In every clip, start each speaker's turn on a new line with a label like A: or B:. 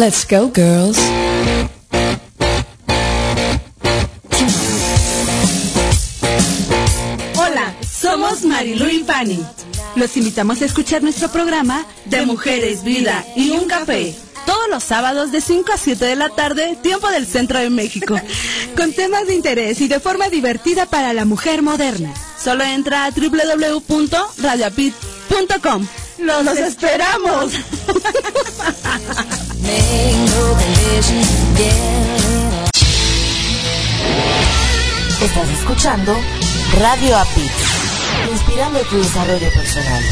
A: Let's go, girls.
B: Hola, somos Marilu y Fanny. Los invitamos a escuchar nuestro programa de Mujeres, Vida y un Café. Todos los sábados de 5 a 7 de la tarde, tiempo del centro de México. Con temas de interés y de forma divertida para la mujer moderna. Solo entra a www.radiopit.com. ¡Los, los esperamos!
C: Estás escuchando Radio API, inspirando tu desarrollo personal.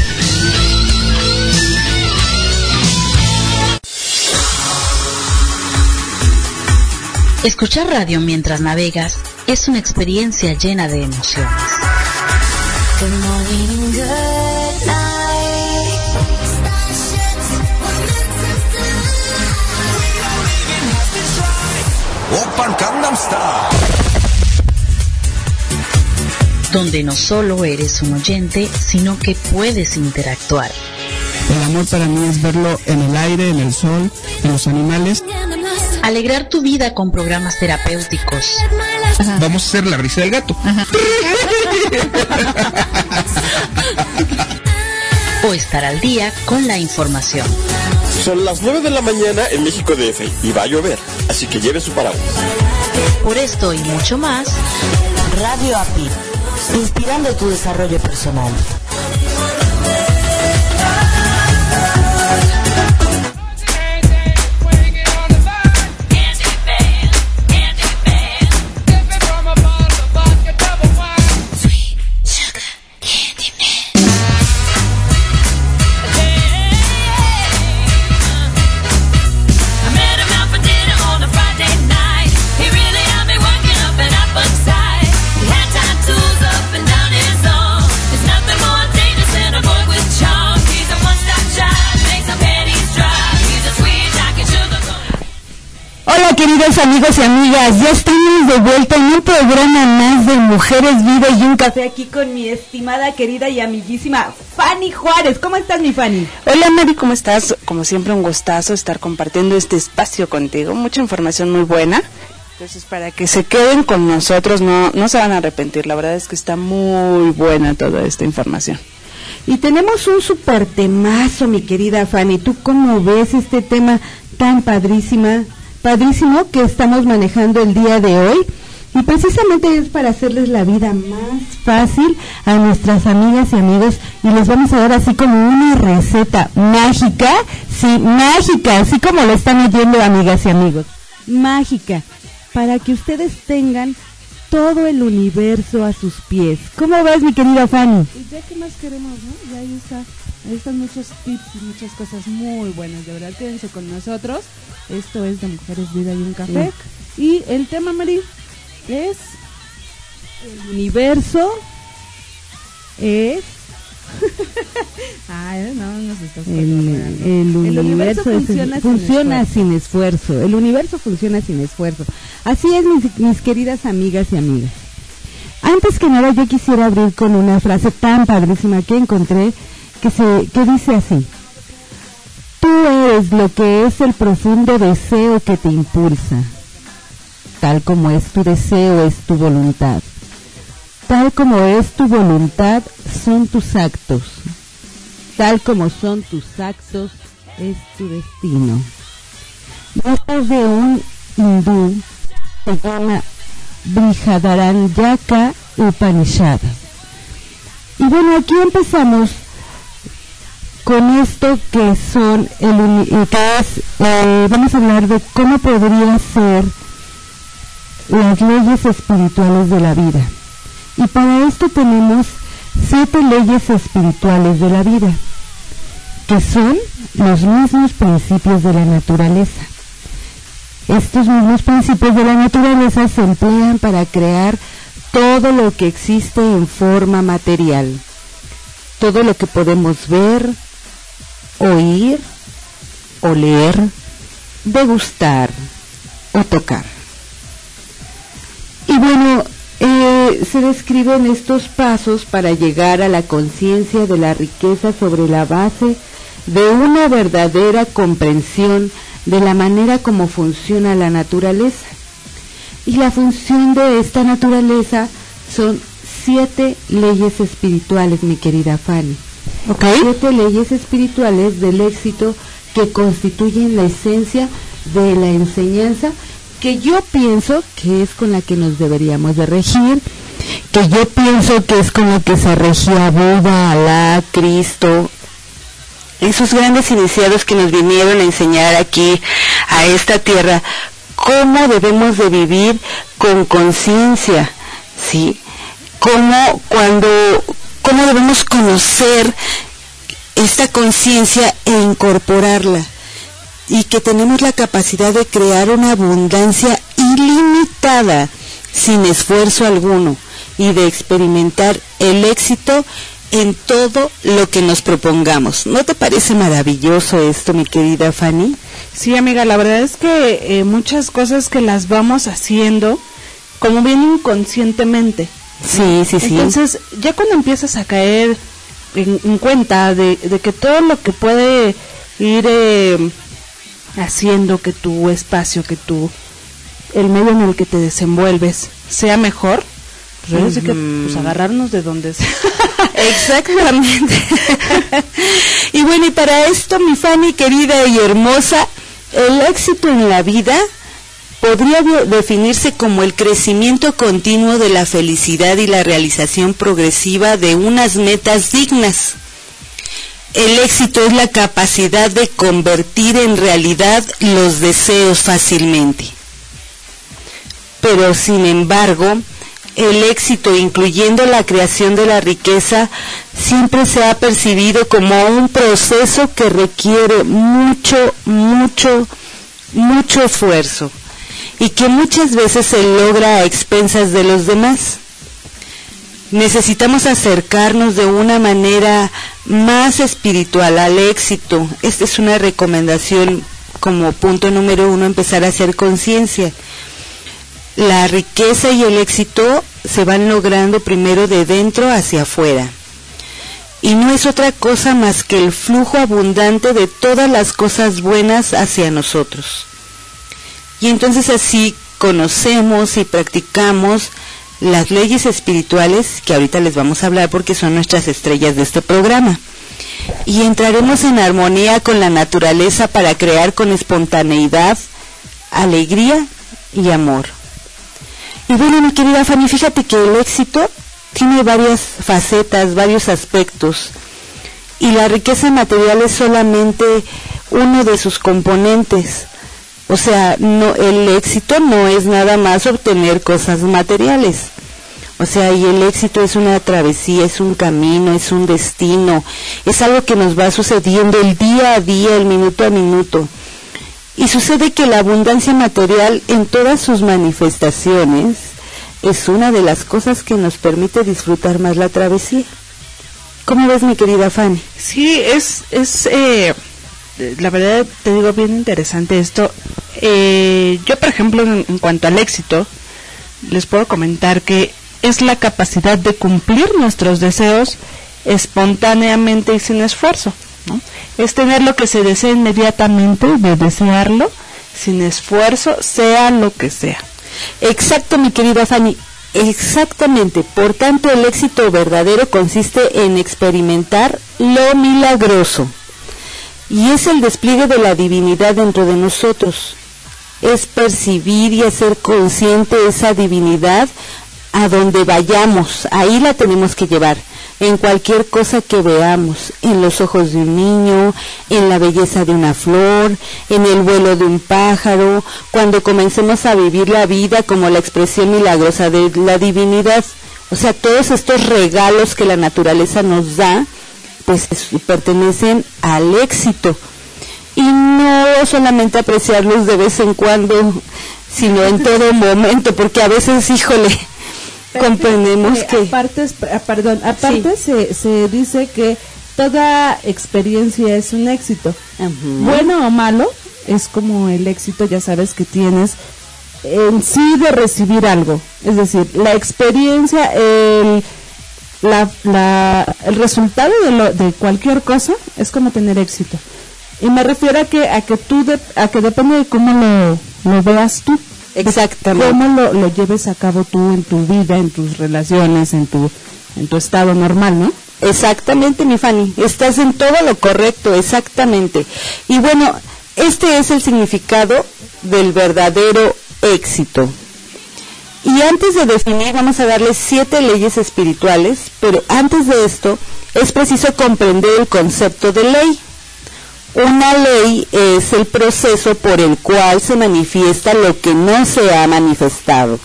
C: Escuchar radio mientras navegas es una experiencia llena de emociones.
D: Open Gangnam Style.
C: donde no solo eres un oyente, sino que puedes interactuar.
E: El amor para mí es verlo en el aire, en el sol, en los animales.
C: Alegrar tu vida con programas terapéuticos.
F: Vamos a hacer la risa del gato.
C: o estar al día con la información.
G: Son las 9 de la mañana en México DF y va a llover, así que lleve su paraguas.
C: Por esto y mucho más, Radio API, inspirando tu desarrollo personal.
H: Queridos amigos y amigas, ya estamos de vuelta en un programa más de Mujeres Vida y un Café aquí con mi estimada, querida y amiguísima Fanny Juárez. ¿Cómo estás mi Fanny?
I: Hola Mari, ¿cómo estás? Como siempre un gustazo estar compartiendo este espacio contigo, mucha información muy buena. Entonces para que se queden con nosotros, no, no se van a arrepentir, la verdad es que está muy buena toda esta información.
H: Y tenemos un super temazo, mi querida Fanny. ¿Tú cómo ves este tema tan padrísima, padrísimo que estamos manejando el día de hoy? Y precisamente es para hacerles la vida más fácil a nuestras amigas y amigos. Y les vamos a dar así como una receta mágica, sí, mágica, así como lo están oyendo amigas y amigos, mágica, para que ustedes tengan todo el universo a sus pies. ¿Cómo ves, mi querida Fanny?
J: Y ya que más queremos, ¿no? Ya ahí está. Ahí están muchos tips y muchas cosas muy buenas. De verdad, quédense con nosotros. Esto es de Mujeres, Vida y un Café. Y el tema, Mari, es...
H: El universo es...
J: Ay, no, nos estás
H: El, el universo, es-
J: funciona sin
H: funciona
J: esfuerzo.
H: sin esfuerzo. El universo funciona sin esfuerzo. Así es, mis, mis queridas amigas y amigas. Antes que nada, yo quisiera abrir con una frase tan padrísima que encontré que, se, que dice así. Tú eres lo que es el profundo deseo que te impulsa. Tal como es tu deseo, es tu voluntad. Tal como es tu voluntad, son tus actos. Tal como son tus actos, es tu destino. Es de un hindú, se llama Brihadaranyaka Upanishad. Y bueno, aquí empezamos con esto que son el que eh, vamos a hablar de cómo podría ser las leyes espirituales de la vida. Y para esto tenemos siete leyes espirituales de la vida, que son los mismos principios de la naturaleza. Estos mismos principios de la naturaleza se emplean para crear todo lo que existe en forma material, todo lo que podemos ver, oír, oler, degustar o tocar. Y bueno, eh, se describen estos pasos para llegar a la conciencia de la riqueza sobre la base de una verdadera comprensión de la manera como funciona la naturaleza. Y la función de esta naturaleza son siete leyes espirituales, mi querida Fanny. Siete leyes espirituales del éxito que constituyen la esencia de la enseñanza que yo pienso que es con la que nos deberíamos de regir, que yo pienso que es con la que se regía Buda, Alá, Cristo, esos grandes iniciados que nos vinieron a enseñar aquí a esta tierra cómo debemos de vivir con conciencia, ¿sí? Cómo cuando cómo debemos conocer esta conciencia e incorporarla y que tenemos la capacidad de crear una abundancia ilimitada sin esfuerzo alguno y de experimentar el éxito en todo lo que nos propongamos. ¿No te parece maravilloso esto, mi querida Fanny?
I: Sí, amiga, la verdad es que eh, muchas cosas que las vamos haciendo como bien inconscientemente.
H: Sí, sí, sí.
I: Entonces, ya cuando empiezas a caer en, cuenta de, que todo lo que puede ir eh, haciendo que tu espacio, que tu el medio en el que te desenvuelves sea mejor, pues, que pues, agarrarnos de donde sea.
H: Exactamente. y bueno, y para esto, mi Fanny querida y hermosa, el éxito en la vida podría definirse como el crecimiento continuo de la felicidad y la realización progresiva de unas metas dignas. El éxito es la capacidad de convertir en realidad los deseos fácilmente. Pero sin embargo, el éxito, incluyendo la creación de la riqueza, siempre se ha percibido como un proceso que requiere mucho, mucho, mucho esfuerzo y que muchas veces se logra a expensas de los demás. Necesitamos acercarnos de una manera más espiritual al éxito. Esta es una recomendación como punto número uno, empezar a hacer conciencia. La riqueza y el éxito se van logrando primero de dentro hacia afuera. Y no es otra cosa más que el flujo abundante de todas las cosas buenas hacia nosotros. Y entonces así conocemos y practicamos las leyes espirituales que ahorita les vamos a hablar porque son nuestras estrellas de este programa. Y entraremos en armonía con la naturaleza para crear con espontaneidad, alegría y amor. Y bueno, mi querida Fanny, fíjate que el éxito tiene varias facetas, varios aspectos. Y la riqueza material es solamente uno de sus componentes. O sea, no, el éxito no es nada más obtener cosas materiales. O sea, y el éxito es una travesía, es un camino, es un destino, es algo que nos va sucediendo el día a día, el minuto a minuto. Y sucede que la abundancia material en todas sus manifestaciones es una de las cosas que nos permite disfrutar más la travesía. ¿Cómo ves, mi querida Fanny?
I: Sí, es, es eh, la verdad te digo bien interesante esto. Eh, yo, por ejemplo, en, cuanto al éxito, les puedo comentar que es la capacidad de cumplir nuestros deseos espontáneamente y sin esfuerzo. Es tener lo que se desea inmediatamente, de desearlo, sin esfuerzo, sea lo que sea.
H: Exacto, mi querida Fanny. Exactamente. Por tanto, el éxito verdadero consiste en experimentar lo milagroso y es el despliegue de la divinidad dentro de nosotros. Es percibir y hacer consciente esa divinidad a donde vayamos, ahí la tenemos que llevar, en cualquier cosa que veamos, en los ojos de un niño, en la belleza de una flor, en el vuelo de un pájaro, cuando comencemos a vivir la vida como la expresión milagrosa de la divinidad. O sea, todos estos regalos que la naturaleza nos da, pues pertenecen al éxito y no solamente apreciarlos de vez en cuando, sino en todo momento, porque a veces, híjole, comprendemos que...
K: Aparte, ah, perdón, aparte se, se dice que toda experiencia es un éxito. Bueno o malo, es como el éxito, ya sabes, que tienes en sí de recibir algo. Es decir, la experiencia, el la, la, el resultado de, lo, de cualquier cosa es como tener éxito.
I: Y me refiero a que a que tú de- a que depende de cómo lo, lo veas tú.
H: Exactamente.
I: Cómo lo, lo lleves a cabo tú en tu vida, en tus relaciones, en tu en tu estado normal, ¿no?
H: Exactamente, mi Fanny. Estás en todo lo correcto, exactamente. Y bueno, este es el significado del verdadero éxito. Y antes de definir, vamos a darle siete leyes espirituales, pero antes de esto es preciso comprender el concepto de ley. Una ley es el proceso por el cual se manifiesta lo que no se ha manifestado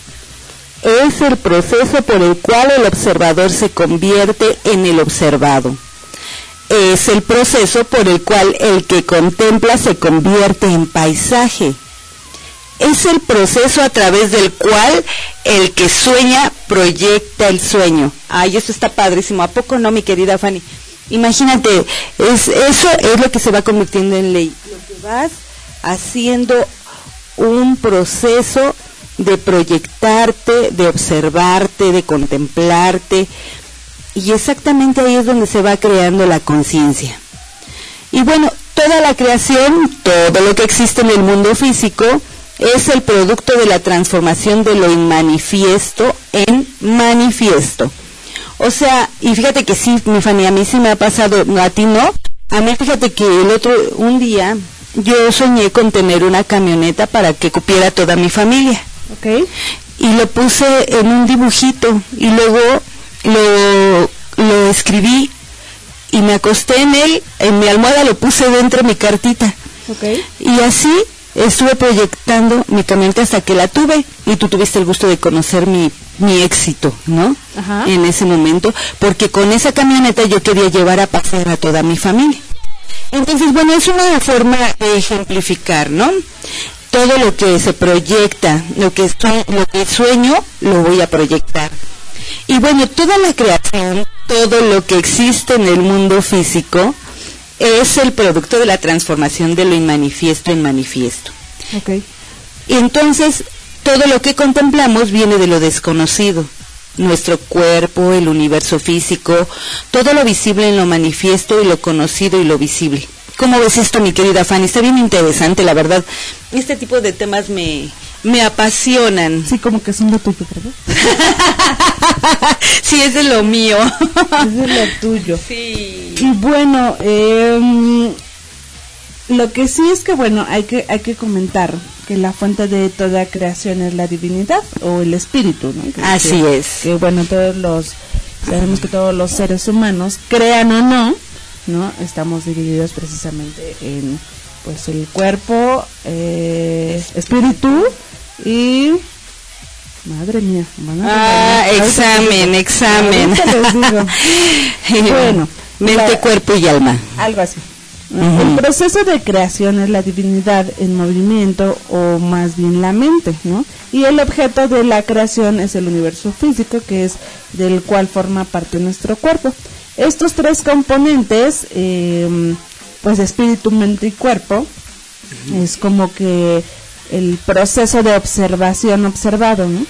H: es el proceso por el cual el observador se convierte en el observado. Es el proceso por el cual el que contempla se convierte en paisaje. Es el proceso a través del cual el que sueña proyecta el sueño. Ay, eso está padrísimo. ¿A poco no, mi querida Fanny? Imagínate, es, eso es lo que se va convirtiendo en ley. Lo que vas haciendo un proceso de proyectarte, de observarte, de contemplarte. Y exactamente ahí es donde se va creando la conciencia. Y bueno, toda la creación, todo lo que existe en el mundo físico, es el producto de la transformación de lo inmanifiesto en manifiesto. O sea, y fíjate que sí, mi Fanny, a mí sí me ha pasado, a ti no. A mí fíjate que el otro, un día, yo soñé con tener una camioneta para que cupiera toda mi familia.
I: ¿Ok?
H: Y lo puse en un dibujito y luego lo, lo escribí y me acosté en él, en mi almohada lo puse dentro de mi cartita.
I: ¿Ok?
H: Y así estuve proyectando mi camioneta hasta que la tuve y tú tuviste el gusto de conocer mi, mi éxito, ¿no?
I: Ajá.
H: En ese momento, porque con esa camioneta yo quería llevar a pasear a toda mi familia. Entonces, bueno, es una forma de ejemplificar, ¿no? Todo lo que se proyecta, lo que, lo que sueño, lo voy a proyectar. Y bueno, toda la creación, todo lo que existe en el mundo físico, es el producto de la transformación de lo inmanifiesto en manifiesto.
I: Ok.
H: Y entonces, todo lo que contemplamos viene de lo desconocido. Nuestro cuerpo, el universo físico, todo lo visible en lo manifiesto y lo conocido y lo visible. ¿Cómo ves esto, mi querida Fanny? Está bien interesante, la verdad. Este tipo de temas me, me apasionan.
I: Sí, como que son lo tuyo, ¿verdad?
H: sí, es de lo mío.
I: Es de lo tuyo.
H: Sí.
I: Y bueno, em, lo que sí es que bueno, hay que hay que comentar que la fuente de toda creación es la divinidad o el espíritu, ¿no? Que-
H: Así
I: que-
H: es.
I: Que bueno, todos los sabemos que todos los seres humanos, crean o no, ¿no? Estamos divididos precisamente en pues el cuerpo, eh, espíritu y madre mía, van a
H: Ah, examen, examen.
I: Bueno,
H: mente,
I: la-
H: cuerpo y alma.
I: algo así. El proceso de creación es la divinidad en movimiento o más bien la mente, ¿no? Y el objeto de la creación es el universo físico, que es del cual forma parte nuestro cuerpo. Estos tres componentes, eh, pues espíritu, mente y cuerpo, es como que el proceso de observación observado, ¿no?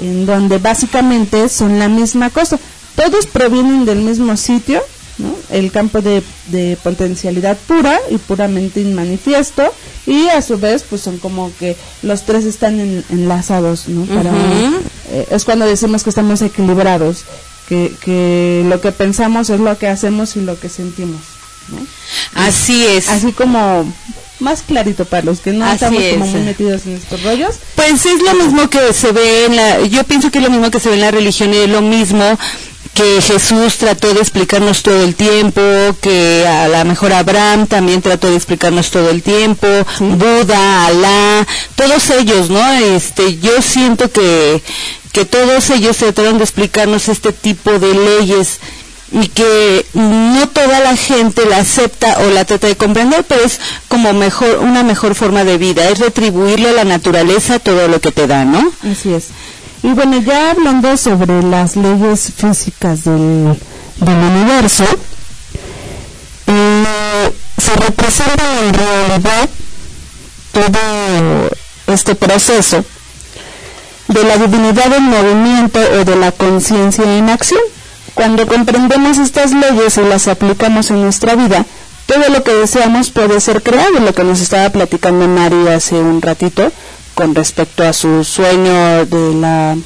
I: En donde básicamente son la misma cosa. Todos provienen del mismo sitio, ¿no? El campo de, de potencialidad pura y puramente inmanifiesto y a su vez pues son como que los tres están en- enlazados, ¿no? Para, eh, es cuando decimos que estamos equilibrados, que, que lo que pensamos es lo que hacemos y lo que sentimos, ¿no?
H: Así es.
I: Así como más clarito para los que no
H: Así
I: estamos como muy metidos en estos rollos.
H: Pues es lo mismo que se ve en la, yo pienso que es lo mismo que se ve en la religión y es lo mismo que Jesús trató de explicarnos todo el tiempo, que a lo mejor Abraham también trató de explicarnos todo el tiempo, Buda, Alá, todos ellos, ¿no? Este, yo siento que, que todos ellos trataron de explicarnos este tipo de leyes y que no toda la gente la acepta o la trata de comprender, pero es como mejor una mejor forma de vida, es retribuirle a la naturaleza todo lo que te da, ¿no?
I: Así es. Y bueno, ya hablando sobre las leyes físicas del, del universo, eh, se representa en realidad todo este proceso de la divinidad en movimiento o de la conciencia en acción. Cuando comprendemos estas leyes y las aplicamos en nuestra vida, todo lo que deseamos puede ser creado, lo que nos estaba platicando Mari hace un ratito con respecto a su sueño de la,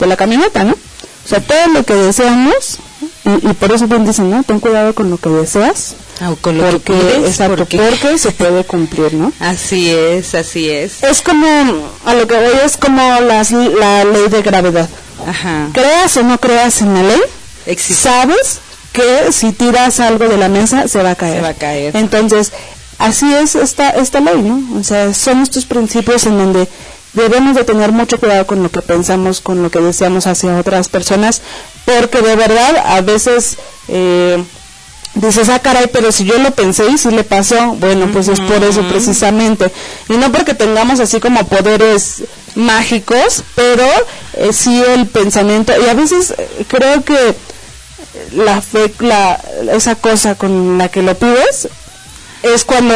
I: de la camioneta, ¿no? O sea, todo lo que deseamos, y, y por eso bien dicen, ¿no? Ten cuidado con lo que deseas,
H: Ah, o con lo
I: porque,
H: que
I: exacto,
H: porque-
I: porque se puede cumplir, ¿no?
H: Así es, así es.
I: Es como, a lo que voy es como las, la ley de gravedad.
H: Ajá.
I: Creas o no creas en la ley,
H: Existe.
I: sabes que si tiras algo de la mesa se va a caer.
H: Se va a caer.
I: Entonces, así es esta, esta ley, ¿no? O sea, son estos principios en donde debemos de tener mucho cuidado con lo que pensamos, con lo que deseamos hacia otras personas, porque de verdad a veces eh, dices, ah, caray, pero si yo lo pensé y si le pasó, bueno, pues es por eso precisamente. Y no porque tengamos así como poderes mágicos, pero eh, sí el pensamiento, y a veces eh, creo que la fe, la, esa cosa con la que lo pides, es cuando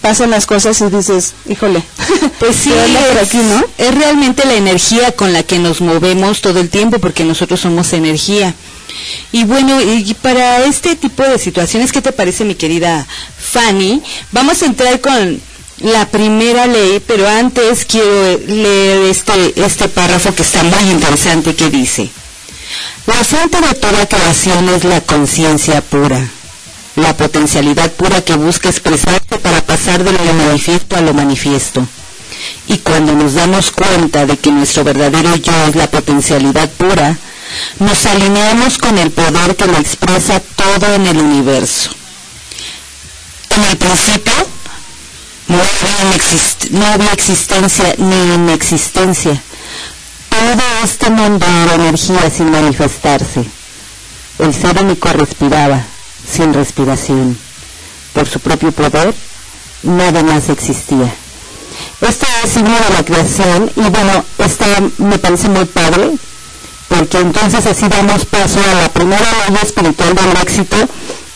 I: pasan las cosas y dices, híjole,
H: Pues sí,
I: ¿qué onda por
H: es,
I: aquí, no?
H: es realmente la energía con la que nos movemos todo el tiempo, porque nosotros somos energía. Y bueno, y para este tipo de situaciones, ¿qué te parece, mi querida Fanny? Vamos a entrar con la primera ley, pero antes quiero leer este, este párrafo que está muy interesante que dice, la fuente de toda creación es la conciencia pura, la potencialidad pura que busca expresarse para pasar de lo manifiesto a lo manifiesto. Y cuando nos damos cuenta de que nuestro verdadero yo es la potencialidad pura, nos alineamos con el poder que lo expresa todo en el universo. En el principio no había existencia ni inexistencia. Todo este mundo era energía sin manifestarse. El ser único respiraba, sin respiración. Por su propio poder, nada más existía. Este es signo de la creación y bueno, esta me parece muy padre porque entonces así damos paso a la primera ley espiritual del éxito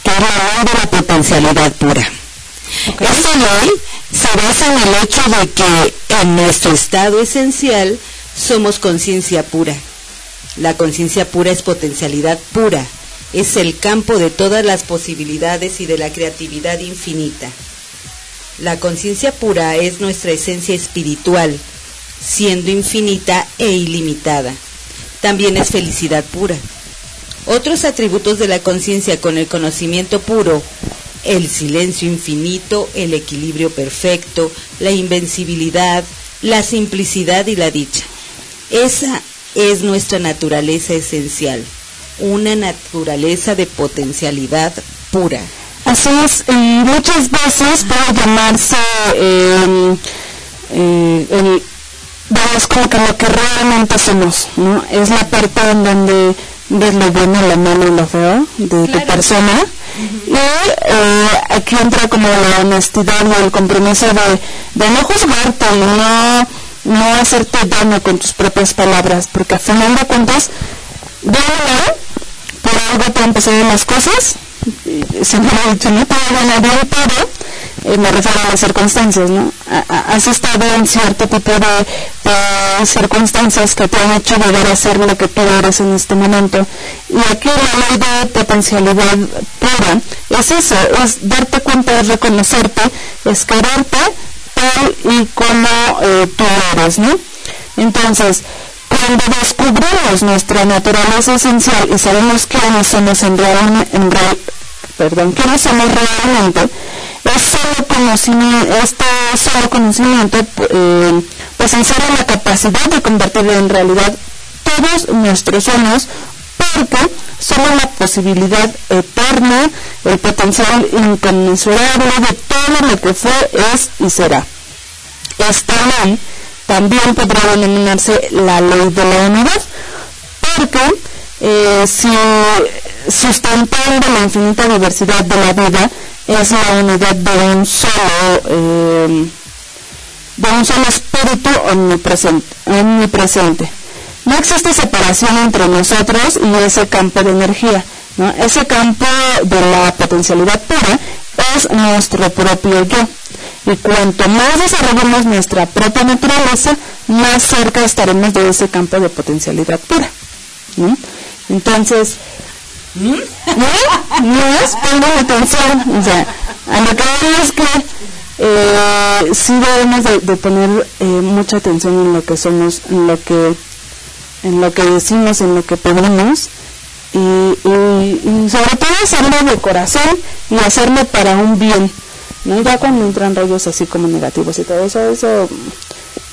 H: que es la ley de la potencialidad pura. Esta ley se basa en el hecho de que en nuestro estado esencial somos conciencia pura. La conciencia pura es potencialidad pura, es el campo de todas las posibilidades y de la creatividad infinita. La conciencia pura es nuestra esencia espiritual, siendo infinita e ilimitada. También es felicidad pura. Otros atributos de la conciencia con el conocimiento puro, el silencio infinito, el equilibrio perfecto, la invencibilidad, la simplicidad y la dicha. Esa es nuestra naturaleza esencial, una naturaleza de potencialidad pura.
I: Así es, y muchas veces puede llamarse eh, eh, el, vamos, como que lo que realmente somos, ¿no? Es la parte en donde ves lo bueno, lo malo y lo feo de tu persona. Y eh, aquí entra como la honestidad y el compromiso de, de no juzgarte no, no hacerte daño con tus propias palabras, porque al final de cuentas, de un lado, por algo te han pasado las cosas, y siempre he dicho, no todo gana bien, pero eh, me refiero a las circunstancias, ¿no? A- a- Has estado en cierto tipo de, circunstancias que te han hecho llegar a ser lo que tú eres en este momento. Y aquí la ley de potencialidad pura es eso, es darte cuenta, es reconocerte, es quererte tal y como eh, tú eres, ¿no? Entonces, cuando descubrimos nuestra naturaleza esencial y sabemos quiénes somos en real, perdón, quiénes somos realmente, es solo conocimiento, este solo conocimiento eh, pues encierra la capacidad de convertir en realidad todos nuestros sueños porque somos la posibilidad eterna, el potencial inconmensurable de todo lo que fue, es y será. Esta ley también podrá denominarse la ley de la unidad, porque eh, si sustentando la infinita diversidad de la vida es la unidad de un solo eh, de un solo espíritu omnipresente, omnipresente. No existe separación entre nosotros y ese campo de energía. ¿no? Ese campo de la potencialidad pura es nuestro propio yo. Y cuanto más desarrollemos nuestra propia naturaleza, más cerca estaremos de ese campo de potencialidad pura. ¿no? Entonces. ¿No? No es pongan atención. O sea, a lo que es que eh, sí debemos de, de poner eh, mucha atención en lo que somos, en lo que, en lo que decimos, en lo que pedimos y, y, sobre todo hacerlo de corazón y hacerlo para un bien. ¿no? Ya cuando entran rollos así como negativos y todo eso, eso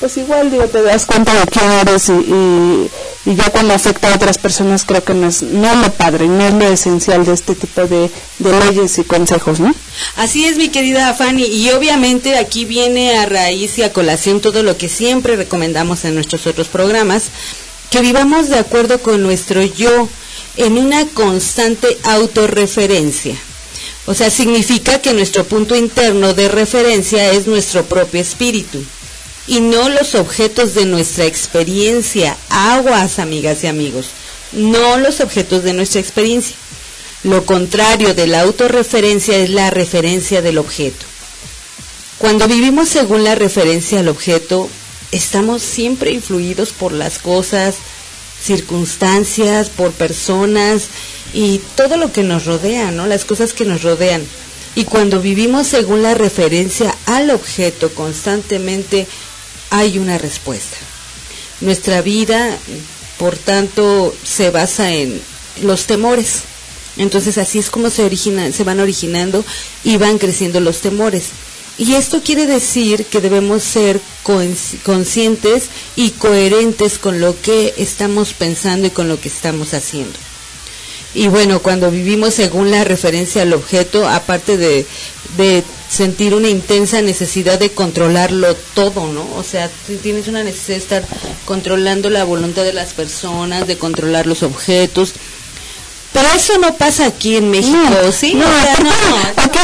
I: pues igual digo, te das cuenta de quién eres y, y, ya cuando afecta a otras personas creo que no es, no lo padre, no es lo esencial de este tipo de, de leyes y consejos, ¿no?
H: Así es, mi querida Fanny, y obviamente aquí viene a raíz y a colación todo lo que siempre recomendamos en nuestros otros programas, que vivamos de acuerdo con nuestro yo en una constante autorreferencia. O sea, significa que nuestro punto interno de referencia es nuestro propio espíritu y no los objetos de nuestra experiencia. Aguas, amigas y amigos, no los objetos de nuestra experiencia. Lo contrario de la autorreferencia es la referencia del objeto. Cuando vivimos según la referencia al objeto, estamos siempre influidos por las cosas, circunstancias, por personas y todo lo que nos rodea, ¿no? Las cosas que nos rodean. Y cuando vivimos según la referencia al objeto constantemente, hay una respuesta. Nuestra vida, por tanto, se basa en los temores. Entonces así es como se, origina, se van originando y van creciendo los temores. Y esto quiere decir que debemos ser conscientes y coherentes con lo que estamos pensando y con lo que estamos haciendo. Y bueno, cuando vivimos según la referencia al objeto, aparte de, sentir una intensa necesidad de controlarlo todo, ¿no? O sea, tienes una necesidad de estar controlando la voluntad de las personas, de controlar los objetos. Pero eso no pasa aquí en México,
I: No,
H: ¿sí?
I: no,
H: o sea, no.
I: Acá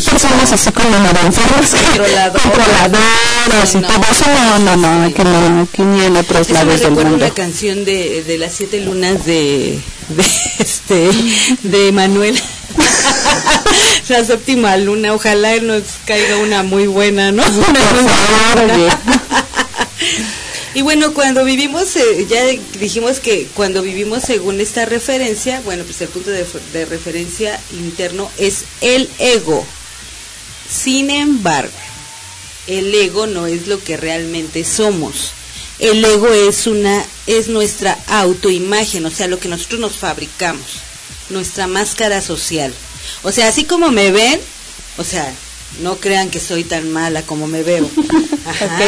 I: somos así como naranjeros,
H: Controlador.
I: controladoras y
H: No,
I: todo eso. No, no, no, aquí no, aquí ni en otros lados del mundo.
H: una canción de, de las siete lunas de, de este de Manuel. la séptima luna, ojalá nos caiga una muy buena, ¿no? Una muy
I: oye.
H: Y bueno, cuando vivimos, eh, ya dijimos que cuando vivimos según esta referencia, bueno, pues el punto de, de referencia interno es el ego. Sin embargo, el ego no es lo que realmente somos. El ego es una es nuestra autoimagen, o sea, lo que nosotros nos fabricamos, nuestra máscara social. O sea, así como me ven, o sea, no crean que soy tan mala como me veo. Ajá.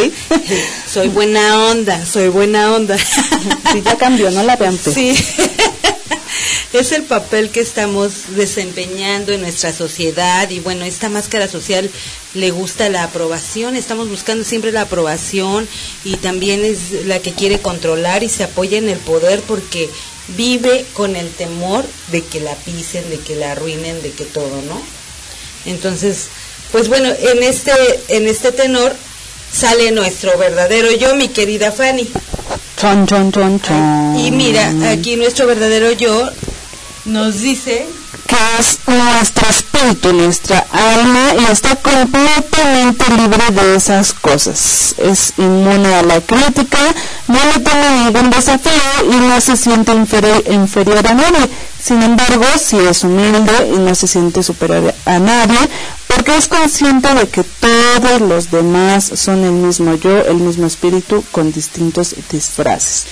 H: Soy buena onda, soy buena onda.
I: Sí, ya cambió, no la vean.
H: Sí. es el papel que estamos desempeñando en nuestra sociedad y bueno, esta máscara social le gusta la aprobación, estamos buscando siempre la aprobación y también es la que quiere controlar y se apoya en el poder porque vive con el temor de que la pisen, de que la arruinen, de que todo, ¿no? Entonces, pues bueno, en este en este tenor sale nuestro verdadero yo, mi querida Fanny.
I: Chon, chon, chon, chon.
H: Y mira, aquí nuestro verdadero yo nos dice
I: que es nuestro espíritu, nuestra alma y está completamente libre de esas cosas. Es inmune a la crítica, no le toma ningún desafío y no se siente inferior, a nadie. Sin embargo, sí es humilde y no se siente superior a nadie porque es consciente de que todos los demás son el mismo yo, el mismo espíritu con distintos disfraces.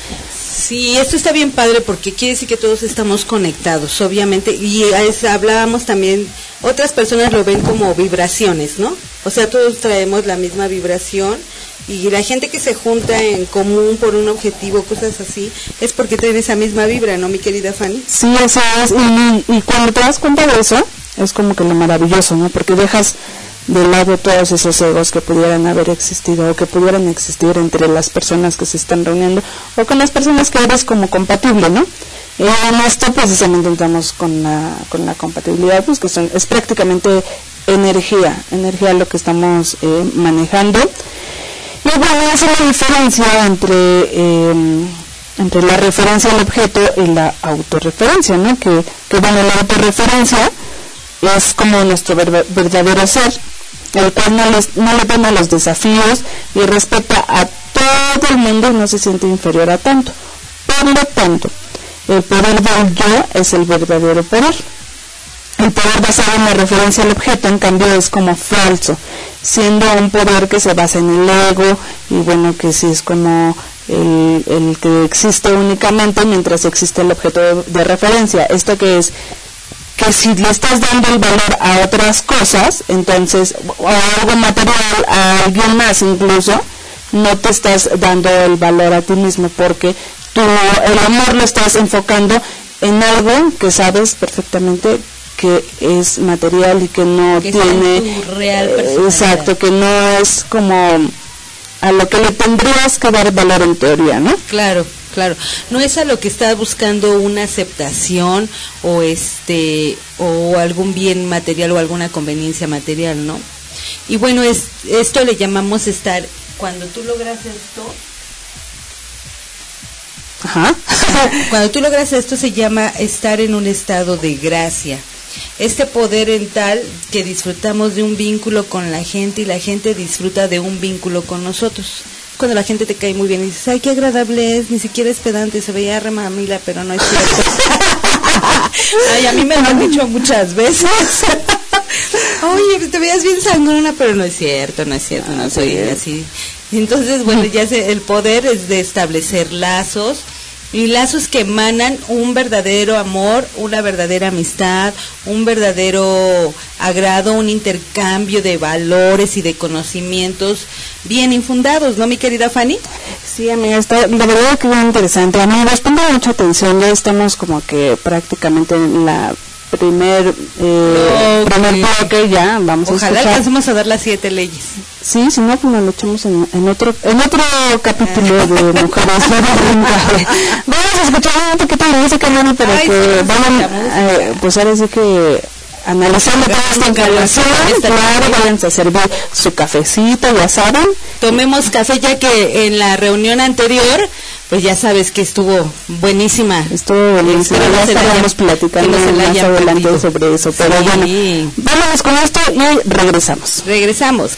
H: Sí, esto está bien padre porque quiere decir que todos estamos conectados, obviamente, y hablábamos también, otras personas lo ven como vibraciones, ¿no? O sea, todos traemos la misma vibración y la gente que se junta en común por un objetivo, cosas así, es porque traen esa misma vibra, ¿no, mi querida Fanny?
I: Sí, eso es. Y cuando te das cuenta de eso, es como que lo maravilloso, ¿no? Porque dejas de lado todos esos egos que pudieran haber existido o que pudieran existir entre las personas que se están reuniendo o con las personas que eres como compatible, ¿no? Y en esto precisamente entramos con la, con la compatibilidad, pues que son, es prácticamente energía, energía lo que estamos eh, manejando. Y bueno, es la diferencia entre, eh, entre la referencia al objeto y la autorreferencia, ¿no? Que, que bueno, la autorreferencia es como nuestro verda- verdadero ser, el cual no, les- no le toma los desafíos y respeta a todo el mundo y no se siente inferior a tanto. Por lo tanto, el poder del yo es el verdadero poder. El poder basado en la referencia al objeto, en cambio, es como falso, siendo un poder que se basa en el ego y bueno, que sí es como el, el que existe únicamente mientras existe el objeto de referencia. Esto que es que si le estás dando el valor a otras cosas, entonces, o a algo material, a alguien más incluso, no te estás dando el valor a ti mismo porque tú el amor lo estás enfocando en algo que sabes perfectamente que es material y que no
A: Que
I: tiene
A: tu real
I: exacto que no es como a lo que le tendrías que dar valor en teoría no
A: Claro, claro. No es a lo que está buscando una aceptación o este o algún bien material o alguna conveniencia material, ¿no? Y bueno, es esto le llamamos estar cuando tú logras esto,
I: ajá
A: cuando tú logras esto se llama estar en un estado de gracia. Este poder en tal que disfrutamos de un vínculo con la gente y la gente disfruta de un vínculo con nosotros. Cuando la gente te cae muy bien y dices, ay, qué agradable es, ni siquiera es pedante, se veía re mamila, pero no es cierto. ay, a mí me lo han dicho muchas veces. Oye, te veías bien sangrona, pero no es cierto, no es cierto, no soy así. Entonces, bueno, ya se, el poder es de establecer lazos y lazos que emanan un verdadero amor, una verdadera amistad, un verdadero agrado, un intercambio de valores y de conocimientos bien infundados, ¿no, mi querida Fanny?
I: Sí, amiga, está, la verdad que bien interesante. A mí me responde mucha atención, ya estamos como que prácticamente en la primer, eh,
A: Ok.
I: primer bloque ya, vamos a
A: Ojalá alcancemos a dar las siete leyes.
I: Sí, si no, pues nos lo echamos en, en otro en otro capítulo de Mujeres Vamos a escuchar un poquito de música, Nani, para
A: Ay,
I: que
A: sí,
I: vayan,
A: música.
I: eh, pues ahora sí que analizando toda esta información, claro, váyanse a servir su cafecito, ya saben.
A: Tomemos café ya que en la reunión anterior, pues ya sabes que estuvo buenísima.
I: Estuvo
A: no
I: ya estaremos platicando
A: no
I: más adelante sobre eso, pero
A: Sí.
I: bueno, vámonos con esto y regresamos.
A: Regresamos.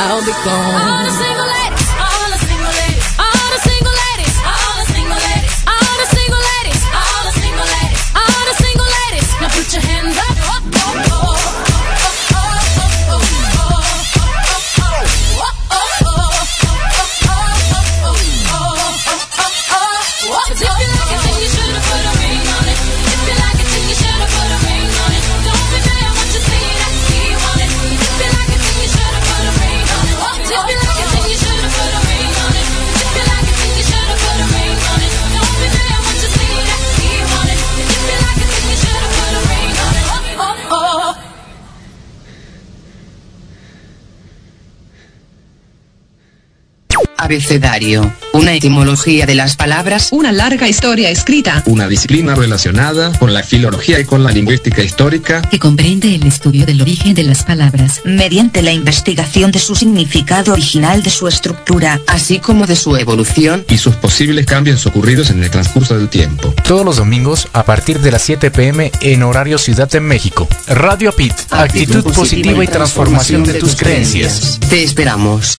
L: I'll be gone.
M: Abecedario. Una etimología de las palabras.
N: Una larga historia escrita.
O: Una disciplina relacionada con la filología y con la lingüística histórica.
P: Que comprende el estudio del origen de las palabras.
Q: Mediante la investigación de su significado original, de su estructura.
M: Así como de su evolución.
O: Y sus posibles cambios ocurridos en el transcurso del tiempo.
R: Todos los domingos a partir de las 7 pm en horario Ciudad de México. Radio PIT. Actitud, positiva, y transformación de tus creencias.
M: Te esperamos.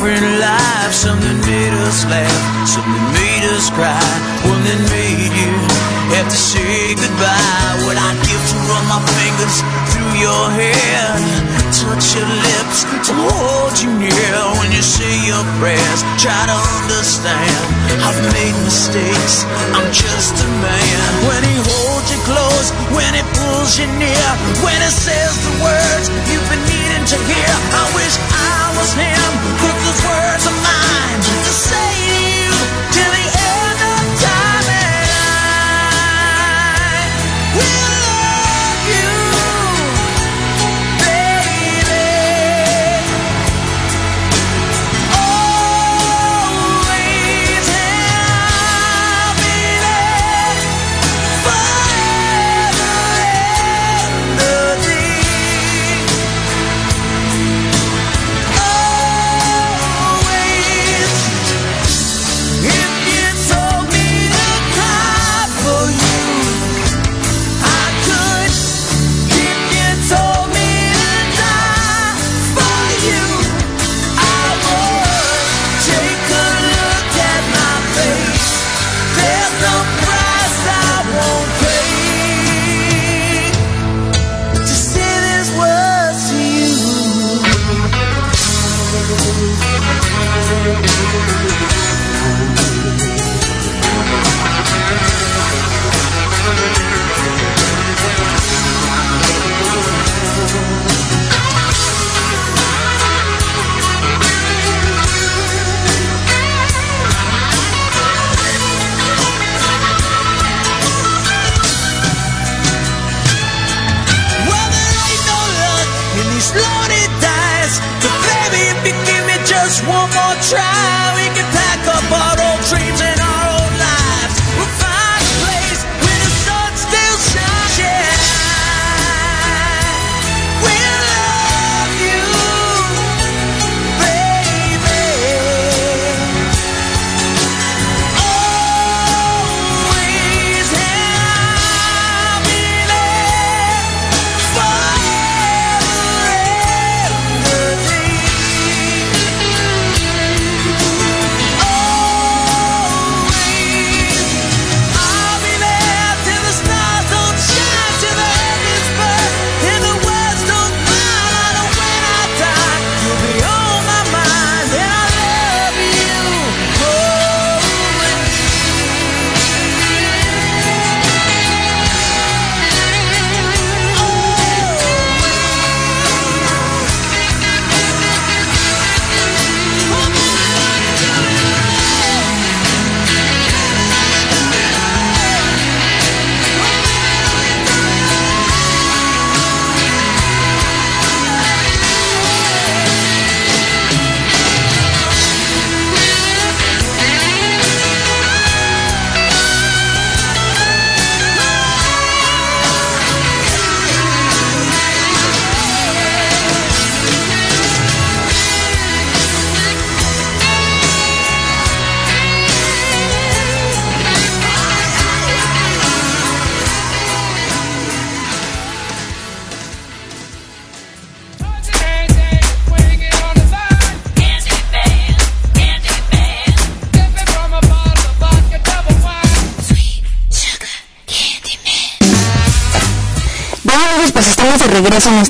S: different life. Something made us laugh, something made us cry, one that made you have to say goodbye. What I'd give to run my fingers through your hair, touch your lips to hold you near when you say your prayers. Try to understand, I've made mistakes. I'm just a man. When he holds close, when it pulls you near, when it says the words you've been needing to hear. I wish I was him, but those words are mine to say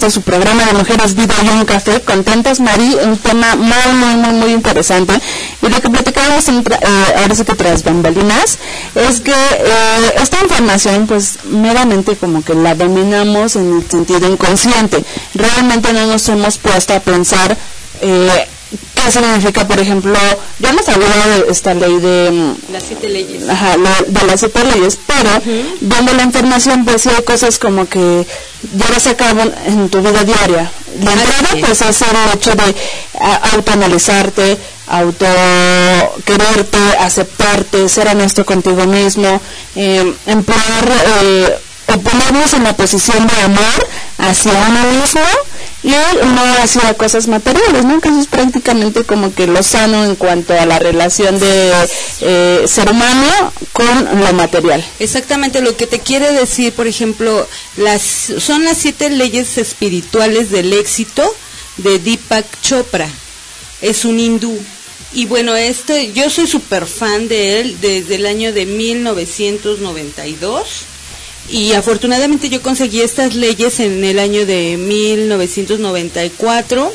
I: su programa de Mujeres Vida y un Café. Contentas, Mari, un tema muy, muy, muy, muy interesante. Y lo que platicábamos eh, ahora sí que tras bambalinas es que eh, esta información, pues meramente como que la dominamos en el sentido inconsciente. Realmente no nos hemos puesto a pensar. Eh, ¿Qué significa, por ejemplo, ya hemos hablado de esta ley de, mm,
H: Las siete leyes.
I: Ajá, la- de las siete leyes, pero viendo la información, pues hay cosas como que llevas a cabo en tu vida diaria. La entrada, pues es el hecho de a- autoanalizarte, auto quererte, aceptarte, ser honesto contigo mismo, eh, emplear eh, o ponernos en la posición de amor hacia uno mismo y no hacia cosas materiales, ¿no? Que eso es prácticamente como que lo sano en cuanto a la relación de eh, ser humano con lo material.
H: Exactamente lo que te quiere decir, por ejemplo, las son las siete leyes espirituales del éxito de Deepak Chopra. Es un hindú. Y bueno, este, yo soy súper fan de él desde el año de 1992. Y afortunadamente yo conseguí estas leyes en el año de 1994.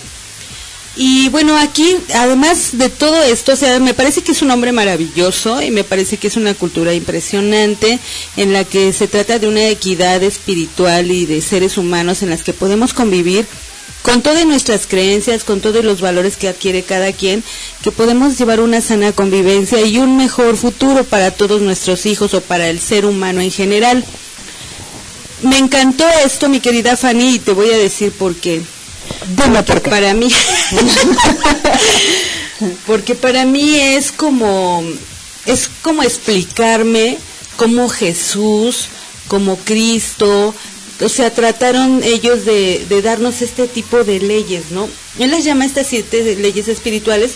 H: Y bueno, aquí, además de todo esto, o sea, me parece que es un hombre maravilloso y me parece que es una cultura impresionante en la que se trata de una equidad espiritual y de seres humanos en las que podemos convivir con todas nuestras creencias, con todos los valores que adquiere cada quien, que podemos llevar una sana convivencia y un mejor futuro para todos nuestros hijos o para el ser humano en general. Me encantó esto, mi querida Fanny, y te voy a decir por qué. Porque Para mí, porque para mí es como, es como explicarme cómo Jesús, como Cristo, o sea, trataron ellos de, de darnos este tipo de leyes, ¿no? Él les llama estas siete leyes espirituales.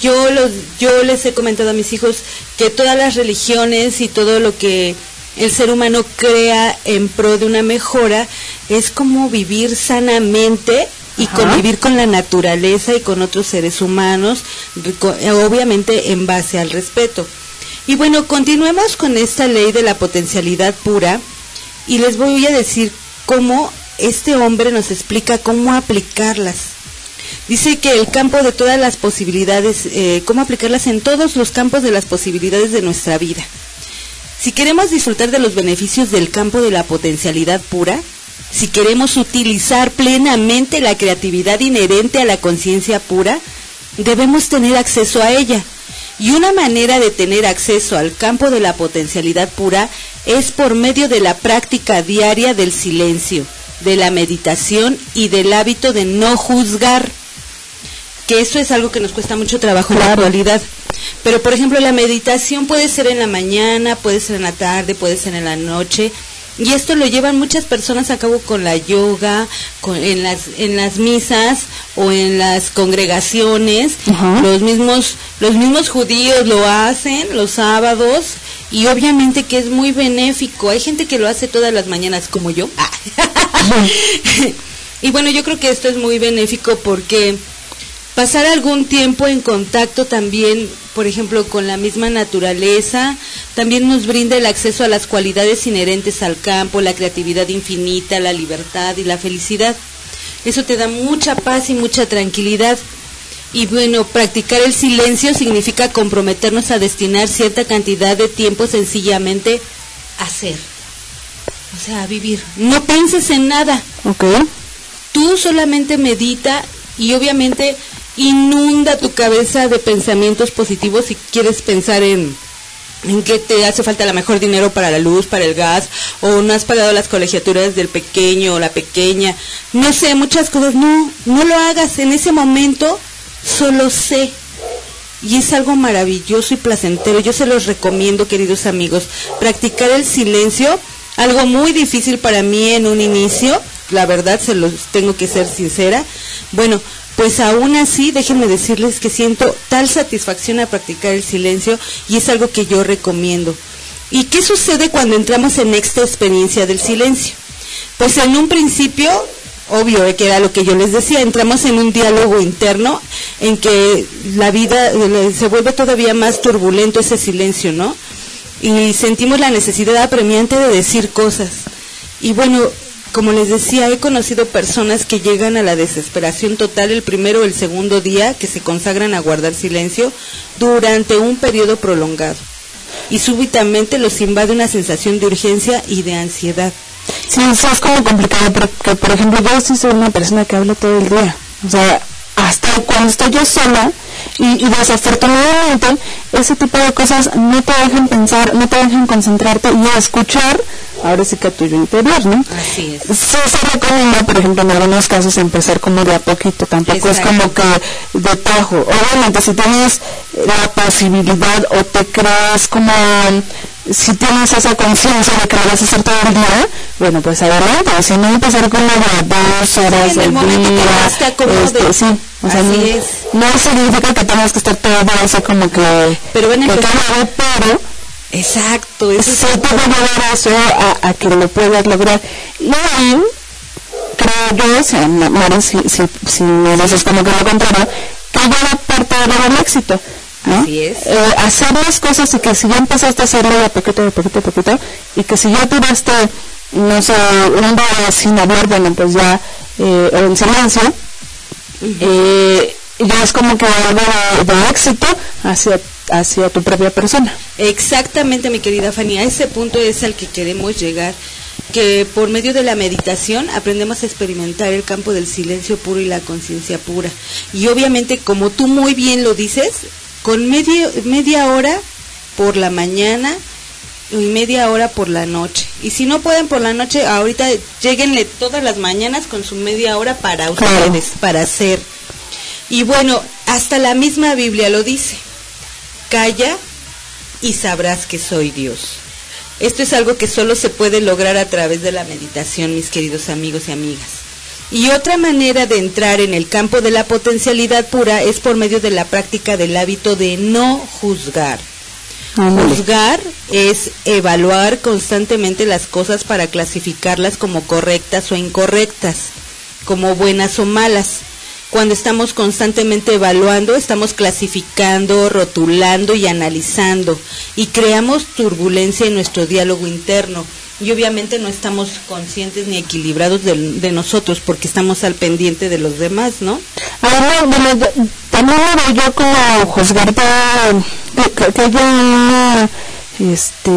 H: Yo los, yo les he comentado a mis hijos que todas las religiones y todo lo que el ser humano crea en pro de una mejora es como vivir sanamente y
I: Ajá.
H: convivir con la naturaleza y con otros seres humanos, obviamente en base al respeto. Y bueno, continuemos con esta ley de la potencialidad pura y les voy a decir cómo este hombre nos explica cómo aplicarlas. Dice que el campo de todas las posibilidades, eh, cómo aplicarlas en todos los campos de las posibilidades de nuestra vida. Si queremos disfrutar de los beneficios del campo de la potencialidad pura, si queremos utilizar plenamente la creatividad inherente a la conciencia pura, debemos tener acceso a ella. Y una manera de tener acceso al campo de la potencialidad pura es por medio de la práctica diaria del silencio, de la meditación y del hábito de no juzgar que eso es algo que nos cuesta mucho trabajo en la actualidad. Pero, por ejemplo, la meditación puede ser en la mañana, puede ser en la tarde, puede ser en la noche. Y esto lo llevan muchas personas a cabo con la yoga, con, en, las, en las misas o en las congregaciones. Los mismos los mismos judíos lo hacen los sábados y obviamente que es muy benéfico. Hay gente que lo hace todas las mañanas como yo. y bueno, yo creo que esto es muy benéfico porque pasar algún tiempo en contacto también, por ejemplo, con la misma naturaleza, también nos brinda el acceso a las cualidades inherentes al campo, la creatividad infinita, la libertad y la felicidad. Eso te da mucha paz y mucha tranquilidad. Y bueno, practicar el silencio significa comprometernos a destinar cierta cantidad de tiempo sencillamente a ser. O sea, a vivir. No pienses en nada.
I: Ok.
H: Tú solamente medita y obviamente inunda tu cabeza de pensamientos positivos si quieres pensar en en que te hace falta la mejor dinero para la luz, para el gas, o no has pagado las colegiaturas del pequeño o la pequeña, no sé, muchas cosas, no, no lo hagas. En ese momento, solo sé. Y es algo maravilloso y placentero, yo se los recomiendo, queridos amigos, practicar el silencio, algo muy difícil para mí en un inicio, la verdad se los tengo que ser sincera. Bueno, pues aún así, déjenme decirles que siento tal satisfacción a practicar el silencio y es algo que yo recomiendo. ¿Y qué sucede cuando entramos en esta experiencia del silencio? Pues en un principio, obvio eh, que era lo que yo les decía, entramos en un diálogo interno en que la vida eh, se vuelve todavía más turbulento ese silencio, ¿no? Y sentimos la necesidad apremiante de decir cosas. Y bueno, como les decía, he conocido personas que llegan a la desesperación total el primero o el segundo día que se consagran a guardar silencio durante un periodo prolongado. Y súbitamente los invade una sensación de urgencia y de ansiedad.
I: Sí, es como complicado, porque por ejemplo yo sí soy una persona que habla todo el día. O sea, hasta cuando estoy yo sola y, y desafortunadamente ese tipo de cosas no te dejan pensar, no te dejan concentrarte y escuchar ahora sí que a tuyo interior, ¿no?
H: Así es.
I: Sí se recomienda, por ejemplo, en algunos casos empezar como de a poquito, tampoco es como que de tajo. Obviamente, si tienes la posibilidad o te creas como, si tienes esa conciencia de que lo vas a hacer todo el día, bueno, pues adelante, si no empezar como de a dos horas
H: en el
I: del
H: momento que
I: día,
H: más te acomode.
I: este, sí, o sea,
H: Así
I: no,
H: es.
I: no significa que tengas que estar todo día así como que,
H: Pero van a
I: que cada pero
H: Exacto, eso es
I: sí te va a llevar eso a, a que lo puedas lograr. Y ahí, creo yo, o sea, Ma- Mari, si, si, si me dices como que lo contrario, que ya la parte de lograr el éxito. ¿No?
H: Así es.
I: Eh, hacer las cosas y que si ya empezaste a hacerlo de poquito, de poquito, de poquito, y que si ya tuviste, no sé, un día sin hablar, bueno, pues ya, eh, o en silencio, eh, ya es como que algo de, de éxito hacia, hacia tu propia persona.
H: Exactamente, mi querida Fanny, a ese punto es al que queremos llegar, que por medio de la meditación aprendemos a experimentar el campo del silencio puro y la conciencia pura. Y obviamente, como tú muy bien lo dices, con medio, media hora por la mañana y media hora por la noche. Y si no pueden por la noche, ahorita lleguenle todas las mañanas con su media hora para
I: Claro.
H: ustedes, para hacer. Y bueno, hasta la misma Biblia lo dice. Calla y sabrás que soy Dios. Esto es algo que solo se puede lograr a través de la meditación, mis queridos amigos y amigas. Y otra manera de entrar en el campo de la potencialidad pura es por medio de la práctica del hábito de no juzgar. Juzgar es evaluar constantemente las cosas para clasificarlas como correctas o incorrectas, como buenas o malas. Cuando estamos constantemente evaluando, estamos clasificando, rotulando y analizando y creamos turbulencia en nuestro diálogo interno. Y obviamente no estamos conscientes ni equilibrados de, nosotros porque estamos al pendiente de los demás, ¿no?
I: Ahora, bueno, también lo yo como juzgarte, que, que, haya, este,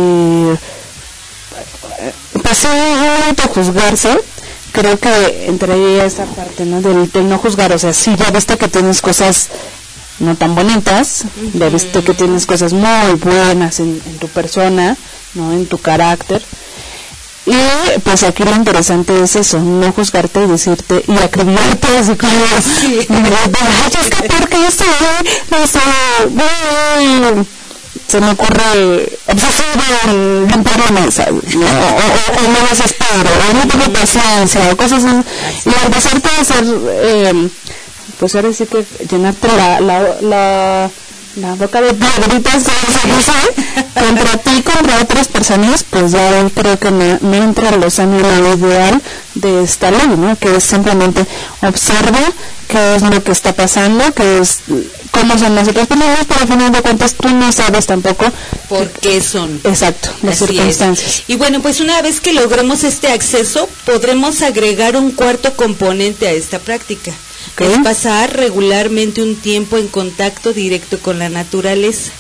I: pues sí, un autojuzgarse, creo que entre esa parte, ¿no? Del, del no juzgar, o sea, sí, ya viste que tienes cosas no tan bonitas, ya viste que tienes cosas muy buenas en, en tu persona, ¿no? En tu carácter. Y pues aquí lo interesante es eso, no juzgarte y decirte y acribillarte así como. Ay, es que porque estoy, o sea, muy- se me ocurre obsesivo en limpiar la mesa, ¿no? o, o, o no desespero, o no tengo paciencia, o cosas así. Y empezarte a hacer, eh, pues ahora sí que llenarte la, la, la, la boca de piedritas contra ti, contra otras personas, pues ya yo creo que no, no entra en los años lo ideal de esta ley, ¿no? Que es simplemente observa qué es lo que está pasando, qué es cómo son las otras personas, pero al final de cuentas tú no sabes tampoco
H: por qué son.
I: Exacto, las
H: Así es.
I: circunstancias.
H: Y bueno, pues una vez que logremos este acceso, podremos agregar un cuarto componente a esta práctica. Es pasar regularmente un tiempo en contacto directo con la naturaleza.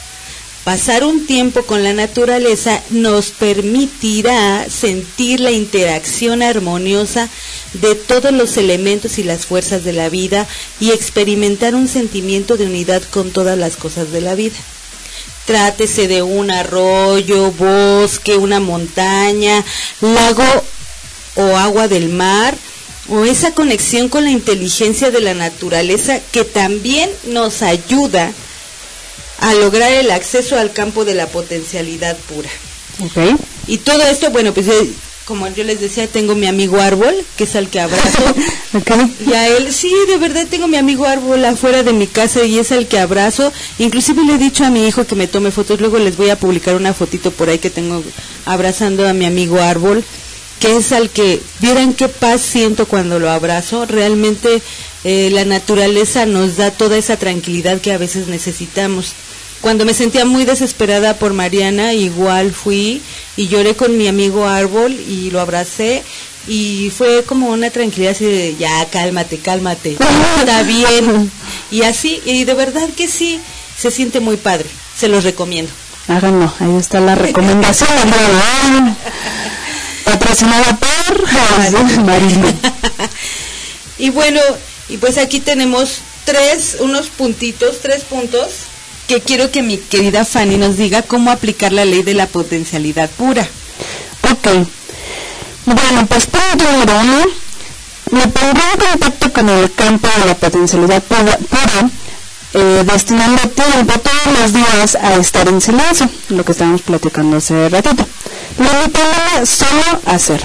H: Pasar un tiempo con la naturaleza nos permitirá sentir la interacción armoniosa de todos los elementos y las fuerzas de la vida y experimentar un sentimiento de unidad con todas las cosas de la vida. Trátese de un arroyo, bosque, una montaña, lago o agua del mar, o esa conexión con la inteligencia de la naturaleza que también nos ayuda a lograr el acceso al campo de la potencialidad pura.
I: Okay.
H: Y todo esto, bueno, pues eh, como yo les decía, tengo mi amigo árbol, que es al que abrazo. Y a él, sí, de verdad tengo mi amigo árbol afuera de mi casa y es al que abrazo. Inclusive le he dicho a mi hijo que me tome fotos, luego les voy a publicar una fotito por ahí que tengo abrazando a mi amigo árbol, que es al que, vieran qué paz siento cuando lo abrazo. Realmente eh, la naturaleza nos da toda esa tranquilidad que a veces necesitamos. Cuando me sentía muy desesperada por Mariana, igual fui y lloré con mi amigo árbol y lo abracé y fue como una tranquilidad así de ya cálmate, cálmate, está bien. Y así, y de verdad que sí, se siente muy padre, se los recomiendo.
I: Háganlo, ahí está la recomendación. Patrocinada por Marino.
H: Y bueno, y pues aquí tenemos tres, unos puntitos, tres puntos que quiero que mi querida Fanny nos diga cómo aplicar la ley de la potencialidad pura.
I: Ok. Bueno, pues uno, me pondré en contacto con el campo de la potencialidad pura, pura, eh, destinando tiempo todos los días a estar en silencio, lo que estábamos platicando hace ratito. Limitándome solo a hacer.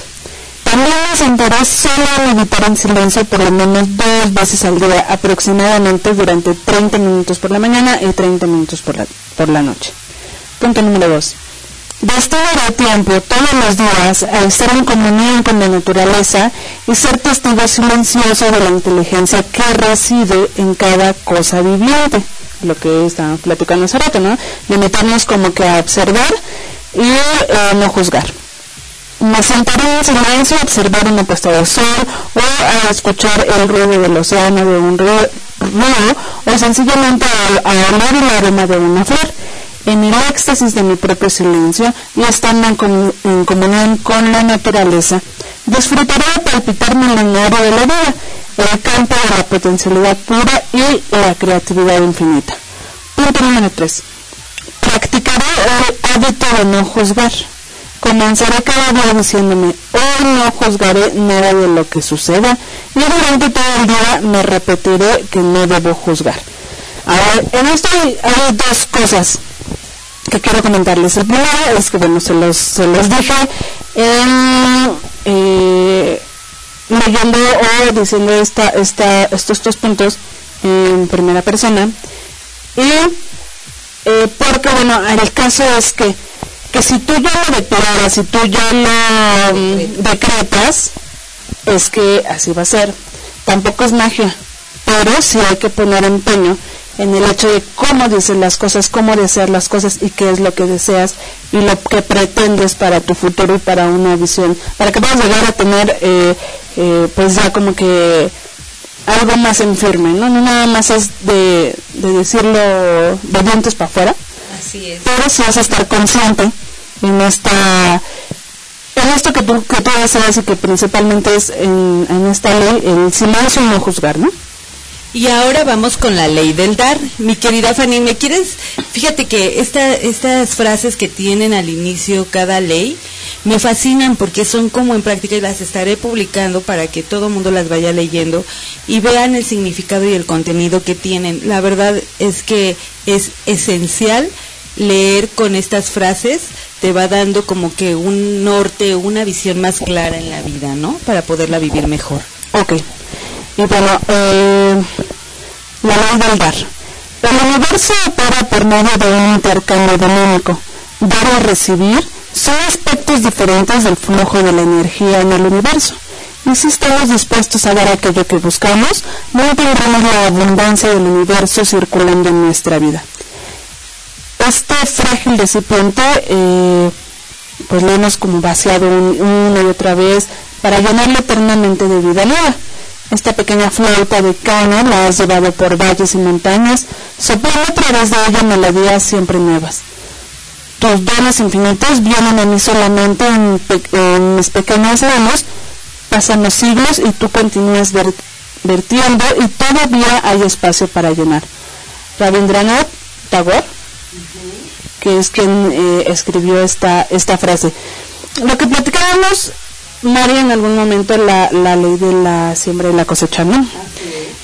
I: También me sentaré solo a meditar en silencio por lo menos dos veces al día, aproximadamente durante 30 minutos por la mañana y 30 minutos por la, por la noche. Punto número 2 Destinará tiempo todos los días a estar en comunión con la naturaleza y ser testigo silencioso de la inteligencia que reside en cada cosa viviente. Lo que estábamos platicando hace rato, ¿no? Limitarnos como que a observar y eh, no juzgar. Me sentaré en silencio a observar una puesta de sol o a escuchar el ruido del océano de un río, o sencillamente a, a el aroma de una flor en el éxtasis de mi propio silencio y estando en, com- en comunión con la naturaleza, disfrutaré de palpitarme el aire de la vida, el campo de la potencialidad pura y la creatividad infinita. Punto número 3. Practicaré el hábito de no juzgar. Comenzaré cada día diciéndome, hoy no juzgaré nada de lo que suceda y durante todo el día me repetiré que no debo juzgar. Ahora, en esto hay dos cosas que quiero comentarles. El primero es que, bueno, se los, se los dije en, eh, leyendo o diciendo esta, esta, estos dos puntos en primera persona. Y eh, porque, bueno, el caso es que, que si tú ya lo declaras, si tú ya lo mm, decretas, es que así va a ser. Tampoco es magia, pero sí hay que poner empeño en el hecho de cómo dices las cosas, cómo deseas las cosas y qué es lo que deseas y lo que pretendes para tu futuro y para una visión, para que puedas llegar a tener eh, eh, pues ya como que algo más en firme, ¿no? No nada más es de, de decirlo de dientes para afuera,
H: Así es.
I: pero sí vas a estar consciente en esta en esto que tú, que tú deseas y que principalmente es en, en esta ley el silencio y no juzgar, ¿no?
H: Y ahora vamos con la ley del dar. Mi querida Fanny, ¿me quieres? Fíjate que esta, estas frases que tienen al inicio cada ley me fascinan porque son como en práctica y las estaré publicando para que todo el mundo las vaya leyendo y vean el significado y el contenido que tienen. La verdad es que es esencial leer con estas frases, te va dando como que un norte, una visión más clara en la vida, ¿no? Para poderla vivir mejor.
I: Ok. Y bueno, eh, la ley del dar. El universo opera por medio de un intercambio dinámico. Dar o recibir son aspectos diferentes del flujo de la energía en el universo. Y si estamos dispuestos a dar aquello que buscamos, no tendremos la abundancia del universo circulando en nuestra vida. Este frágil recipiente, eh, pues lo hemos como vaciado un- una y otra vez para llenarlo eternamente de vida nueva. Esta pequeña flauta de caña la has llevado por valles y montañas, soplando a través de ella melodías siempre nuevas. Tus dones infinitos vienen a mí solamente en, mis pequeñas manos, pasan los siglos y tú continúas ver- vertiendo y todavía hay espacio para llenar. Rabindranath Tagore, que es quien eh, escribió esta, esta frase. Lo que platicábamos, María, en algún momento, la, la ley de la siembra y la cosecha, ¿no?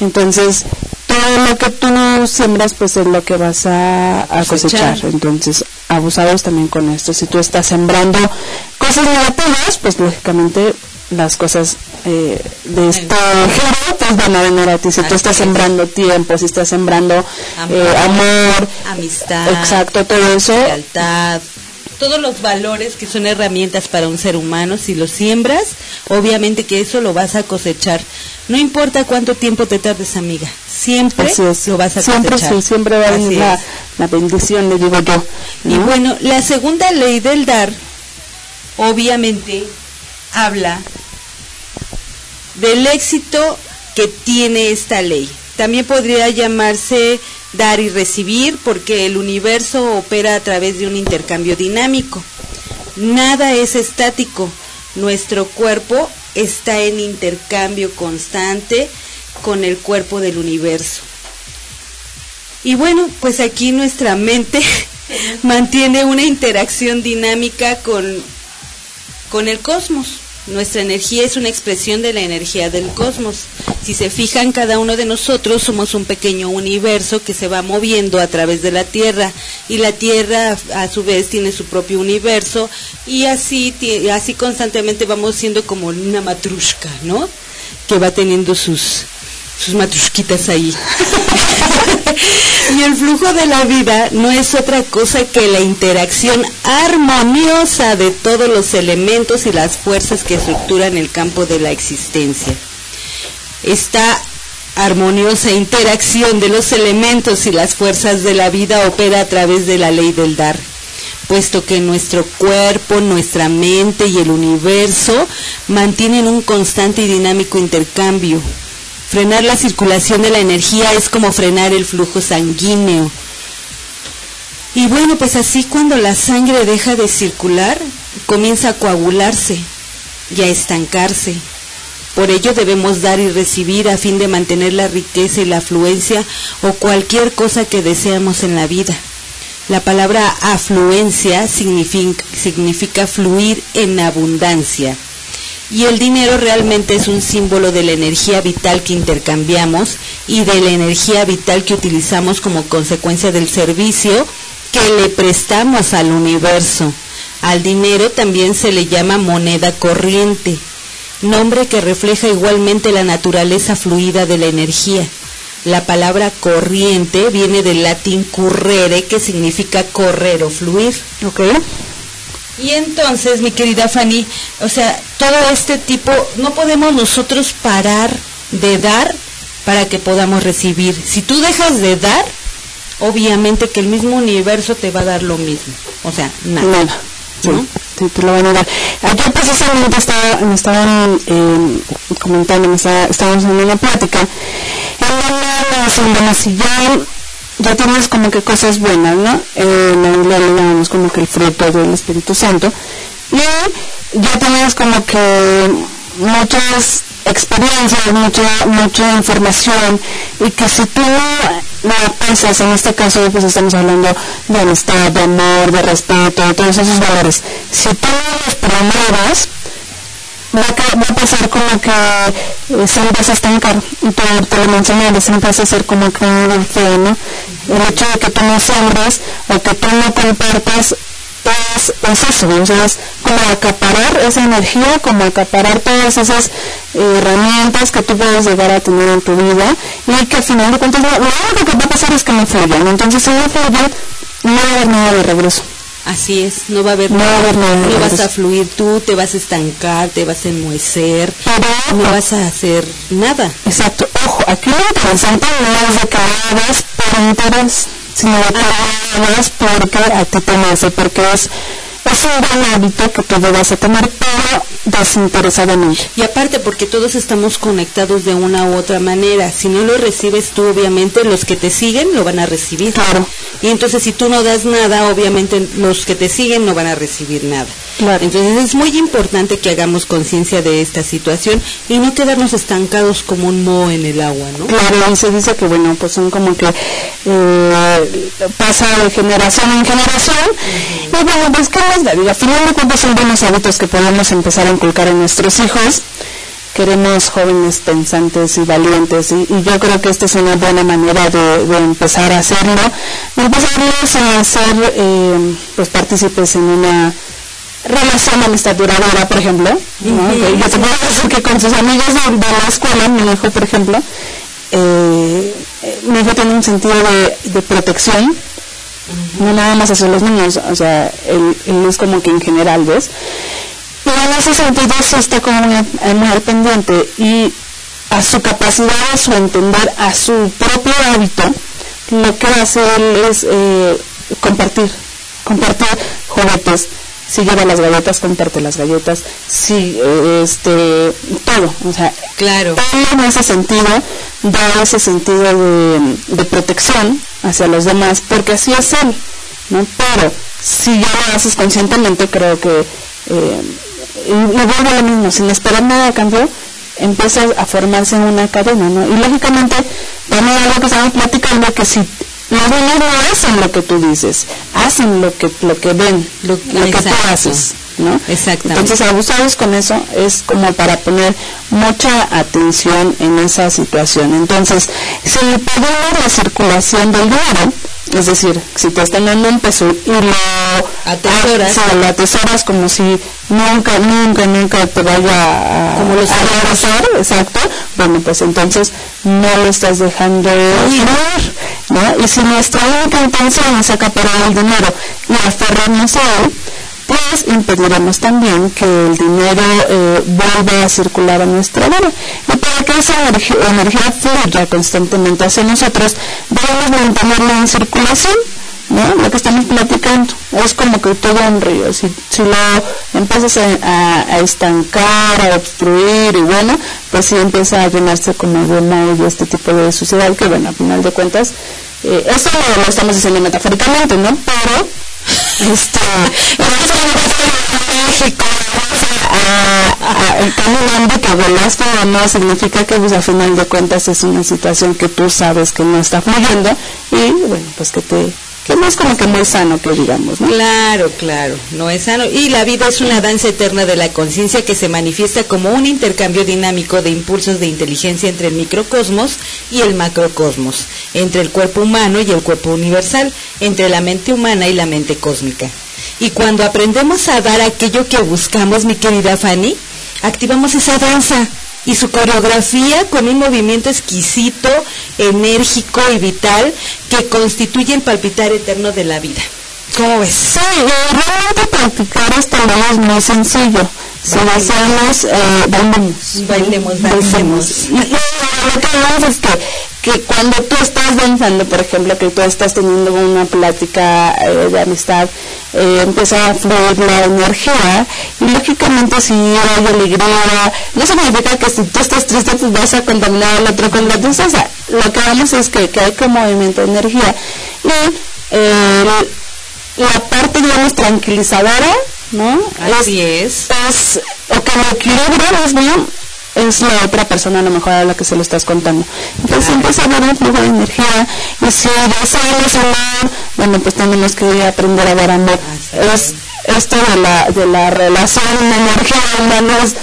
I: Entonces, todo lo que tú siembras, pues es lo que vas a, a
H: Cosechar.
I: cosechar. Entonces, abusados también con esto. Si tú estás sembrando cosas negativas, pues lógicamente las cosas eh, de este género pues van a venir a ti. Si tú estás sembrando tiempo, si estás sembrando eh, amor,
H: amistad,
I: exacto, todo eso,
H: lealtad, todos los valores que son herramientas para un ser humano, si los siembras, obviamente que eso lo vas a cosechar. No importa cuánto tiempo te tardes, amiga, siempre lo vas a
I: siempre
H: cosechar.
I: sí, siempre va a venir la, bendición, le digo yo.
H: Y
I: ¿no?
H: bueno, la segunda ley del dar, obviamente, habla del éxito que tiene esta ley. También podría llamarse dar y recibir porque el universo opera a través de un intercambio dinámico. Nada es estático. Nuestro cuerpo está en intercambio constante con el cuerpo del universo. Y bueno, pues aquí nuestra mente mantiene una interacción dinámica con, con el cosmos. Nuestra energía es una expresión de la energía del cosmos. Si se fijan, cada uno de nosotros somos un pequeño universo que se va moviendo a través de la Tierra y la Tierra a su vez tiene su propio universo y así así constantemente vamos siendo como una matrushka, ¿no? Que va teniendo sus sus matrusquitas ahí. y el flujo de la vida no es otra cosa que la interacción armoniosa de todos los elementos y las fuerzas que estructuran el campo de la existencia. Esta armoniosa interacción de los elementos y las fuerzas de la vida opera a través de la ley del dar, puesto que nuestro cuerpo, nuestra mente y el universo mantienen un constante y dinámico intercambio. Frenar la circulación de la energía es como frenar el flujo sanguíneo. Y bueno, pues así cuando la sangre deja de circular, comienza a coagularse y a estancarse. Por ello debemos dar y recibir a fin de mantener la riqueza y la afluencia o cualquier cosa que deseamos en la vida. La palabra afluencia significa, significa fluir en abundancia. Y el dinero realmente es un símbolo de la energía vital que intercambiamos y de la energía vital que utilizamos como consecuencia del servicio que le prestamos al universo. Al dinero también se le llama moneda corriente, nombre que refleja igualmente la naturaleza fluida de la energía. La palabra corriente viene del latín currere, que significa correr o fluir. Y entonces, mi querida Fanny, o sea, todo este tipo, no podemos nosotros parar de dar para que podamos recibir. Si tú dejas de dar, obviamente que el mismo universo te va a dar lo mismo. O sea, nada.
I: Nada. Sí, sí, te lo van a dar. Ayer precisamente estaba, me estaban eh, comentando, me estaba- estábamos en una plática, en bueno, si ya, ya tienes como que cosas buenas, ¿no? Eh, en la Biblia le llamamos como que el fruto del Espíritu Santo, y ya tienes como que muchas experiencias, mucha, mucha información, y que si tú la piensas, en este caso pues estamos hablando de amistad, de amor, de respeto, de todos esos valores, si tú los promuevas, va a, va pasar como que eh, se estancar, y te lo mencionabas, se empieza a hacer como que ¿no? El hecho de que tú no siembras o que tú no compartas es, es eso, o sea, es como acaparar esa energía, como acaparar todas esas eh, herramientas que tú puedes llegar a tener en tu vida y que al final de cuentas lo único que va a pasar es que no fluyan, entonces si no fluyen, no va a haber nada de regreso.
H: Así es, no va a haber
I: No
H: nada, no vas a fluir tú, te vas a estancar, te vas a enmohecer, no vas a hacer nada.
I: Exacto, ojo, aquí lo interesante no es de hagas por interés, sino de hagas porque a ti te nace, porque es, es un buen hábito que tú debas a tener, pero desinteresadamente.
H: Y aparte porque todos estamos conectados de una u otra manera, si no lo recibes tú obviamente los que te siguen lo van a recibir.
I: Claro.
H: Y entonces si tú no das nada, obviamente los que te siguen no van a recibir nada.
I: Claro.
H: Entonces es muy importante que hagamos conciencia de esta situación y no quedarnos estancados como un moho en el agua, ¿no?
I: Claro, y se dice que, bueno, pues son como que eh, pasa de generación en generación. Y bueno, pues, ¿qué Al final de cuentas son buenos hábitos que podemos empezar a inculcar en nuestros hijos. Queremos jóvenes pensantes y valientes, y, y yo creo que esta es una buena manera de, de empezar a hacerlo. De empezarlos a ser, eh, pues, partícipes en una relación amistad duradera, por ejemplo. ¿no? Que yo te puedo decir que con sus amigos de, de la escuela, mi hijo, por ejemplo, eh, eh, mi hijo tiene un sentido de, de protección, no nada más hacia los niños, o sea, él, él es como que en general, ¿ves? Y en ese sentido sí está como muy, eh, muy al pendiente y a su capacidad, a su entender, a su propio hábito, lo que hace él es eh, compartir, compartir juguetes, si lleva las galletas, comparte las galletas, si eh, este, todo, o sea,
H: claro.
I: en ese sentido, da ese sentido de, de protección hacia los demás, porque así es él, ¿no? Pero si ya lo haces conscientemente, creo que eh, y lo mismo, sin esperar nada a cambio, empieza a formarse una cadena, ¿no? Y lógicamente, también algo que estamos platicando, que si niños no hacen lo que tú dices, hacen lo que, lo que ven, lo, lo que tú haces, ¿no?
H: Exactamente.
I: Entonces, abusados con eso es como para poner mucha atención en esa situación. Entonces, si pedimos la circulación del dinero, es decir, si te están dando un peso y lo
H: Atesoras.
I: ah, sí, lo atesoras como si nunca, nunca, nunca te vaya a,
H: Como los
I: a regresar, exacto, bueno, pues entonces no lo estás dejando ir, ¿no? Y si nuestra única intención es acaparar el dinero y aferrarnos a él, pues impediremos también que el dinero eh, vuelva a circular a nuestra vida. Y para que esa energía, fluya constantemente hacia nosotros, debemos mantenerla en circulación. ¿no? Lo que estamos platicando es como que todo un río. Si, si lo empiezas a, a- estancar, a obstruir y bueno, pues sí empieza a llenarse como de moho y este tipo de suciedad que bueno, a final de cuentas, eh, eso lo, lo estamos diciendo metafóricamente, ¿no? Pero este México caminando que volaste o no significa que pues a final de cuentas es una situación que tú sabes que no está fluyendo y bueno pues que te que no es como que muy sano que digamos ¿no?
H: Claro, claro, no es sano. Y la vida es una danza eterna de la conciencia que se manifiesta como un intercambio dinámico de impulsos de inteligencia entre el microcosmos y el macrocosmos, entre el cuerpo humano y el cuerpo universal, entre la mente humana y la mente cósmica. Y cuando aprendemos a dar aquello que buscamos, mi querida Fanny, activamos esa danza y su coreografía con un movimiento exquisito, enérgico y vital que constituye el palpitar eterno de la vida. ¿Cómo ves?
I: Sí, realmente practicar esto no es muy sencillo. Si deseamos, eh, bailemos.
H: Bailemos, dancemos.
I: Y- y Lo que vemos es que, que cuando tú estás danzando, por ejemplo, que tú estás teniendo una plática eh, de amistad, eh, empieza a fluir la energía y lógicamente si hay alegría, no significa que si tú estás triste pues vas a contaminar al otro con la tristeza. Lo que vamos es que, que hay como movimiento de energía. Y eh, la parte, digamos, tranquilizadora, ¿no?
H: Así es.
I: Es, o que lo equilibra más bien, es la otra persona a lo mejor a la que se lo estás contando. Entonces empieza a haber un flujo de energía y si deseamos amor, bueno, pues tenemos que aprender a dar amor. Es esto de la, de la relación de energía humana es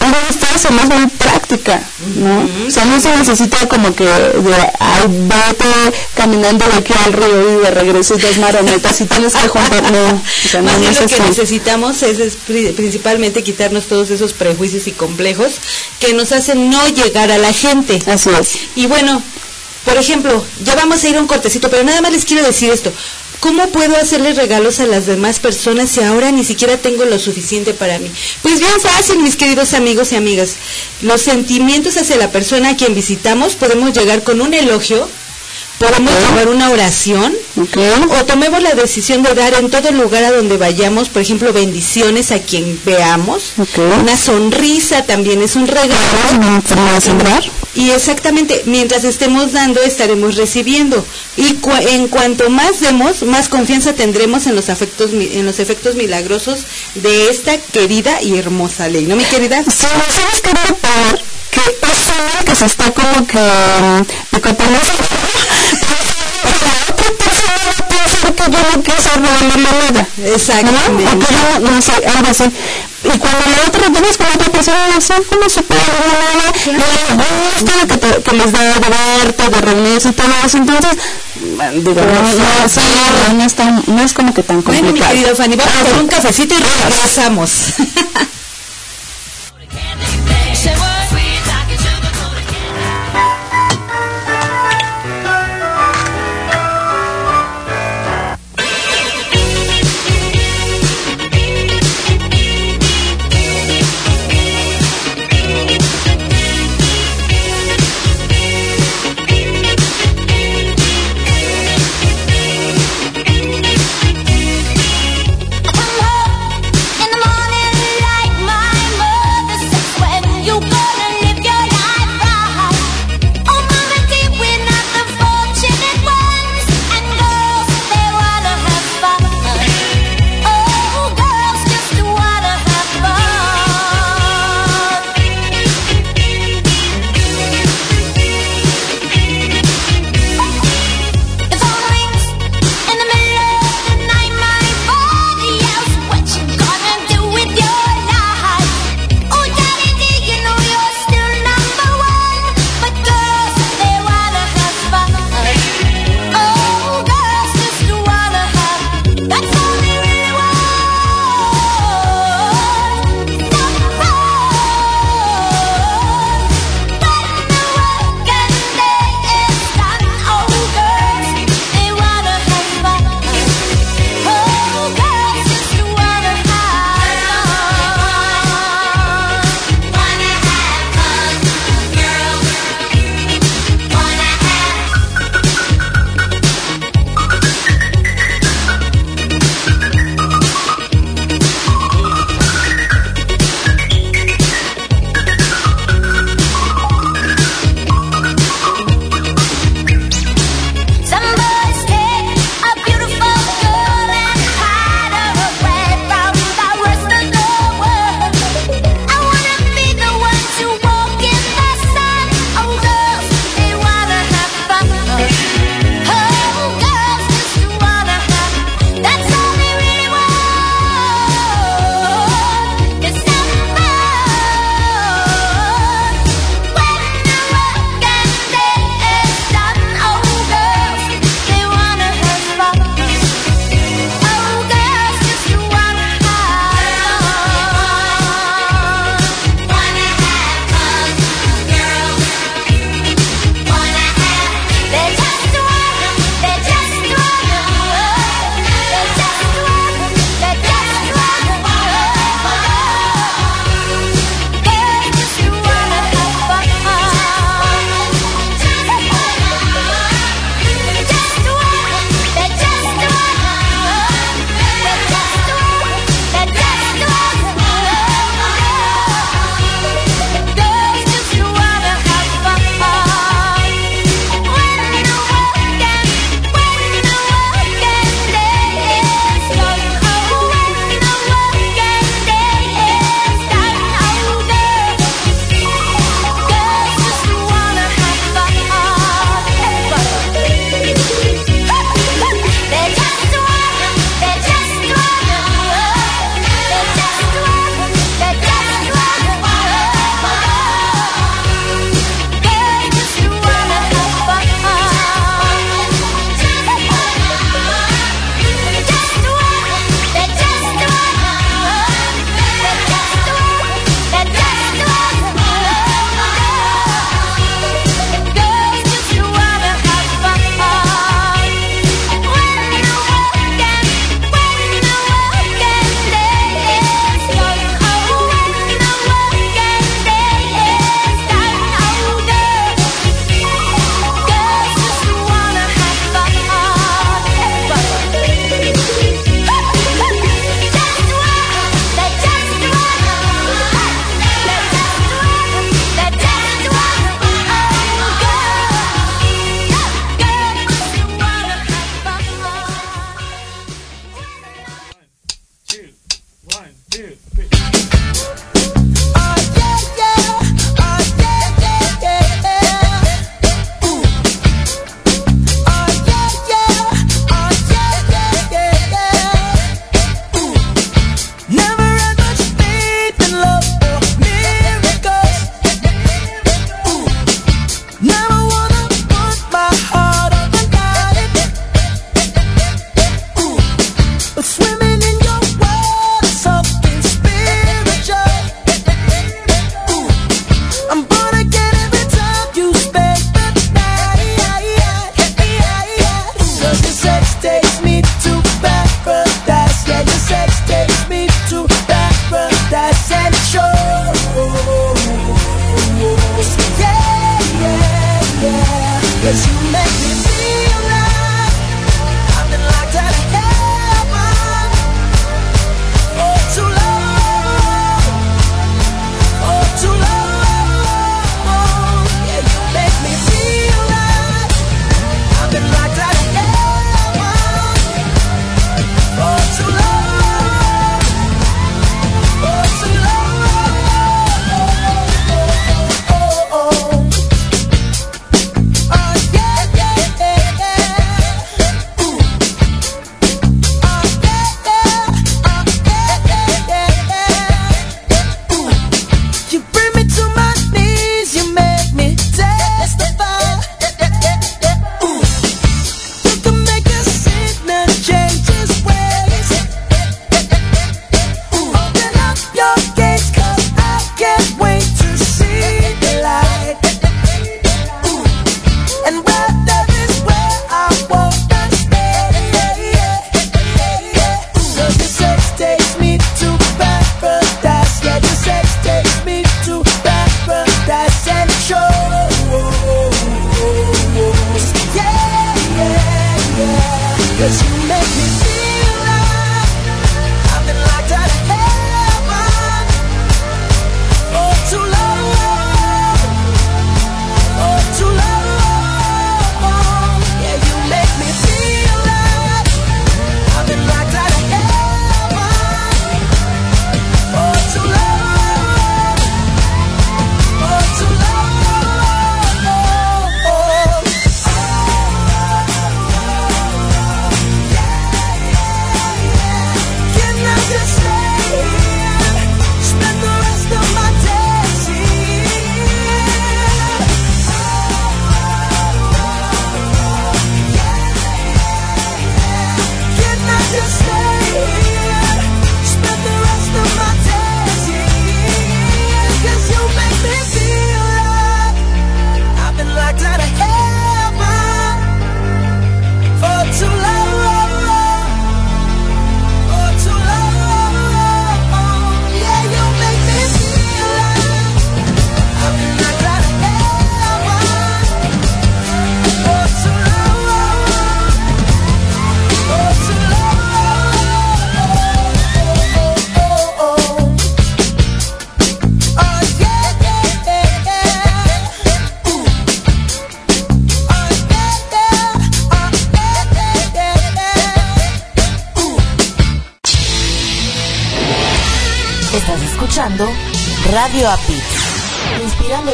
I: una fase más bien práctica, ¿no? O sea, no se necesita como que de, ay, vete caminando de aquí al río y de regreso y dos marometas y tienes que juntar, no, o sea, no,
H: Más bien
I: no
H: lo
I: es
H: que
I: así.
H: necesitamos es, es pri- principalmente quitarnos todos esos prejuicios y complejos que nos hacen no llegar a la gente.
I: Así es.
H: Y bueno, por ejemplo, ya vamos a ir a un cortecito, pero nada más les quiero decir esto. ¿Cómo puedo hacerles regalos a las demás personas si ahora ni siquiera tengo lo suficiente para mí? Pues bien fácil, mis queridos amigos y amigas. Los sentimientos hacia la persona a quien visitamos podemos llegar con un elogio, podemos llevar una oración, o tomemos la decisión de dar en todo lugar a donde vayamos, por ejemplo, bendiciones a quien veamos, una sonrisa también es un regalo. Y exactamente, mientras estemos dando, estaremos recibiendo. Y en cuanto más demos, más confianza tendremos en los, afectos, mi- en los efectos milagrosos de esta querida y hermosa ley, ¿no, mi querida?
I: Sí, ¿sabes qué? Que es que se está como que mm, que yo no quiero robarle la moneda.
H: Exactamente.
I: ¿No? O que yo, no sé, algo así. Y cuando la otra tienes con otra persona, no sé cómo se puede no les gusta que, te- que les da de verte, de reunirse y todo eso. Entonces, bueno, digo, no, no, sí, no, no es tan- no es como que tan
H: Bueno,
I: complicado.
H: mi querida Fanny, vamos por un cafecito y regresamos.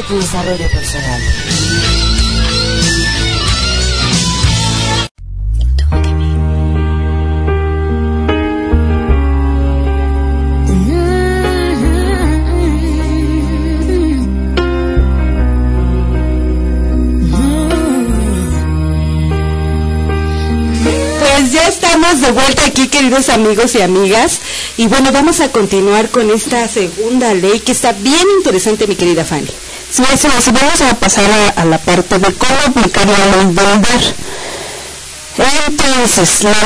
T: tu desarrollo personal.
H: Pues ya estamos de vuelta aquí, queridos amigos y amigas. Y bueno, vamos a continuar con esta segunda ley que está bien interesante, mi querida Fanny
I: si vamos a pasar a, la parte de cómo aplicar la ley del dar. Entonces, la ley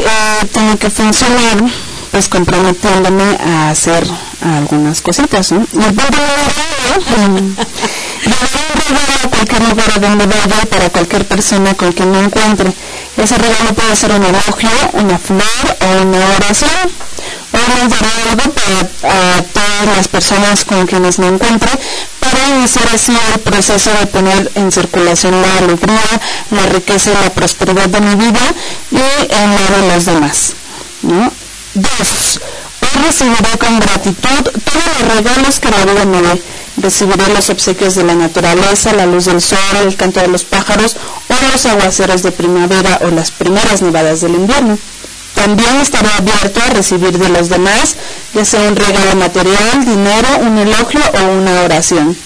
I: eh, tiene que funcionar, pues comprometiéndome a hacer algunas cositas, Me ¿no? Me eh, regalo a cualquier lugar donde vaya para cualquier persona con quien me encuentre. Ese regalo puede ser un elogio, una flor o una oración. O un regalo para eh, todas las personas con quienes me encuentre, iniciar así el proceso de poner en circulación la alegría, la riqueza y la prosperidad de mi vida y en la de los demás. ¿no? Dos, hoy recibiré con gratitud todos los regalos que la vida me dé. Recibiré los obsequios de la naturaleza, la luz del sol, el canto de los pájaros o los aguaceros de primavera o las primeras nevadas del invierno. También estaré abierto a recibir de los demás, ya sea un regalo material, dinero, un elogio o una oración.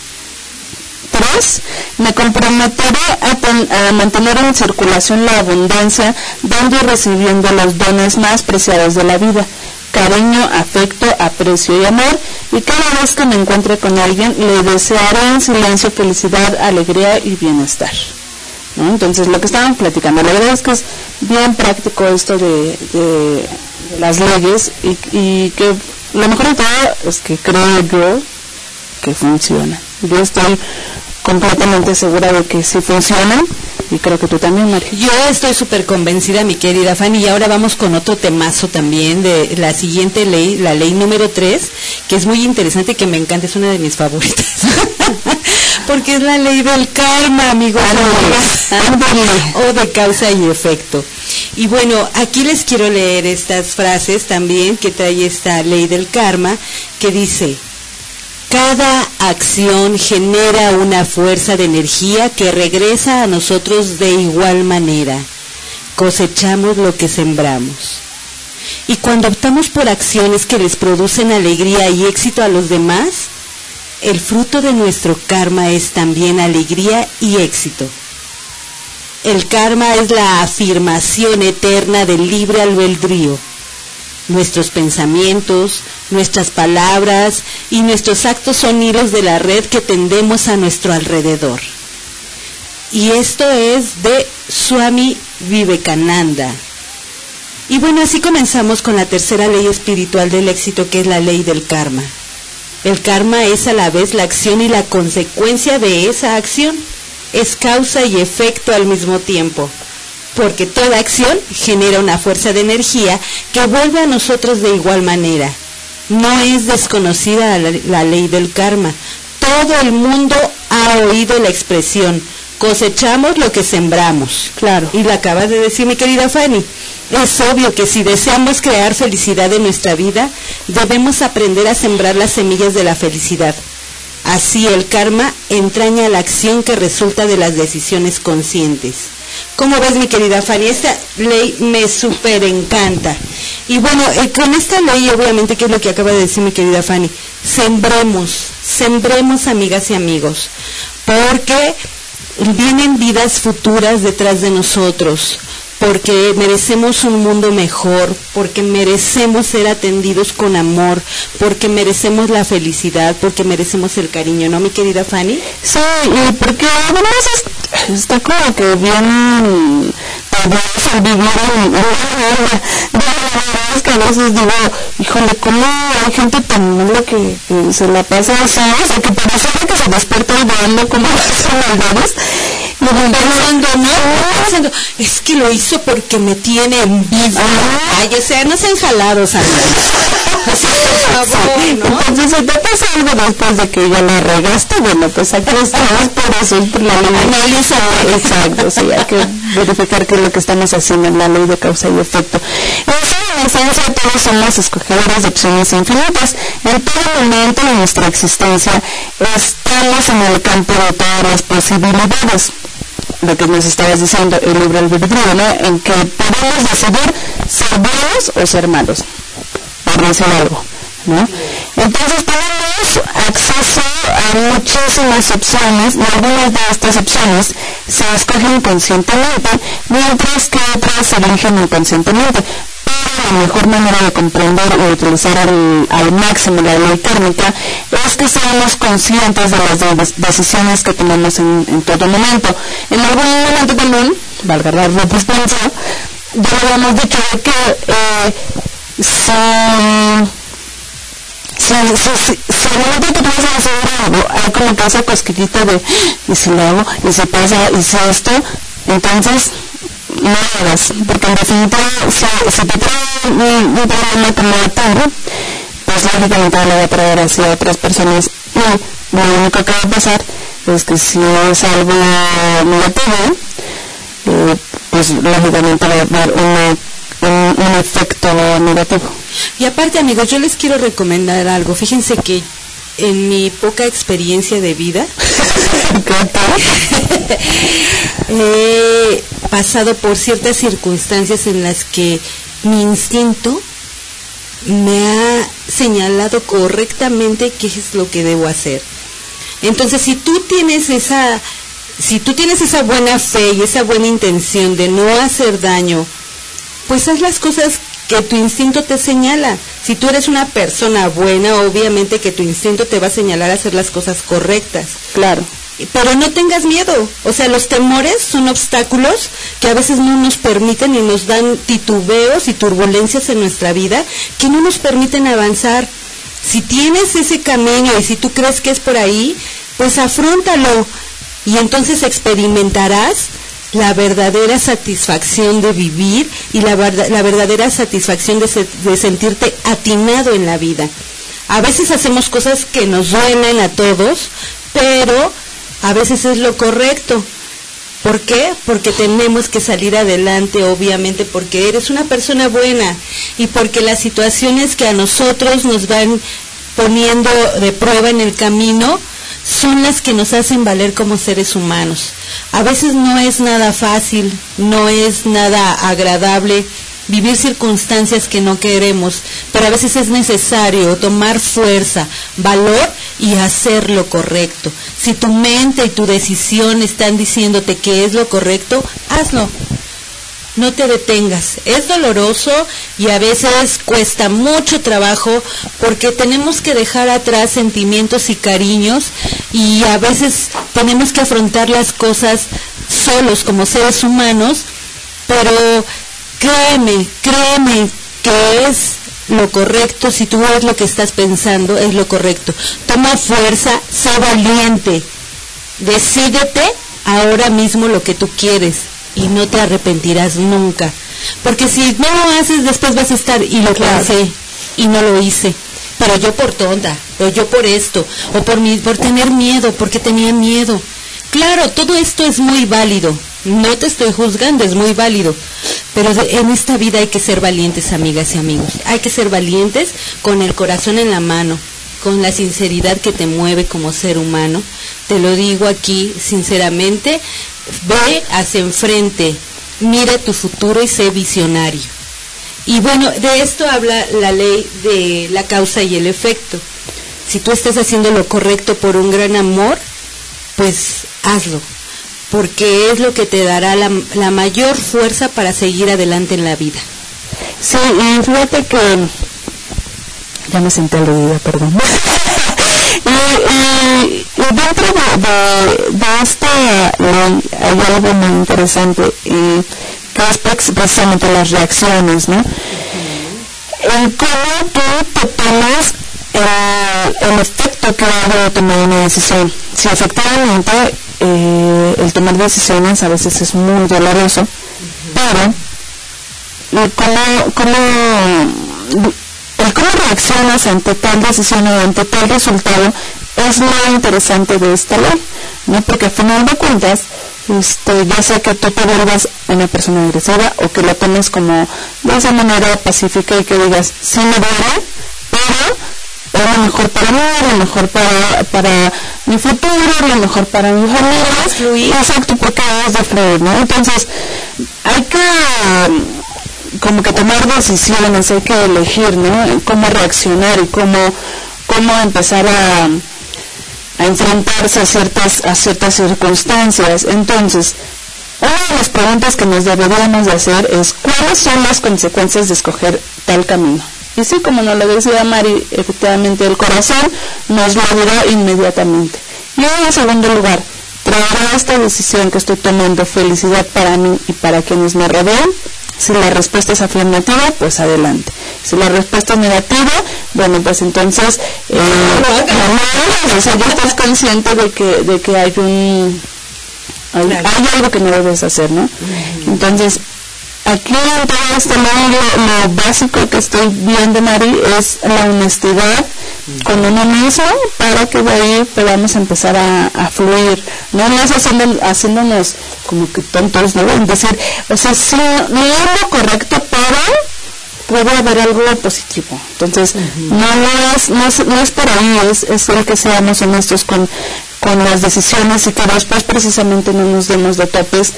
I: 3. Me comprometeré a, ten- a mantener en circulación la abundancia, dando y recibiendo los dones más preciados de la vida, cariño, afecto, aprecio y amor, y cada vez que me encuentre con alguien le desearé en silencio felicidad, alegría y bienestar. Entonces, lo que estaban platicando, la verdad es que es bien práctico esto de, de- de las leyes y, y que lo mejor de todo es que creo yo que funciona. Yo estoy completamente segura de que sí funciona y creo que tú también, María.
H: Yo estoy súper convencida, mi querida Fanny, y ahora vamos con otro temazo también de la siguiente ley, la ley número 3, que es muy interesante, que me encanta, es una de mis favoritas. Porque es la ley del karma, amigos. o de causa y efecto. Y bueno, aquí les quiero leer estas frases también que trae esta ley del karma, que dice, cada acción genera una fuerza de energía que regresa a nosotros de igual manera. Cosechamos lo que sembramos. Y cuando optamos por acciones que les producen alegría y éxito a los demás, el fruto de nuestro karma es también alegría y éxito. El karma es la afirmación eterna del libre albedrío. Nuestros pensamientos, nuestras palabras y nuestros actos son hilos de la red que tendemos a nuestro alrededor. Y esto es de Swami Vivekananda. Y bueno, así comenzamos con la tercera ley espiritual del éxito, que es la ley del karma. El karma es a la vez la acción y la consecuencia de esa acción. Es causa y efecto al mismo tiempo porque toda acción genera una fuerza de energía que vuelve a nosotros de igual manera. No es desconocida la, la ley del karma. Todo el mundo ha oído la expresión, cosechamos lo que sembramos.
I: Claro.
H: Y lo acabas de decir mi querida Fanny. Es obvio que si deseamos crear felicidad en nuestra vida, debemos aprender a sembrar las semillas de la felicidad. Así el karma entraña la acción que resulta de las decisiones conscientes. ¿Cómo ves, mi querida Fanny? Esta ley me súper encanta. Y bueno, eh, con esta ley, obviamente, ¿qué es lo que acaba de decir mi querida Fanny? Sembremos, sembremos, amigas y amigos, porque vienen vidas futuras detrás de nosotros, porque merecemos un mundo mejor, porque merecemos ser atendidos con amor, porque merecemos la felicidad, porque merecemos el cariño, ¿no, mi querida Fanny?
I: Sí, y porque además es- está como que bien perverso el vivir en una es que a veces digo, híjole, ¿cómo hay gente tan mala que, que se la pasa así? O que parece que se despierta igualando como las maldades. Y
H: Pensando, ¿no? Pensando, es que lo hizo porque me tiene envidia. Ay, o sea, no sean jalados. Así, por favor, ¿no?
I: Entonces, si te pasa algo después de que ya la regaste, bueno, pues aquí estamos es por la ley.
H: Analiza.
I: Exacto, sí, hay que verificar qué es lo que estamos haciendo en la ley de causa y efecto. En esencia, todos somos escogedoras de opciones infinitas. En todo momento de nuestra existencia, estamos en el campo de todas las posibilidades lo que nos estabas diciendo, el libre albedrío, ¿no? En que podemos decidir ser buenos o ser malos, por decir algo, ¿no? Entonces tenemos acceso a muchísimas opciones y algunas de estas opciones se escogen conscientemente, mientras que otras se eligen inconscientemente. La mejor manera de comprender y utilizar al, máximo la ley kármica es que seamos conscientes de las de- decisiones que tomamos en, todo momento. En algún momento también, valga la redundancia, ya habíamos dicho de que si, si, si, si, tú vas a hacer algo, hay como que esa cosquillita de, y si lo hago, y si pasa, y si esto, entonces no lo hagas, porque en definitiva, si, si te trae un, un problema como pues lógicamente le va a traer así a otras personas, y lo único que va a pasar es que si es algo negativo, eh, pues lógicamente va a una un, un efecto negativo.
H: Y aparte, amigos, yo les quiero recomendar algo. Fíjense que en mi poca experiencia de vida he pasado por ciertas circunstancias en las que mi instinto me ha señalado correctamente qué es lo que debo hacer. Entonces, si tú tienes esa si tú tienes esa buena fe y esa buena intención de no hacer daño, pues haz las cosas que tu instinto te señala. Si tú eres una persona buena, obviamente que tu instinto te va a señalar a hacer las cosas correctas.
I: Claro.
H: Pero no tengas miedo. O sea, los temores son obstáculos que a veces no nos permiten y nos dan titubeos y turbulencias en nuestra vida que no nos permiten avanzar. Si tienes ese camino y si tú crees que es por ahí, pues afrontalo y entonces experimentarás la verdadera satisfacción de vivir y la, la verdadera satisfacción de, de sentirte atinado en la vida. A veces hacemos cosas que nos duelen a todos, pero a veces es lo correcto. ¿Por qué? Porque tenemos que salir adelante, obviamente, porque eres una persona buena y porque las situaciones que a nosotros nos van poniendo de prueba en el camino son las que nos hacen valer como seres humanos. A veces no es nada fácil, no es nada agradable vivir circunstancias que no queremos, pero a veces es necesario tomar fuerza, valor y hacer lo correcto. Si tu mente y tu decisión están diciéndote que es lo correcto, hazlo. No te detengas. Es doloroso y a veces cuesta mucho trabajo porque tenemos que dejar atrás sentimientos y cariños y a veces tenemos que afrontar las cosas solos como seres humanos, pero créeme, créeme que es lo correcto, si tú ves lo que estás pensando, es lo correcto. Toma fuerza, sé valiente, decídete ahora mismo lo que tú quieres y no te arrepentirás nunca. Porque si no lo haces, después vas a estar y lo pensé y no lo hice. Pero yo por tonta, o yo por esto, o por, mi, por tener miedo, porque tenía miedo. Claro, todo esto es muy válido. No te estoy juzgando, es muy válido. Pero de- en esta vida hay que ser valientes, amigas y amigos. Hay que ser valientes con el corazón en la mano, con la sinceridad que te mueve como ser humano. Te lo digo aquí sinceramente, ve hacia enfrente, mira tu futuro y sé visionario. Y bueno, de esto habla la ley de la causa y el efecto. Si tú estás haciendo lo correcto por un gran amor, pues hazlo, porque es lo que te dará la, la mayor fuerza para seguir adelante en la vida.
I: Sí, y fíjate que ya me senté aludida, perdón. y, y- dentro de, de- de esta ley hay algo muy interesante, y que es precisamente las reacciones, ¿no? El cómo tú te tomas el, el efecto que va a tomar una decisión. Si efectivamente eh, el tomar decisiones a veces es muy doloroso, pero cómo, cómo, el cómo reaccionas ante tal decisión o ante tal resultado es lo interesante de esta ley, ¿no? Porque al final de cuentas, este, ya sea que tú te vuelvas una persona agresiva o que lo tomes como de esa manera pacífica y que digas, sí me duele, pero es lo mejor para mí, lo mejor para, para mi futuro, lo mejor para mi familia. Exacto, porque debes de fluir, ¿no? Entonces, hay que como que tomar decisiones, hay que elegir, ¿no? Cómo reaccionar y cómo, cómo empezar a, enfrentarse a ciertas, a ciertas circunstancias. Entonces, una de las preguntas que nos deberíamos de hacer es cuáles son las consecuencias de escoger tal camino. Y sí, como nos lo decía Mari, efectivamente el corazón nos lo dirá inmediatamente. Y en segundo lugar, ¿traerá esta decisión que estoy tomando felicidad para mí y para quienes me rodean? Si la respuesta es afirmativa, pues adelante. Si la respuesta es negativa, bueno, pues entonces, eh, no, o sea, ya estás consciente de que, de que hay un, hay, hay algo que no debes hacer, ¿no? Entonces, aquí en todo este lado, lo, básico que estoy viendo, Mari, es la honestidad con uno mismo para que de ahí podamos empezar a, a fluir. No no es haciendo, haciéndonos como que tontos, ¿no? En decir, o sea, sí, no es lo correcto, pero puede haber algo positivo. Entonces, no, no, es, no, es, no es por ahí, es, es el que seamos honestos con, con las decisiones y que después precisamente no nos demos de topes,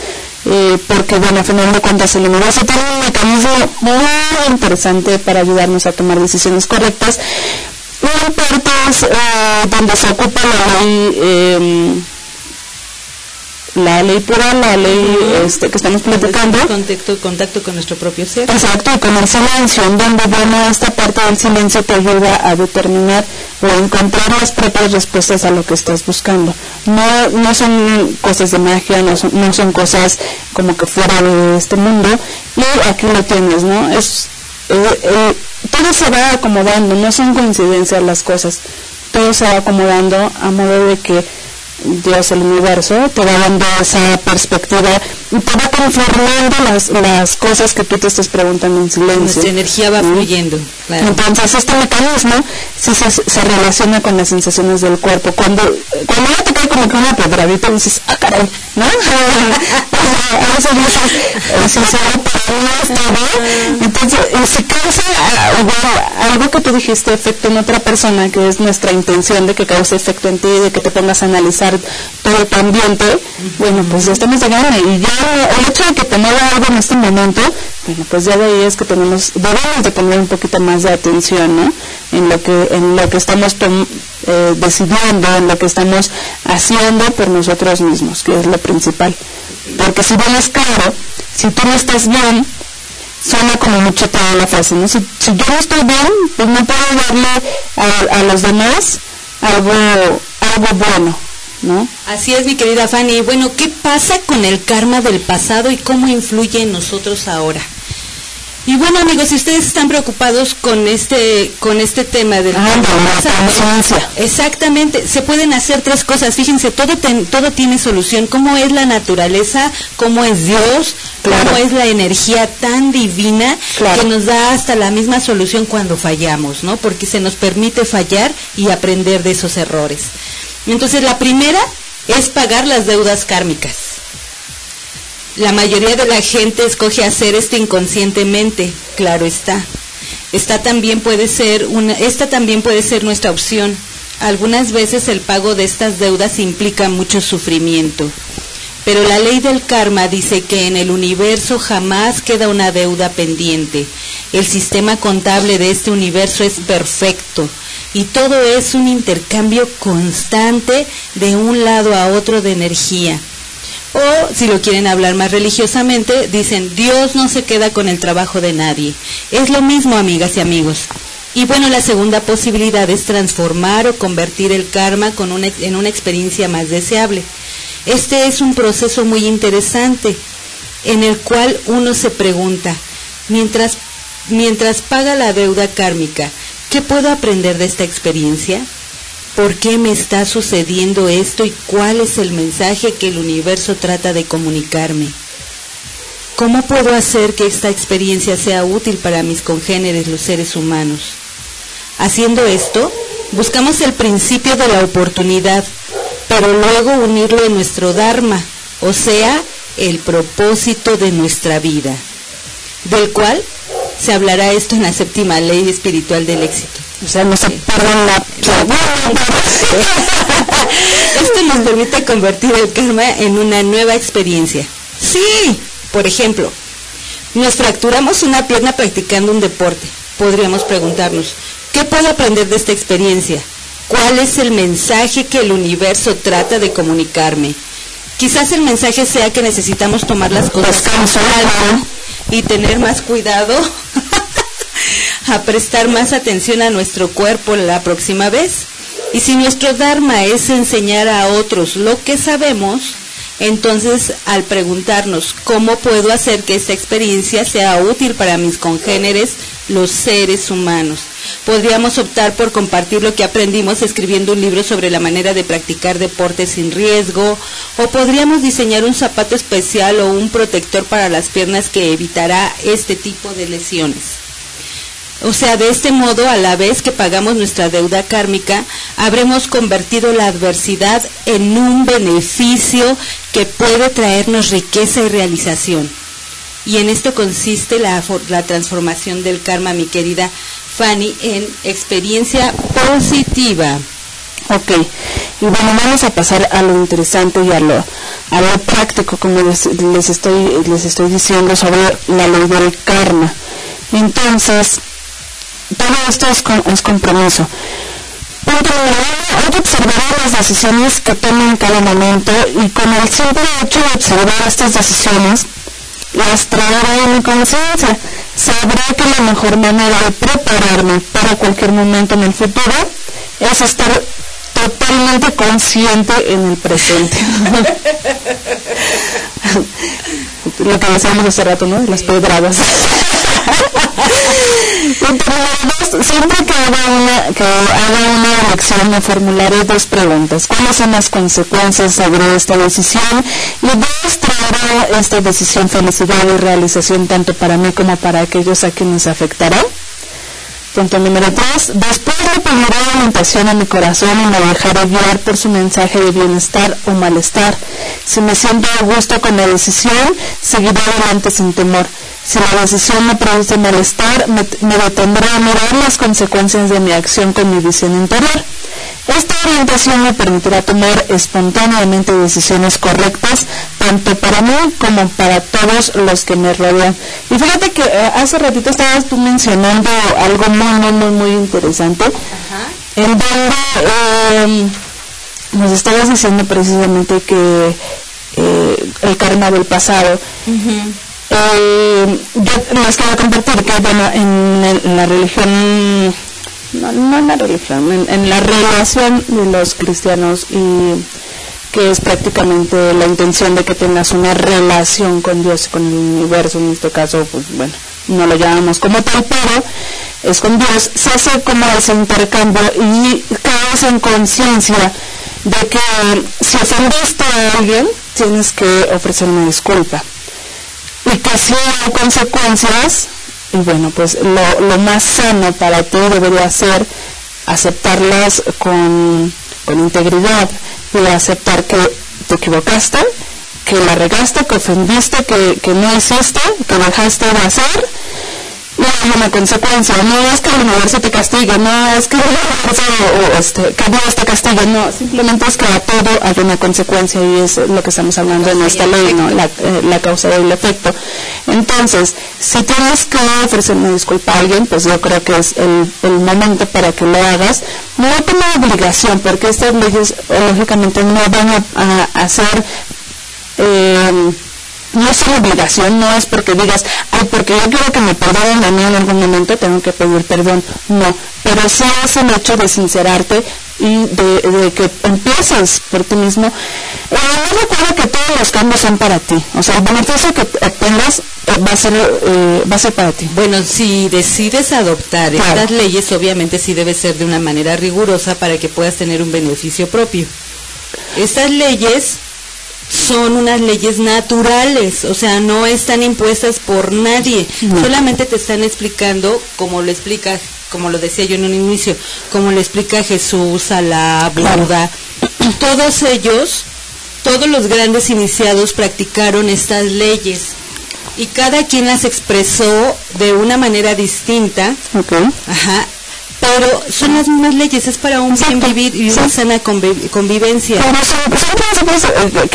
I: eh, porque bueno, al final de cuentas el universo tiene un mecanismo muy interesante para ayudarnos a tomar decisiones correctas. Parte es eh, donde se ocupa la ley, eh, la ley pura, la ley este, que estamos platicando.
H: Contacto, contacto con nuestro propio ser.
I: Exacto, y con el silencio, en donde bueno, esta parte del silencio te ayuda a determinar o a encontrar las propias respuestas a lo que estás buscando. No, no son cosas de magia, no son, no son cosas como que fuera de este mundo, y aquí lo tienes, ¿no? Es, eh, eh, todo se va acomodando, no son coincidencias las cosas, todo se va acomodando a modo de que Dios, el universo, te va dando esa perspectiva y te va conformando las, las cosas que tú te estás preguntando en silencio.
H: Nuestra energía va
I: ¿Mm?
H: fluyendo. claro.
I: Entonces, este mecanismo sí se, se relaciona con las sensaciones del cuerpo. Cuando, cuando ya te cae como que una pedradita, dices, ah, caray, ¿no? a veces dices. Entonces, eh, se causa ah, bueno, algo que tú dijiste, efecto en otra persona, que es nuestra intención de que cause efecto en ti, de que te pongas a analizar todo tu ambiente, bueno, pues ya estamos de gana. Y ya el hecho de que te algo en este momento, bueno, pues ya de ahí es que tenemos, debemos de poner un poquito más de atención, ¿no? En lo que, en lo que estamos eh, decidiendo, en lo que estamos haciendo por nosotros mismos, que es lo principal. Porque si bien es claro, si tú no estás bien, suena como mucho toda la frase, ¿no? Si, si yo no estoy bien, pues no puedo darle a, a los demás algo, algo bueno, ¿no?
H: Así es, mi querida Fanny. Bueno, ¿qué pasa con el karma del pasado y cómo influye en nosotros ahora? Y bueno, amigos, si ustedes están preocupados con este con este tema del pasado, exactamente, se pueden hacer tres cosas. Fíjense, todo ten- todo tiene solución. ¿Cómo es la naturaleza? ¿Cómo es Dios? ¿Cómo es la energía tan divina que nos da hasta la misma solución cuando fallamos, ¿no? Porque se nos permite fallar y aprender de esos errores. Entonces, la primera es pagar las deudas kármicas. La mayoría de la gente escoge hacer esto inconscientemente, claro está. Esta también puede ser también puede ser nuestra opción. Algunas veces el pago de estas deudas implica mucho sufrimiento. Pero la ley del karma dice que en el universo jamás queda una deuda pendiente. El sistema contable de este universo es perfecto y todo es un intercambio constante de un lado a otro de energía. O, si lo quieren hablar más religiosamente, dicen, Dios no se queda con el trabajo de nadie. Es lo mismo, amigas y amigos. Y bueno, la segunda posibilidad es transformar o convertir el karma con en una experiencia más deseable. Este es un proceso muy interesante en el cual uno se pregunta, mientras, mientras paga la deuda kármica, ¿qué puedo aprender de esta experiencia? ¿Por qué me está sucediendo esto y cuál es el mensaje que el universo trata de comunicarme? ¿Cómo puedo hacer que esta experiencia sea útil para mis congéneres, los seres humanos? Haciendo esto, buscamos el principio de la oportunidad, pero luego unirlo en nuestro Dharma, o sea, el propósito de nuestra vida, del cual se hablará esto en la séptima ley espiritual del éxito.
I: O sea, no se pierdan la...
H: Esto nos permite convertir el karma en una nueva experiencia. Sí, por ejemplo, nos fracturamos una pierna practicando un deporte. Podríamos preguntarnos, ¿qué puedo aprender de esta experiencia? ¿Cuál es el mensaje que el universo trata de comunicarme? Quizás el mensaje sea que necesitamos tomar las cosas con calma y tener más cuidado a prestar más atención a nuestro cuerpo la próxima vez. Y si nuestro Dharma es enseñar a otros lo que sabemos, entonces al preguntarnos cómo puedo hacer que esta experiencia sea útil para mis congéneres, los seres humanos, podríamos optar por compartir lo que aprendimos escribiendo un libro sobre la manera de practicar deporte sin riesgo, o podríamos diseñar un zapato especial o un protector para las piernas que evitará este tipo de lesiones. O sea, de este modo, a la vez que pagamos nuestra deuda kármica, habremos convertido la adversidad en un beneficio que puede traernos riqueza y realización. Y en esto consiste la, la transformación del karma, mi querida Fanny, en experiencia positiva.
I: Ok, y bueno, vamos a pasar a lo interesante y a lo, a lo práctico, como les, les estoy, les estoy diciendo sobre la ley del karma. Entonces, todo esto es, con- es compromiso. Punto número uno, hay que observar las decisiones que tomo en cada momento y con el simple hecho de observar estas decisiones, las traeré en mi conciencia. Sabré que la mejor manera de prepararme para cualquier momento en el futuro es estar totalmente consciente en el presente. Lo que decíamos hace rato, ¿no? Las pedradas. Dos, siempre que haga una, que haga una elección me formularé dos preguntas. ¿Cuáles son las consecuencias sobre esta decisión? Y dos, traerá esta decisión felicidad y realización tanto para mí como para aquellos a quienes afectará. Punto número tres, después le pediré alimentación a mi corazón y me dejaré guiar por su mensaje de bienestar o malestar. Si me siento a gusto con la decisión, seguiré adelante sin temor. Si la decisión me produce malestar, me, me detendré a mirar las consecuencias de mi acción con mi visión interior. Esta orientación me permitirá tomar espontáneamente decisiones correctas, tanto para mí como para todos los que me rodean. Y fíjate que eh, hace ratito estabas tú mencionando algo muy, muy, muy, muy interesante, en donde eh, nos estabas diciendo precisamente que eh, el karma del pasado. Eh, yo les quiero compartir que, bueno, en, la religión, no, no en la religión, en, la relación de los cristianos y que es prácticamente la intención de que tengas una relación con Dios, con el universo, en este caso, pues bueno, no lo llamamos como tal, pero es con Dios, se hace como ese intercambio y caes en conciencia de que si ofendiste a alguien, tienes que ofrecer una disculpa y que si hay consecuencias, y bueno, pues lo, lo más sano para ti debería ser aceptarlas con, con integridad y aceptar que te equivocaste, que la regaste, que ofendiste, que, que no hiciste, que dejaste de hacer. Y hay una consecuencia, no es que el universo te castigue, no es que el universo o, este, que te castigue, no, simplemente es que a todo hay una consecuencia y es lo que estamos hablando en esta ley, ¿no? la, eh, la causa y el efecto. Entonces, si tienes que ofrecer una disculpa a alguien, pues yo creo que es el, el momento para que lo hagas, no como obligación, porque estas leyes eh, lógicamente no van a, a hacer eh, no es una obligación, no es porque digas, ay, porque yo quiero que me perdonen a mí en algún momento, tengo que pedir perdón. No, pero sí es el hecho de sincerarte y de, de que empieces por ti mismo. Eh, no recuerda que todos los cambios son para ti, o sea, el beneficio que obtengas eh, va a ser eh, va a ser para ti.
H: Bueno, si decides adoptar
I: Claro.
H: estas leyes, obviamente sí debe ser de una manera rigurosa para que puedas tener un beneficio propio. Estas leyes son unas leyes naturales, o sea, no están impuestas por nadie,
I: No.
H: solamente te están explicando como lo explica, como lo decía yo en un inicio, como lo explica Jesús, Alá,
I: Claro.
H: Buda, todos ellos, todos los grandes iniciados practicaron estas leyes y cada quien las expresó de una manera distinta. Ajá. Pero son las mismas leyes, es para un bien vivir y una sana convi- convivencia.
I: Pero principios eh,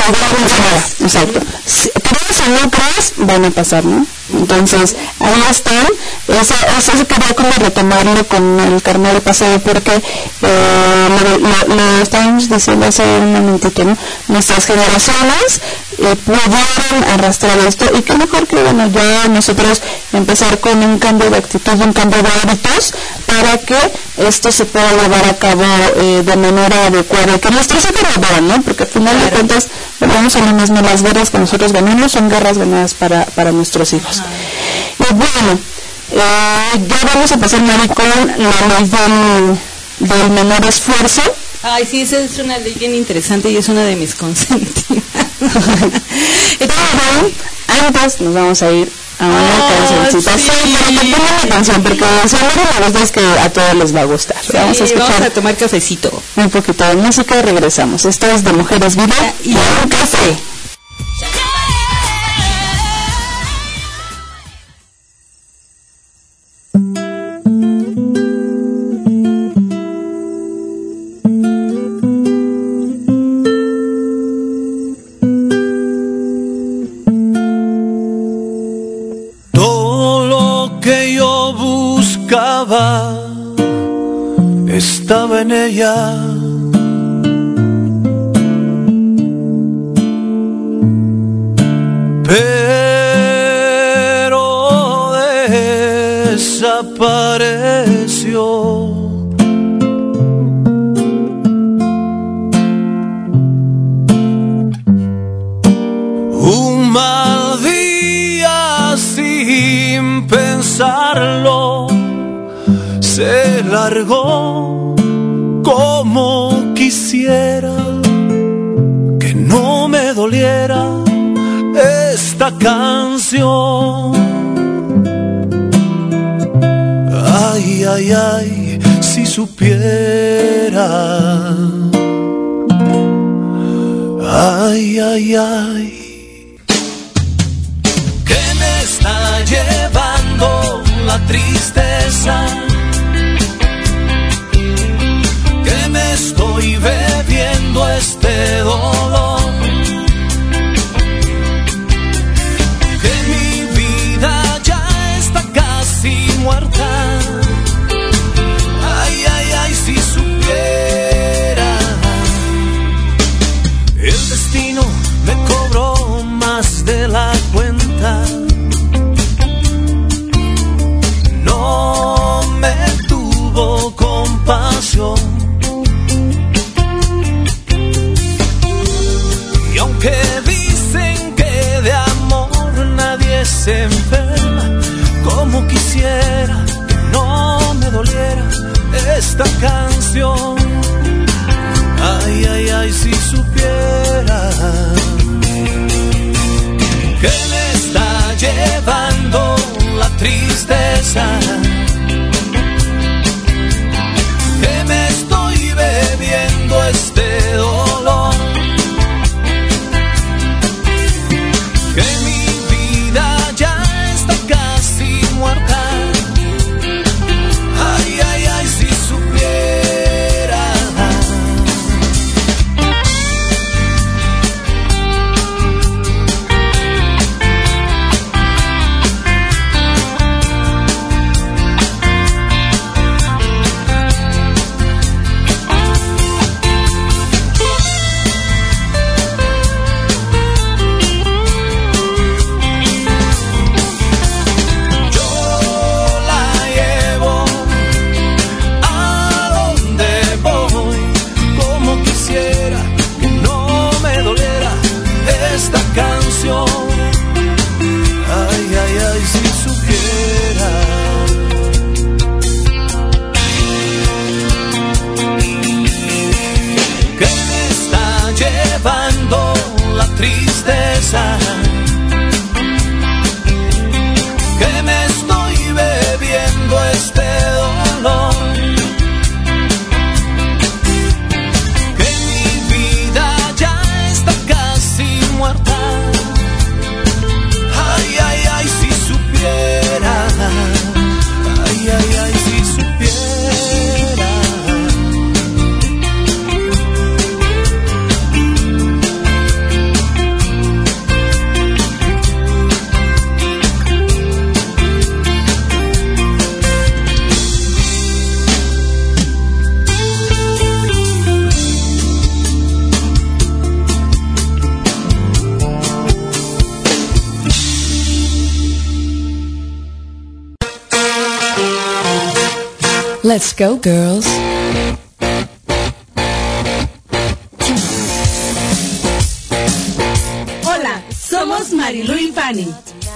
I: exacto. Si crees o no crees, van a pasar, ¿no? Entonces, ahí están. Eso, eso se quería como retomarlo con el carnal pasado, porque eh, lo, lo, lo estábamos diciendo hace un momentito, ¿no? Nuestras generaciones eh, pudieron arrastrar esto, y qué mejor que, bueno, ya nosotros empezar con un cambio de actitud, un cambio de hábitos, para que esto se pueda llevar a cabo eh, de manera adecuada, que nuestros lo vean, ¿no? Porque al final de cuentas, volvemos a lo mismo, las guerras que nosotros ganamos son guerras ganadas para, para nuestros hijos. Y bueno, eh, ya vamos a pasar, Mari, con la ley del, del menor esfuerzo.
H: Ay, sí, esa es una ley bien interesante y es una de mis consentidas.
I: Pero antes nos vamos a ir
S: a una cancioncita. Sí, pero que pongan la canción, porque seguro la verdad es que a todos les va a gustar. vamos a escuchar
H: vamos a tomar cafecito.
S: un poquito de música y regresamos. Esto es de Mujeres Vida y un café.
U: Go, girls.
B: Hola, somos Marilu y Fanny.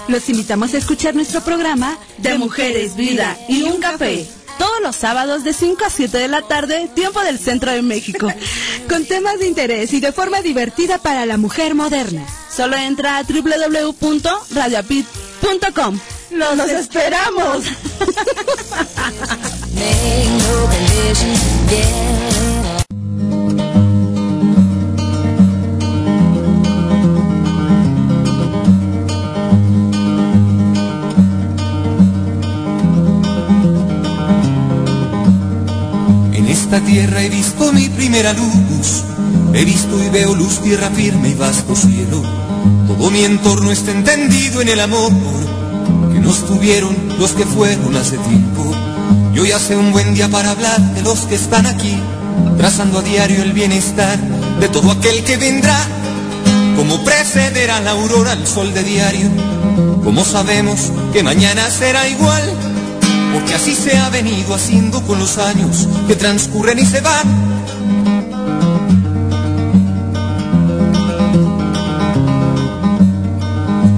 B: Los invitamos a escuchar nuestro programa de Mujeres, Vida y un Café. Todos los sábados de 5 a 7 de la tarde, tiempo del centro de México. Con temas de interés y de forma divertida para la mujer moderna. Solo entra a www.radioapit.com radioapit.com. ¡Los, esperamos!
V: En esta tierra he visto mi primera luz, he visto y veo luz, tierra firme y vasto cielo. Todo mi entorno está entendido en el amor que nos tuvieron los que fueron hace tiempo. Y hoy hace un buen día para hablar de los que están aquí, trazando a diario el bienestar de todo aquel que vendrá. Como precederá la aurora al sol de diario, como sabemos que mañana será igual porque así se ha venido haciendo con los años que transcurren y se van.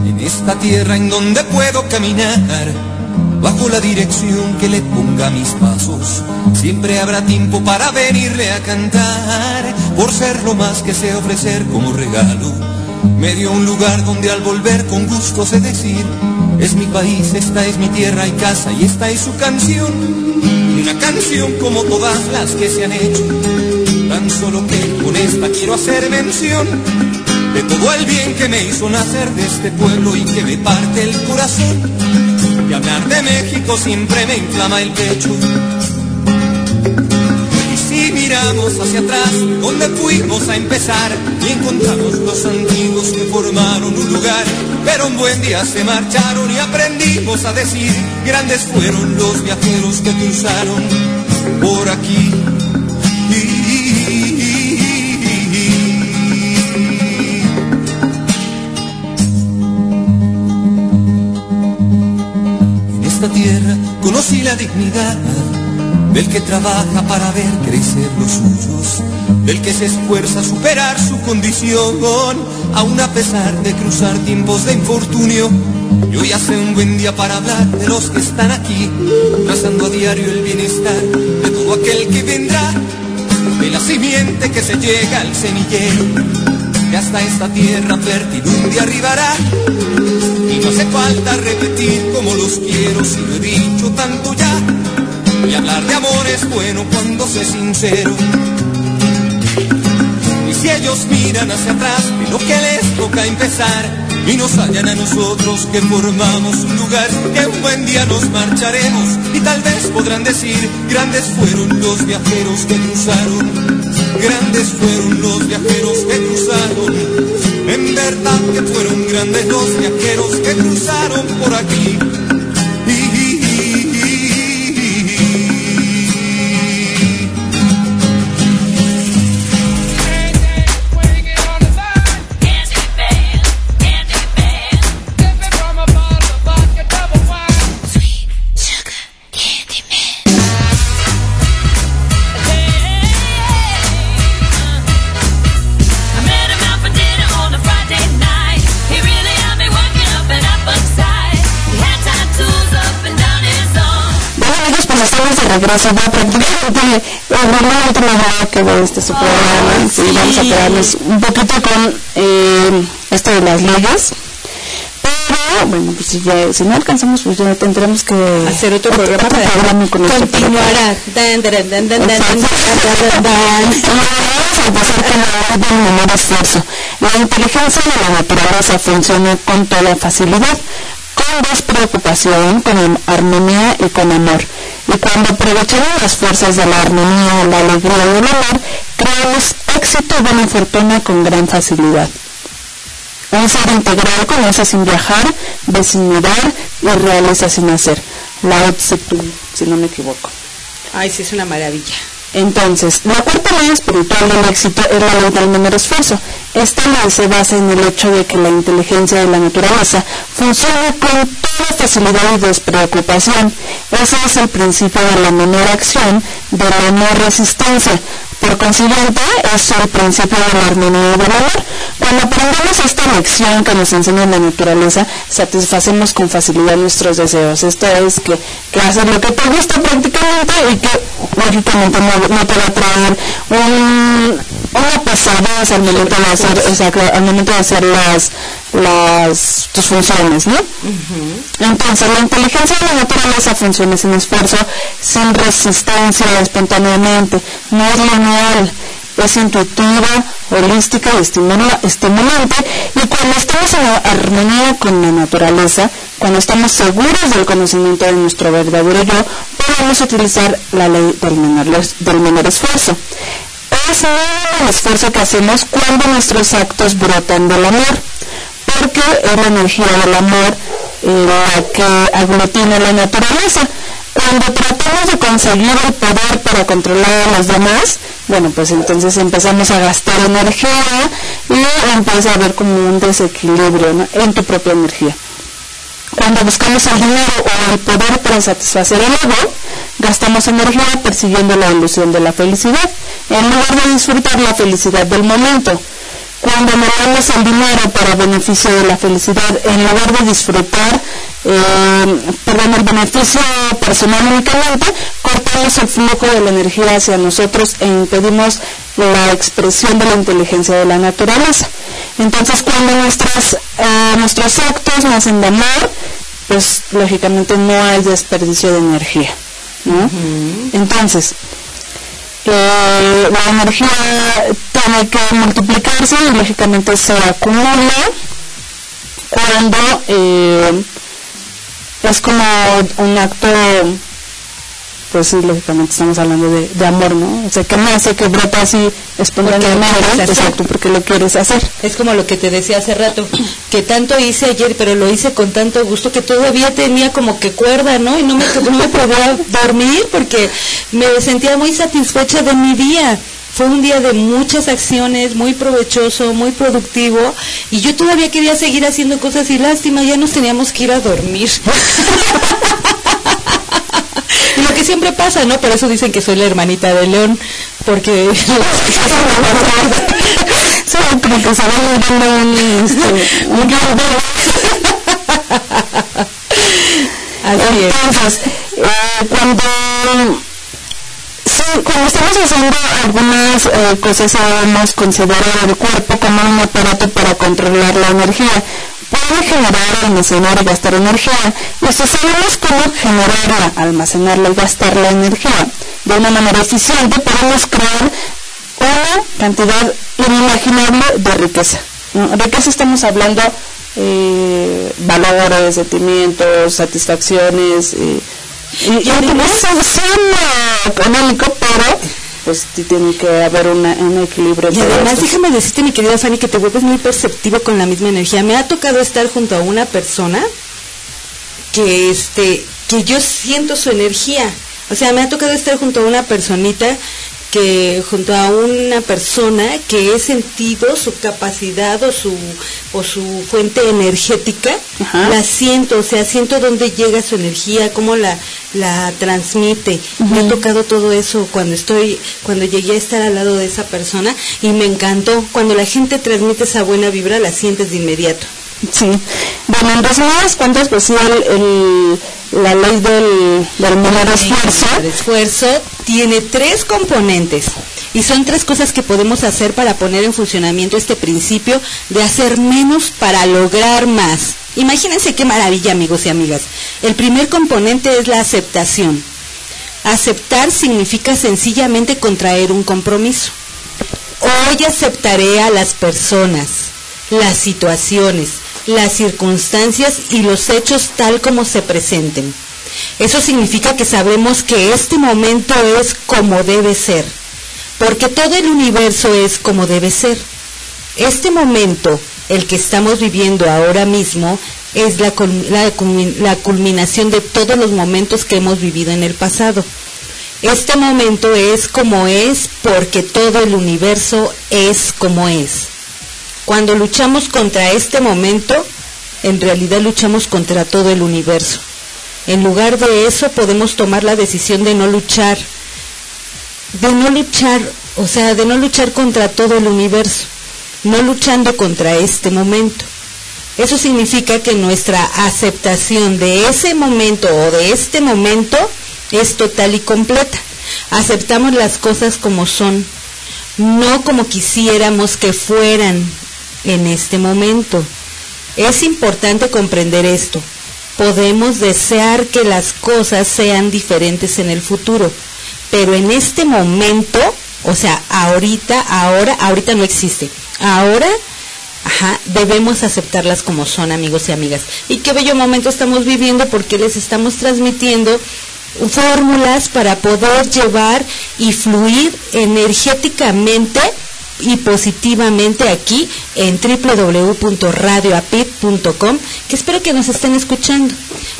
V: En esta tierra en donde puedo caminar, bajo la dirección que le ponga a mis pasos, siempre habrá tiempo para venirle a cantar, por ser lo más que sé ofrecer como regalo. Me dio un lugar donde al volver con gusto sé decir, es mi país, esta es mi tierra y casa y esta es su canción. Una canción como todas las que se han hecho. Tan solo que con esta quiero hacer mención de todo el bien que me hizo nacer de este pueblo y que me parte el corazón. Hablar de México siempre me inflama el pecho. Y si miramos hacia atrás, donde fuimos a empezar, y encontramos los antiguos que formaron un lugar, pero un buen día se marcharon y aprendimos a decir, grandes fueron los viajeros que cruzaron por aquí. Dignidad del que trabaja para ver crecer los suyos, del que se esfuerza a superar su condición, aun a pesar de cruzar tiempos de infortunio. Y hoy hace un buen día para hablar de los que están aquí, trazando a diario el bienestar de todo aquel que vendrá, de la simiente que se llega al semillero, que hasta esta tierra fértil un día arribará. Y no hace falta repetir como los quiero, si lo he dicho tanto ya. Y hablar de amor es bueno cuando sé sincero. Y si ellos miran hacia atrás, de lo que les toca empezar, y nos hallan a nosotros que formamos un lugar, que un buen día nos marcharemos, y tal vez podrán decir, grandes fueron los viajeros que cruzaron, grandes fueron los viajeros que cruzaron. En verdad que fueron grandes los viajeros que cruzaron por aquí.
I: regreso ya prácticamente la última bloque de este su programa. Sí, vamos a quedarnos un poquito con eh, esto de las ligas. Pero, bueno, pues si, ya, si no alcanzamos, pues ya tendremos que
H: hacer otro programa otro
I: programa con
H: Continuará.
I: Vamos a pasar con la menor esfuerzo. La inteligencia de la naturaleza funciona con toda facilidad, con despreocupación, con armonía y con amor. Y cuando aprovechamos las fuerzas de la armonía, la alegría y el amor, creamos éxito y buena fortuna con gran facilidad. Un ser integral conoce sin viajar, ve sin mirar y realiza sin hacer. Lao Tse si no me equivoco.
H: Ay, sí, es una maravilla.
I: Entonces, la cuarta ley espiritual del éxito es la ley del menor esfuerzo. Esta ley se basa en el hecho de que la inteligencia de la naturaleza funciona con toda facilidad y despreocupación. Ese es el principio de la menor acción, de la no resistencia. Por consiguiente, es el principio de la armonía y del amor. Cuando aprendemos esta lección que nos enseña la naturaleza, satisfacemos con facilidad nuestros deseos. Esto es que, que haces lo que te gusta prácticamente y que lógicamente no, no te va a traer un, una pesadez al momento de hacer, o sea, que al momento de hacer las, las, tus funciones, ¿no? Entonces, la inteligencia de la naturaleza funciona sin esfuerzo, sin resistencia, espontáneamente, no es lineal, es intuitiva, holística y estimula- estimulante. Y cuando estamos en armonía con la naturaleza, cuando estamos seguros del conocimiento de nuestro verdadero yo, podemos utilizar la ley del menor, del menor esfuerzo. Es el esfuerzo que hacemos cuando nuestros actos brotan del amor, porque es la energía del amor eh, la que aglutina la naturaleza. Cuando tratamos de conseguir el poder para controlar a los demás, bueno, pues entonces empezamos a gastar energía y empieza a haber como un desequilibrio en tu propia energía. Cuando buscamos el dinero o el poder para satisfacer el ego, gastamos energía persiguiendo la ilusión de la felicidad, en lugar de disfrutar la felicidad del momento. Cuando anhelamos el dinero para beneficio de la felicidad, en lugar de disfrutar, eh, perdón, el beneficio personal únicamente, cortamos el flujo de la energía hacia nosotros e impedimos la expresión de la inteligencia de la naturaleza. Entonces, cuando nuestras, eh, nuestros actos nacen de amor, pues lógicamente no hay desperdicio de energía. ¿no? Entonces, eh, la energía tiene que multiplicarse y lógicamente se acumula cuando eh, es como un acto pues sí, lógicamente estamos hablando de, de amor, ¿no? O sea, que nace, que brota así espontáneamente,
H: Porque
I: exacto, porque lo quieres hacer.
H: Es como lo que te decía hace rato, que tanto hice ayer, pero lo hice con tanto gusto que todavía tenía como que cuerda, ¿no? Y no me, no me podía dormir porque me sentía muy satisfecha de mi día. Fue un día de muchas acciones, muy provechoso, muy productivo, y yo todavía quería seguir haciendo cosas y lástima, ya nos teníamos que ir a dormir. Que siempre pasa, ¿no? Por eso dicen que soy la hermanita de León, porque...
I: Sí, como que se va dando un, este, un
H: Así es.
I: Entonces, eh, cuando, sí, cuando estamos haciendo algunas eh, cosas, debemos considerar el cuerpo como un aparato para controlar la energía. Puede generar, almacenar y gastar energía. Si sabemos cómo generarla, almacenarla y gastar la energía de una manera eficiente, podemos crear una cantidad inimaginable de riqueza. ¿no? Riqueza estamos hablando eh, valores, sentimientos, satisfacciones, eh, y, además es económico, pero pues tiene que haber una, un equilibrio
H: Y además,
I: esto.
H: déjame decirte, mi querida Fanny, que te vuelves muy perceptivo con la misma energía. Me ha tocado estar junto a una persona que este que yo siento su energía. O sea, me ha tocado estar junto a una personita que junto a una persona que he sentido su capacidad o su o su fuente energética, la siento, o sea, siento dónde llega su energía, cómo la la transmite. Me ha tocado todo eso cuando estoy cuando llegué a estar al lado de esa persona y me encantó. Cuando la gente transmite esa buena vibra, la sientes de inmediato.
I: Sí. Bueno, en resumidas cuentas, pues sí, el, el- la ley del, del menor esfuerzo.
H: El esfuerzo tiene tres componentes y son tres cosas que podemos hacer para poner en funcionamiento este principio de hacer menos para lograr más. Imagínense qué maravilla, amigos y amigas. El primer componente es la aceptación. Aceptar significa sencillamente contraer un compromiso. Hoy aceptaré a las personas, las situaciones, las circunstancias y los hechos tal como se presenten. Eso significa que sabemos que este momento es como debe ser, porque todo el universo es como debe ser. Este momento, el que estamos viviendo ahora mismo, es la, cul- la culmi- la culminación de todos los momentos que hemos vivido en el pasado. Este momento es como es porque todo el universo es como es. Cuando luchamos contra este momento, en realidad luchamos contra todo el universo. En lugar de eso podemos tomar la decisión de no luchar, de no luchar, o sea, de no luchar contra todo el universo, no luchando contra este momento. Eso significa que nuestra aceptación de ese momento o de este momento es total y completa. Aceptamos las cosas como son. no como quisiéramos que fueran en este momento. Es importante comprender esto. Podemos desear que las cosas sean diferentes en el futuro, pero en este momento, o sea, ahorita, ahora, ahorita no existe. Ahora, ajá, debemos aceptarlas como son, amigos y amigas. Y qué bello momento estamos viviendo porque les estamos transmitiendo fórmulas para poder llevar y fluir energéticamente y positivamente aquí en www.radioapit.com que espero que nos estén escuchando.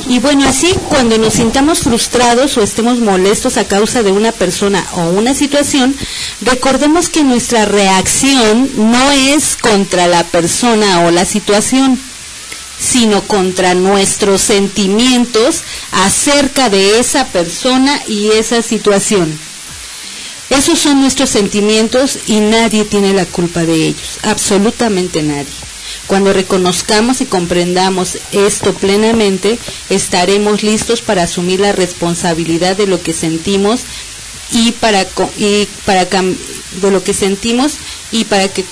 H: Y bueno, así cuando nos sintamos frustrados o estemos molestos a causa de una persona o una situación, recordemos que nuestra reacción no es contra la persona o la situación, sino contra nuestros sentimientos acerca de esa persona y esa situación. Esos son nuestros sentimientos y nadie tiene la culpa de ellos, absolutamente nadie. Cuando reconozcamos y comprendamos esto plenamente, estaremos listos para asumir la responsabilidad de lo que sentimos y para y para de lo que sentimos y para que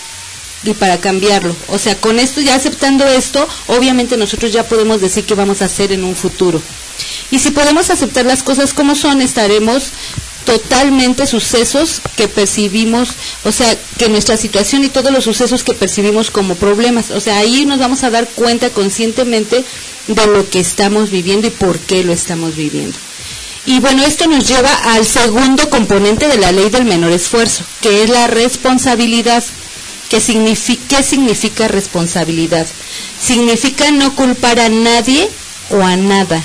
H: y para cambiarlo. O sea, con esto ya aceptando esto, obviamente nosotros ya podemos decir qué vamos a hacer en un futuro. Y si podemos aceptar las cosas como son, estaremos totalmente sucesos que percibimos, o sea, que nuestra situación y todos los sucesos que percibimos como problemas, o sea, ahí nos vamos a dar cuenta conscientemente de lo que estamos viviendo y por qué lo estamos viviendo. Y bueno, esto nos lleva al segundo componente de la ley del menor esfuerzo, que es la responsabilidad. ¿Qué significa, ¿Qué significa responsabilidad? Significa no culpar a nadie o a nada,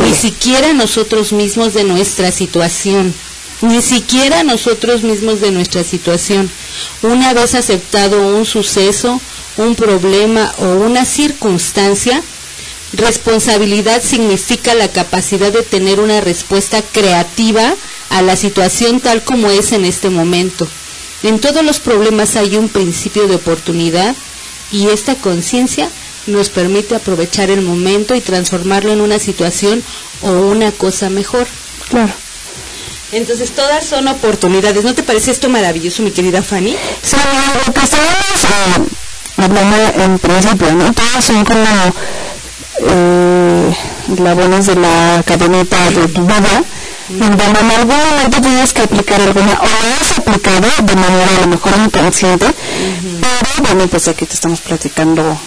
H: ni siquiera nosotros mismos de nuestra situación, ni siquiera nosotros mismos de nuestra situación. Una vez aceptado un suceso, un problema o una circunstancia, Responsabilidad significa la capacidad de tener una respuesta creativa a la situación tal como es en este momento. En todos los problemas hay un principio de oportunidad y esta conciencia nos permite aprovechar el momento y transformarlo en una situación o una cosa mejor.
I: Claro.
H: Entonces todas son oportunidades. ¿No te parece esto maravilloso, mi querida Fanny?
I: Sí, lo que estábamos eh, hablando en principio, ¿no? Todos son como eh, eslabones de la cadeneta de tu vida, en donde en algún momento tienes que aplicar alguna, o lo has aplicado de manera a lo mejor inconsciente, pero bueno, pues aquí te estamos platicando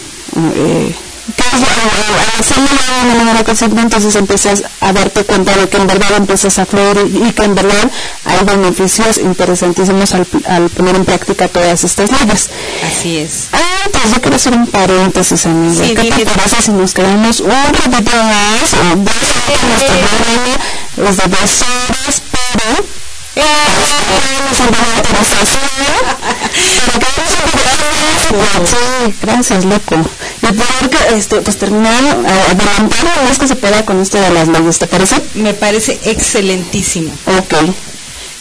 I: eh, que es, eh, haciéndolo de una manera consciente, entonces empiezas a darte cuenta de que en verdad empiezas a fluir y, que en verdad hay beneficios interesantísimos al, al poner en práctica todas estas leyes.
H: Así es.
I: Ah, pues yo quiero hacer un paréntesis, amiga.
H: Sí,
I: ¿Qué te parece si nos quedamos un ratito más? O dos horas, nuestro programa es de dos horas, pero... eh, Sí, gracias, loco. Y poder este, pues terminar, eh, adelantar lo más que se pueda con esto de las leyes, ¿te parece?
H: Me parece excelentísimo.
I: Ok.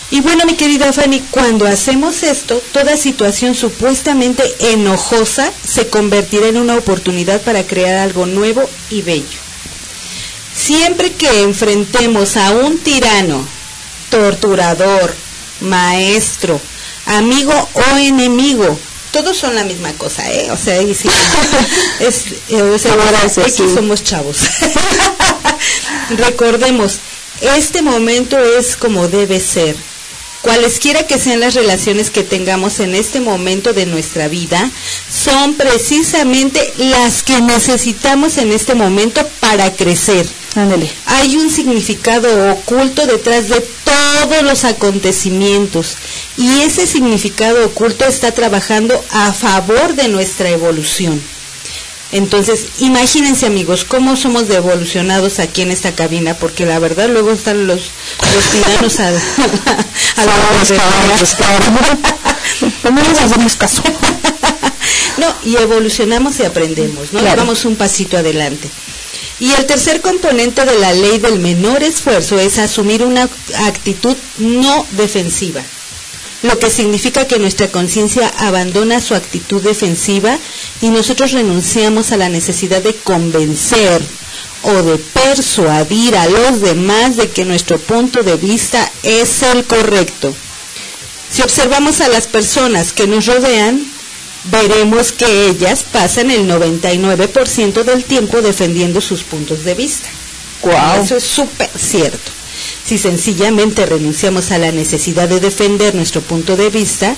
H: Y bueno, mi querida Fanny, cuando hacemos esto, toda situación supuestamente enojosa se convertirá en una oportunidad para crear algo nuevo y bello. Siempre que enfrentemos a un tirano, torturador, maestro, amigo o enemigo, todos son la misma cosa, ¿eh? O sea, ahí sí, es,
I: Ahora
H: aquí
I: sí, sí.
H: somos chavos. Recordemos, este momento es como debe ser. Cualesquiera que sean las relaciones que tengamos en este momento de nuestra vida, son precisamente las que necesitamos en este momento para crecer.
I: Ándale.
H: Hay un significado oculto detrás de todos los acontecimientos y ese significado oculto está trabajando a favor de nuestra evolución. Entonces, imagínense amigos, cómo somos de evolucionados aquí en esta cabina, porque la verdad luego están los, los tiranos a, a la hora de
I: No les hacemos caso.
H: No, y evolucionamos y aprendemos, ¿no?
I: Claro.
H: Vamos un pasito adelante. Y el tercer componente de la ley del menor esfuerzo es asumir una actitud no defensiva, lo que significa que nuestra conciencia abandona su actitud defensiva y nosotros renunciamos a la necesidad de convencer o de persuadir a los demás de que nuestro punto de vista es el correcto. Si observamos a las personas que nos rodean, veremos que ellas pasan el 99% del tiempo defendiendo sus puntos de vista.
I: Guau.
H: Eso es súper cierto. Si sencillamente renunciamos a la necesidad de defender nuestro punto de vista,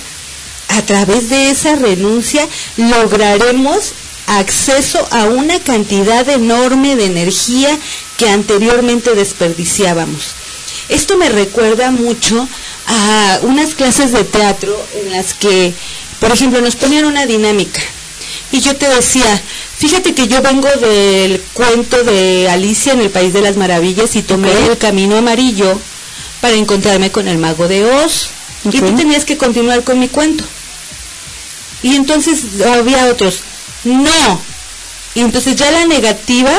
H: a través de esa renuncia lograremos acceso a una cantidad enorme de energía que anteriormente desperdiciábamos. Esto me recuerda mucho a unas clases de teatro en las que, por ejemplo, nos ponían una dinámica y yo te decía, fíjate que yo vengo del cuento de Alicia en el País de las Maravillas y tomé el camino amarillo para encontrarme con el mago de Oz. Y tú tenías que continuar con mi cuento. Y entonces había otros, no. Y entonces ya la negativa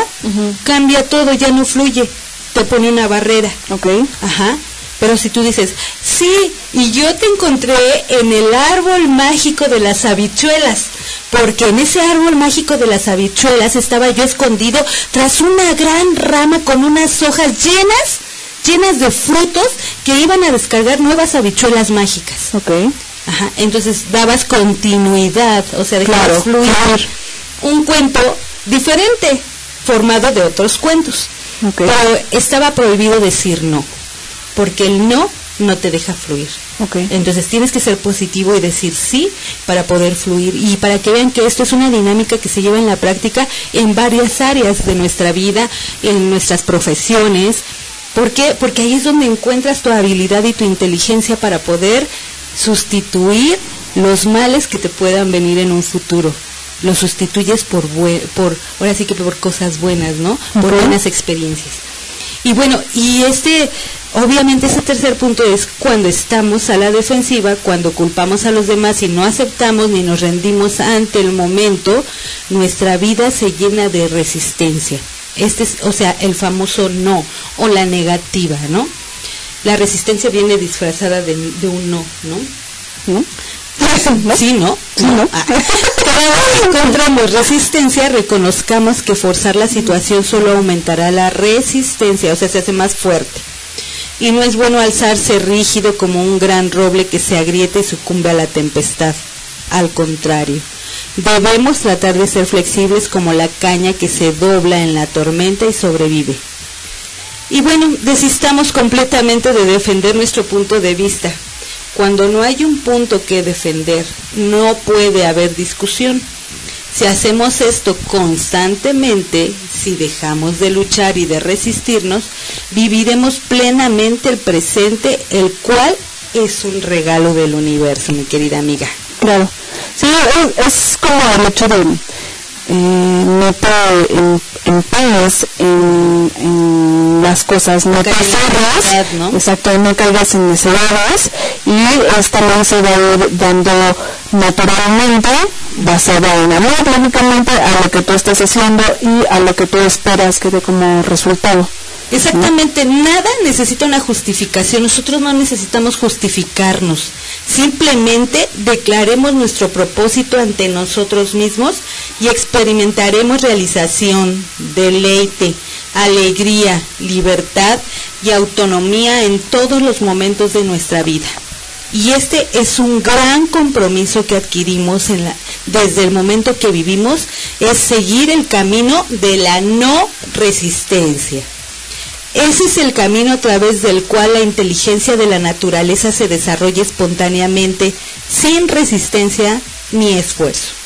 H: cambia todo, ya no fluye. Te pone una barrera.
I: Ok.
H: Ajá. Pero si tú dices, sí, y yo te encontré en el árbol mágico de las habichuelas, porque en ese árbol mágico de las habichuelas estaba yo escondido tras una gran rama con unas hojas llenas, llenas de frutos que iban a descargar nuevas habichuelas mágicas.
I: Ok.
H: Ajá, entonces dabas continuidad, o sea, dejabas
I: Claro,
H: fluir un cuento diferente, formado de otros cuentos. Pero estaba prohibido decir no, porque el no no te deja fluir. Entonces tienes que ser positivo y decir sí para poder fluir y para que vean que esto es una dinámica que se lleva en la práctica en varias áreas de nuestra vida, en nuestras profesiones. ¿Por qué? Porque ahí es donde encuentras tu habilidad y tu inteligencia para poder sustituir los males que te puedan venir en un futuro. Los sustituyes por, por ahora sí que por cosas buenas, ¿no? Por buenas experiencias. Y bueno, y este, obviamente ese tercer punto es cuando estamos a la defensiva, cuando culpamos a los demás y no aceptamos ni nos rendimos ante el momento, nuestra vida se llena de resistencia. Este es, o sea, el famoso no o la negativa, ¿no? La resistencia viene disfrazada de, de un no, ¿no?
I: ¿No?
H: Sí, ¿no? No. Ah. Cada vez que encontramos resistencia, reconozcamos que forzar la situación solo aumentará la resistencia, o sea, se hace más fuerte. Y no es bueno alzarse rígido como un gran roble que se agrieta y sucumbe a la tempestad. Al contrario, debemos tratar de ser flexibles como la caña que se dobla en la tormenta y sobrevive. Y bueno, desistamos completamente de defender nuestro punto de vista. Cuando no hay un punto que defender, no puede haber discusión. Si hacemos esto constantemente, si dejamos de luchar y de resistirnos, viviremos plenamente el presente, el cual es un regalo del universo, mi querida amiga.
I: Claro. Sí, es, es como el hecho de eh, no te en, en, en las cosas, no te cierres, exacto, no caigas en necedades y esta también se va dando naturalmente, basada en amor, lógicamente, a lo que tú estás haciendo y a lo que tú esperas que dé como resultado.
H: Exactamente, nada necesita una justificación, nosotros no necesitamos justificarnos, simplemente declaremos nuestro propósito ante nosotros mismos y experimentaremos realización, deleite, alegría, libertad y autonomía en todos los momentos de nuestra vida. Y este es un gran compromiso que adquirimos desde el momento que vivimos, es seguir el camino de la no resistencia. Ese es el camino a través del cual la inteligencia de la naturaleza se desarrolla espontáneamente, sin resistencia ni esfuerzo.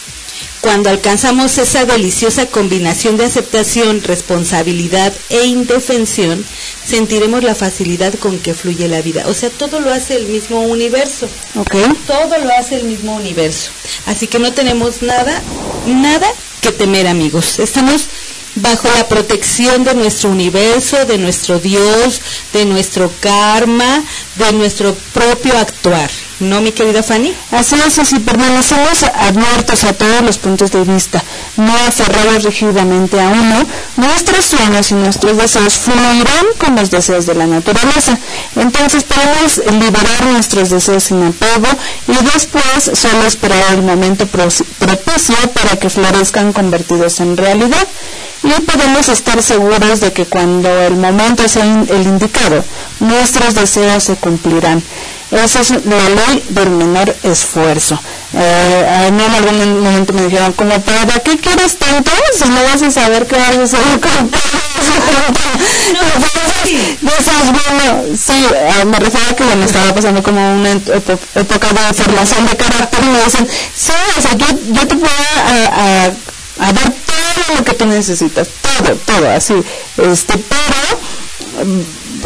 H: Cuando alcanzamos esa deliciosa combinación de aceptación, responsabilidad e indefensión, sentiremos la facilidad con que fluye la vida. O sea, todo lo hace el mismo universo. Todo lo hace el mismo universo. Así que no tenemos nada, nada que temer, amigos. Estamos bajo la protección de nuestro universo, de nuestro Dios, de nuestro karma, de nuestro propio actuar. ¿No, mi querida Fanny?
I: Así es, si permanecemos abiertos a todos los puntos de vista, no aferrados rígidamente a uno, nuestros sueños y nuestros deseos fluirán con los deseos de la naturaleza. Entonces podemos liberar nuestros deseos sin apego y después solo esperar el momento propicio para que florezcan convertidos en realidad. Y podemos estar seguros de que cuando el momento sea el indicado, nuestros deseos se cumplirán. Esa es la ley del menor esfuerzo. Eh, a mí en algún momento me dijeron, como, ¿para qué quieres tanto si no vas a saber qué vas a hacer con Dices, bueno, sí, eh, me refiero a que bueno, estaba pasando como una época de formación de carácter y me dicen, sí, o sea, yo, yo te puedo a, a, a dar todo lo que tú necesitas, todo, todo, así, este, pero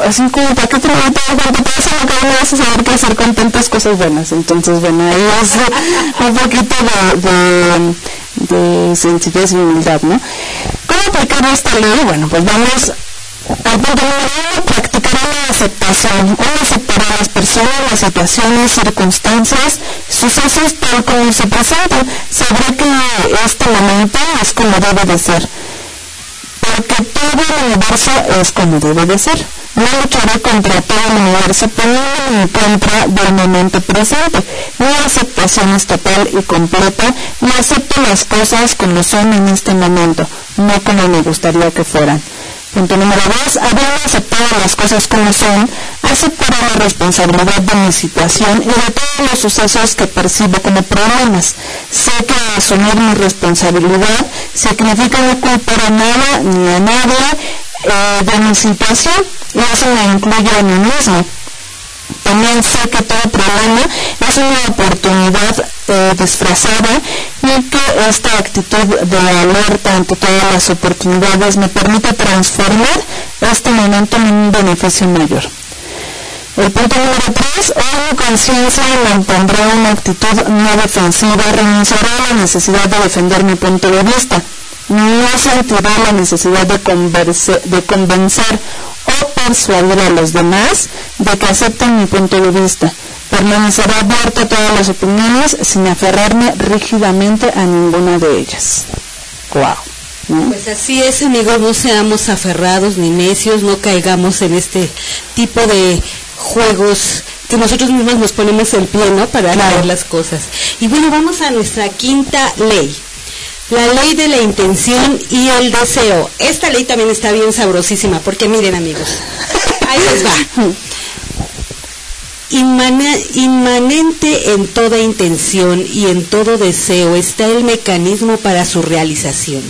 I: así como para qué dar cuando te vas a lo que no vas a saber qué hacer con tantas cosas buenas entonces bueno ahí es un poquito de, de, de sencillez y humildad ¿no? ¿cómo aplicar esta ley? bueno pues vamos al punto número practicar la aceptación uno aceptará a las personas, las situaciones, circunstancias sucesos tal como se presentan sabrá que este momento es como debe de ser porque todo el universo es como debe de ser. No lucharé contra todo el universo poniéndome en contra del momento presente. Mi aceptación es total y completa y acepto las cosas como son en este momento, no como me gustaría que fueran. Punto número dos, habiendo aceptado las cosas como son, aceptaré la responsabilidad de mi situación y de todos los sucesos que percibo como problemas. Sé que asumir mi responsabilidad significa no culpar a nada ni a nadie eh, de mi situación y eso me incluye a mí mismo. También sé que todo problema es una oportunidad eh, disfrazada y que esta actitud de alerta ante todas las oportunidades me permite transformar este momento en un beneficio mayor. El punto número 3, hoy mi conciencia mantendrá una actitud no defensiva, renunciará a la necesidad de defender mi punto de vista, no sentirá la necesidad de, converse- de convencer o persuadir a los demás de que acepten mi punto de vista. Permanecerá abierto a todas las opiniones sin aferrarme rígidamente a ninguna de ellas. Wow.
H: Pues así es, amigos, no seamos aferrados ni necios, no caigamos en este tipo de juegos que nosotros mismos nos ponemos el pie, ¿no? Para hacer las cosas. Y bueno, vamos a nuestra quinta ley. La ley de la intención y el deseo. Esta ley también está bien sabrosísima, porque miren, amigos, ahí les va. Inmane- inmanente en toda intención y en todo deseo está el mecanismo para su realización.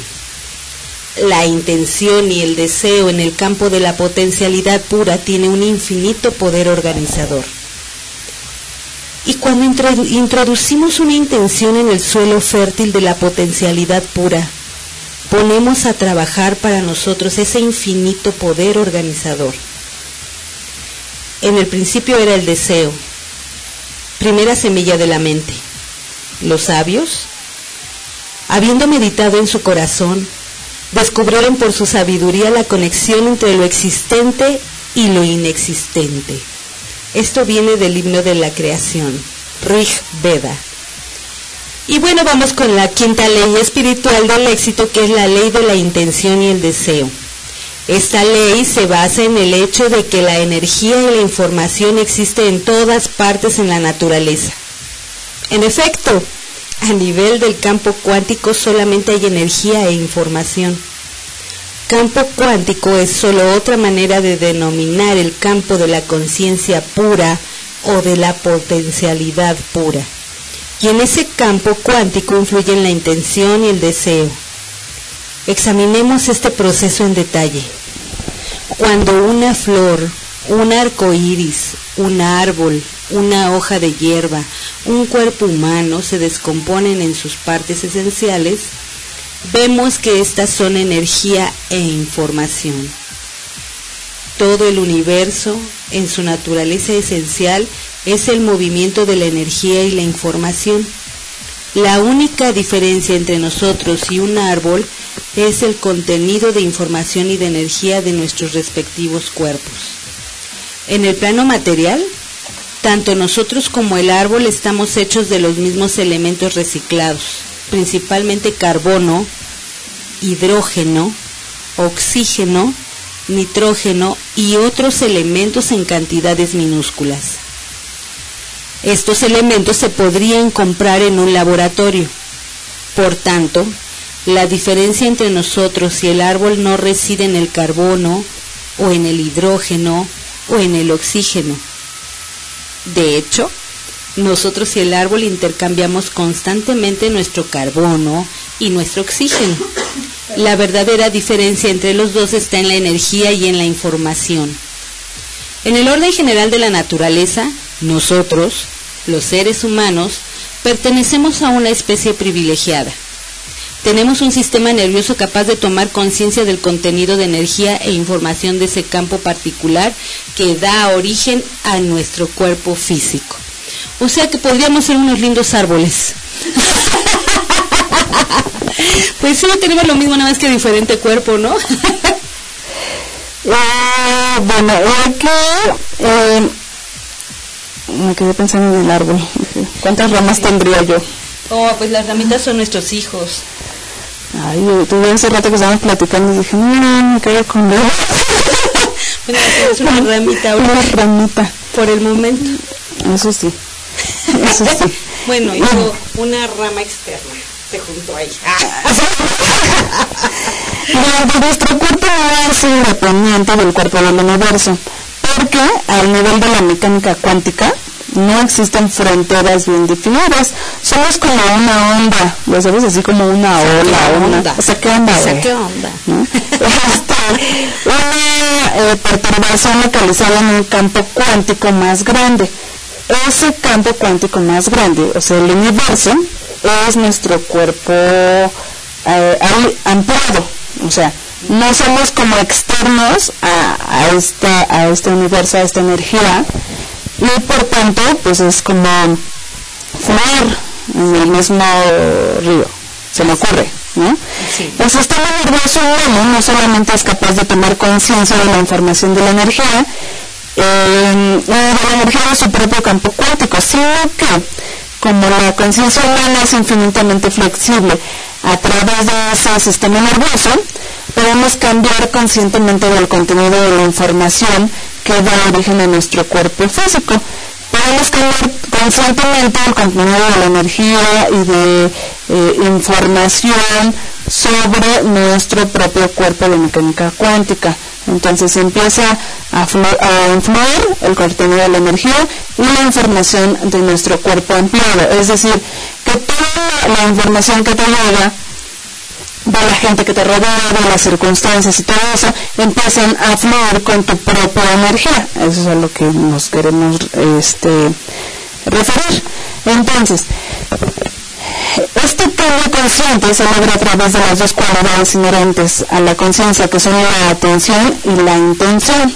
H: La intención y el deseo en el campo de la potencialidad pura tiene un infinito poder organizador. Y cuando introdu- introducimos una intención en el suelo fértil de la potencialidad pura, ponemos a trabajar para nosotros ese infinito poder organizador. En el principio era el deseo, primera semilla de la mente. Los sabios, habiendo meditado en su corazón, descubrieron por su sabiduría la conexión entre lo existente y lo inexistente. Esto viene del himno de la creación, Rig Veda. Y bueno, vamos con la quinta ley espiritual del éxito, que es la ley de la intención y el deseo. Esta ley se basa en el hecho de que la energía y la información existe en todas partes en la naturaleza. En efecto, a nivel del campo cuántico solamente hay energía e información. Campo cuántico es solo otra manera de denominar el campo de la conciencia pura o de la potencialidad pura. Y en ese campo cuántico influyen la intención y el deseo. Examinemos este proceso en detalle. Cuando una flor, un arco iris, un árbol, una hoja de hierba, un cuerpo humano se descomponen en sus partes esenciales, vemos que estas son energía e información. Todo el universo, en su naturaleza esencial, es el movimiento de la energía y la información. La única diferencia entre nosotros y un árbol es el contenido de información y de energía de nuestros respectivos cuerpos. En el plano material, tanto nosotros como el árbol estamos hechos de los mismos elementos reciclados, principalmente carbono, hidrógeno, oxígeno, nitrógeno y otros elementos en cantidades minúsculas. Estos elementos se podrían comprar en un laboratorio. Por tanto, la diferencia entre nosotros y el árbol no reside en el carbono o en el hidrógeno o en el oxígeno. De hecho, nosotros y el árbol intercambiamos constantemente nuestro carbono y nuestro oxígeno. La verdadera diferencia entre los dos está en la energía y en la información. En el orden general de la naturaleza, nosotros, los seres humanos, pertenecemos a una especie privilegiada. Tenemos un sistema nervioso capaz de tomar conciencia del contenido de energía e información de ese campo particular que da origen a nuestro cuerpo físico. O sea que podríamos ser unos lindos árboles. pues sí, tenemos lo mismo, nada más que diferente cuerpo, ¿no?
I: Eh, bueno, aquí eh, me quedé pensando en el árbol. ¿Cuántas ramas tendría yo?
H: Oh, pues las ramitas son nuestros hijos.
I: Ay, tuve hace rato que estábamos platicando y dije, no, me quedo con él.
H: Bueno, es una ramita
I: Una ramita.
H: por el momento.
I: Eso sí. Eso sí.
H: Bueno, hizo una rama externa. Se juntó ahí.
I: Durante nuestro cuerpo no es independiente del cuerpo del universo, porque al nivel de la mecánica cuántica no existen fronteras bien definidas, somos como una onda, lo sabes así como una ola,
H: onda?
I: o sea, ¿qué onda?
H: O sea? ¿qué onda?
I: ¿no? Este, una eh, perturbación localizada en un campo cuántico más grande. Ese campo cuántico más grande, o sea, el universo, es nuestro cuerpo eh, am- ampliado. O sea, no somos como externos a, a, esta, a este universo, a esta energía, y por tanto, pues es como fluir en el mismo río, se me ocurre, ¿no? El sistema nervioso humano no solamente es capaz de tomar conciencia de la información de la energía, eh, de la energía de su propio campo cuántico, sino que como la conciencia humana es infinitamente flexible a través de ese sistema nervioso, podemos cambiar conscientemente del contenido de la información que da origen a nuestro cuerpo físico. Podemos cambiar conscientemente el contenido de la energía y de eh, información sobre nuestro propio cuerpo de mecánica cuántica. Entonces empieza a, a influir el contenido de la energía y la información de nuestro cuerpo ampliado. Es decir, que toda la información que te llega de la gente que te rodea, de las circunstancias y todo eso, empiezan a fluir con tu propia energía. Eso es a lo que nos queremos este, referir. Entonces, este cambio consciente se logra a través de las dos cualidades inherentes a la conciencia, que son la atención y la intención.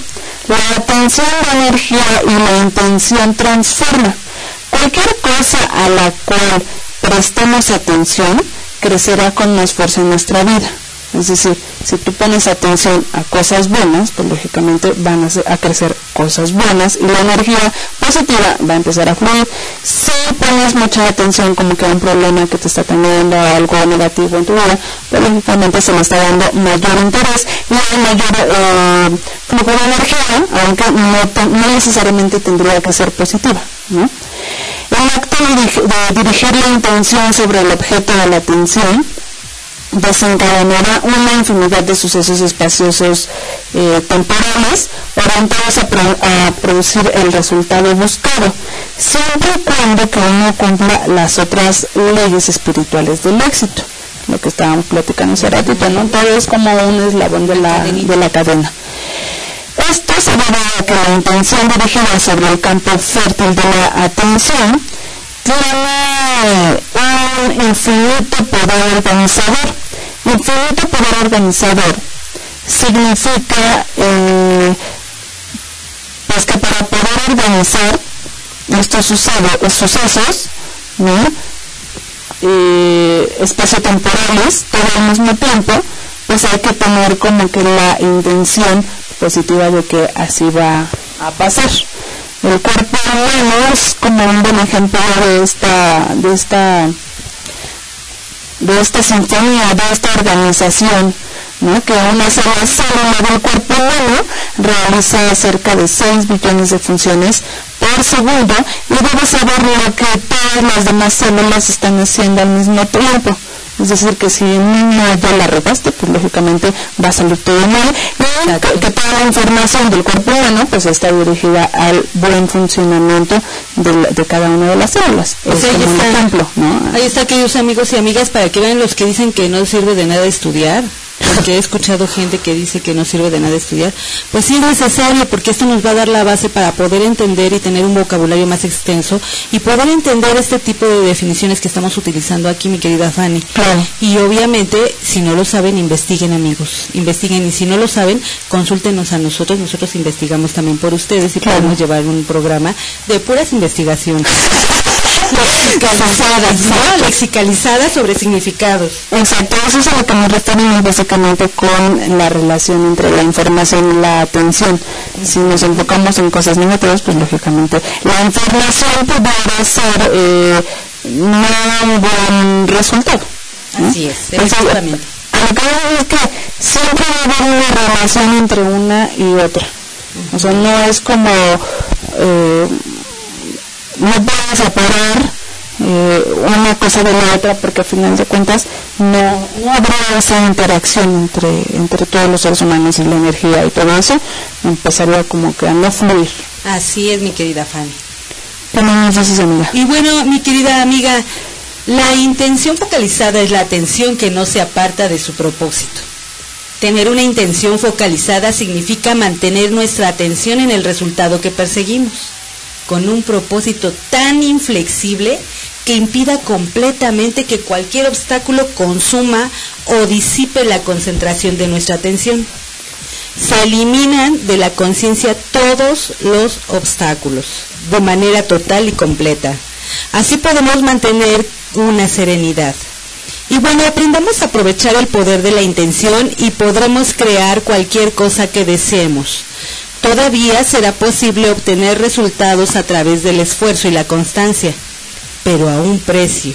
I: La atención da energía y la intención transforma. Cualquier cosa a la cual prestemos atención crecerá con más fuerza en nuestra vida. Es decir, si tú pones atención a cosas buenas, pues lógicamente van a, a crecer cosas buenas y la energía positiva va a empezar a fluir. Si pones mucha atención como que a un problema que te está teniendo algo negativo en tu vida, pues lógicamente se le está dando mayor interés y hay mayor eh, flujo de energía, aunque no, no necesariamente tendría que ser positiva. El acto de dirigir la intención sobre el objeto de la atención desencadenará una infinidad de sucesos espaciosos eh, temporales orientados a, pro- a producir el resultado buscado, siempre y cuando que uno cumpla las otras leyes espirituales del éxito, lo que estábamos platicando hace ratito, ¿no? Todo es como un eslabón de la, de la cadena. Esto se debe a que la intención dirigida sobre el campo fértil de la atención tiene un infinito poder organizador. Infinito poder organizador significa eh, pues que para poder organizar estos sucesos, ¿no? eh, espacio-temporales todo al mismo tiempo, pues hay que tener como que la intención positiva de que así va a pasar. El cuerpo humano es como un buen ejemplo de esta, de esta, de esta sinfonía, de esta organización, ¿no? que una sola célula del cuerpo humano realiza cerca de 6 billones de funciones por segundo y debe saber lo que todas las demás células están haciendo al mismo tiempo. Es decir, que si no ya la regaste, pues lógicamente va a salir todo mal. Y que, toda la información del cuerpo humano pues está dirigida al buen funcionamiento de, la- de cada una de las células.
H: Pues
I: es
H: ahí
I: como un
H: está.
I: ejemplo, ¿no?
H: Ahí está, queridos amigos y amigas, para que vean los que dicen que no sirve de nada estudiar, porque he escuchado gente que dice que no sirve de nada estudiar. Pues sí es necesario, porque esto nos va a dar la base para poder entender y tener un vocabulario más extenso y poder entender este tipo de definiciones que estamos utilizando aquí, mi querida Fanny.
I: Claro.
H: Y obviamente, si no lo saben, investiguen, amigos. Investiguen, y si no lo saben, consúltenos a nosotros. Nosotros investigamos también por ustedes y podemos llevar un programa de puras investigaciones. Lexicalizadas, ¿no? Lexicalizadas sobre significados.
I: Exacto, eso es a lo que nos referimos básicamente con la relación entre la información y la atención. Si nos enfocamos en cosas negativas, pues lógicamente la información podrá ser eh, no un buen resultado. ¿no?
H: Así es,
I: Entonces, que voy es que siempre va a haber una relación entre una y otra. O sea, no es como eh, no puedes separar eh, una cosa de la otra porque al final de cuentas no, no habrá esa interacción entre, entre todos los seres humanos y la energía y todo eso empezaría como que a no fluir.
H: Así es, mi querida Fanny.
I: ¿Qué más dices, amiga?
H: Y bueno, mi querida amiga, la intención focalizada es la atención que no se aparta de su propósito. Tener una intención focalizada significa mantener nuestra atención en el resultado que perseguimos, con un propósito tan inflexible que impida completamente que cualquier obstáculo consuma o disipe la concentración de nuestra atención. Se eliminan de la conciencia todos los obstáculos de manera total y completa. Así podemos mantener una serenidad. Y bueno, aprendamos a aprovechar el poder de la intención y podremos crear cualquier cosa que deseemos. Todavía será posible obtener resultados a través del esfuerzo y la constancia, pero a un precio.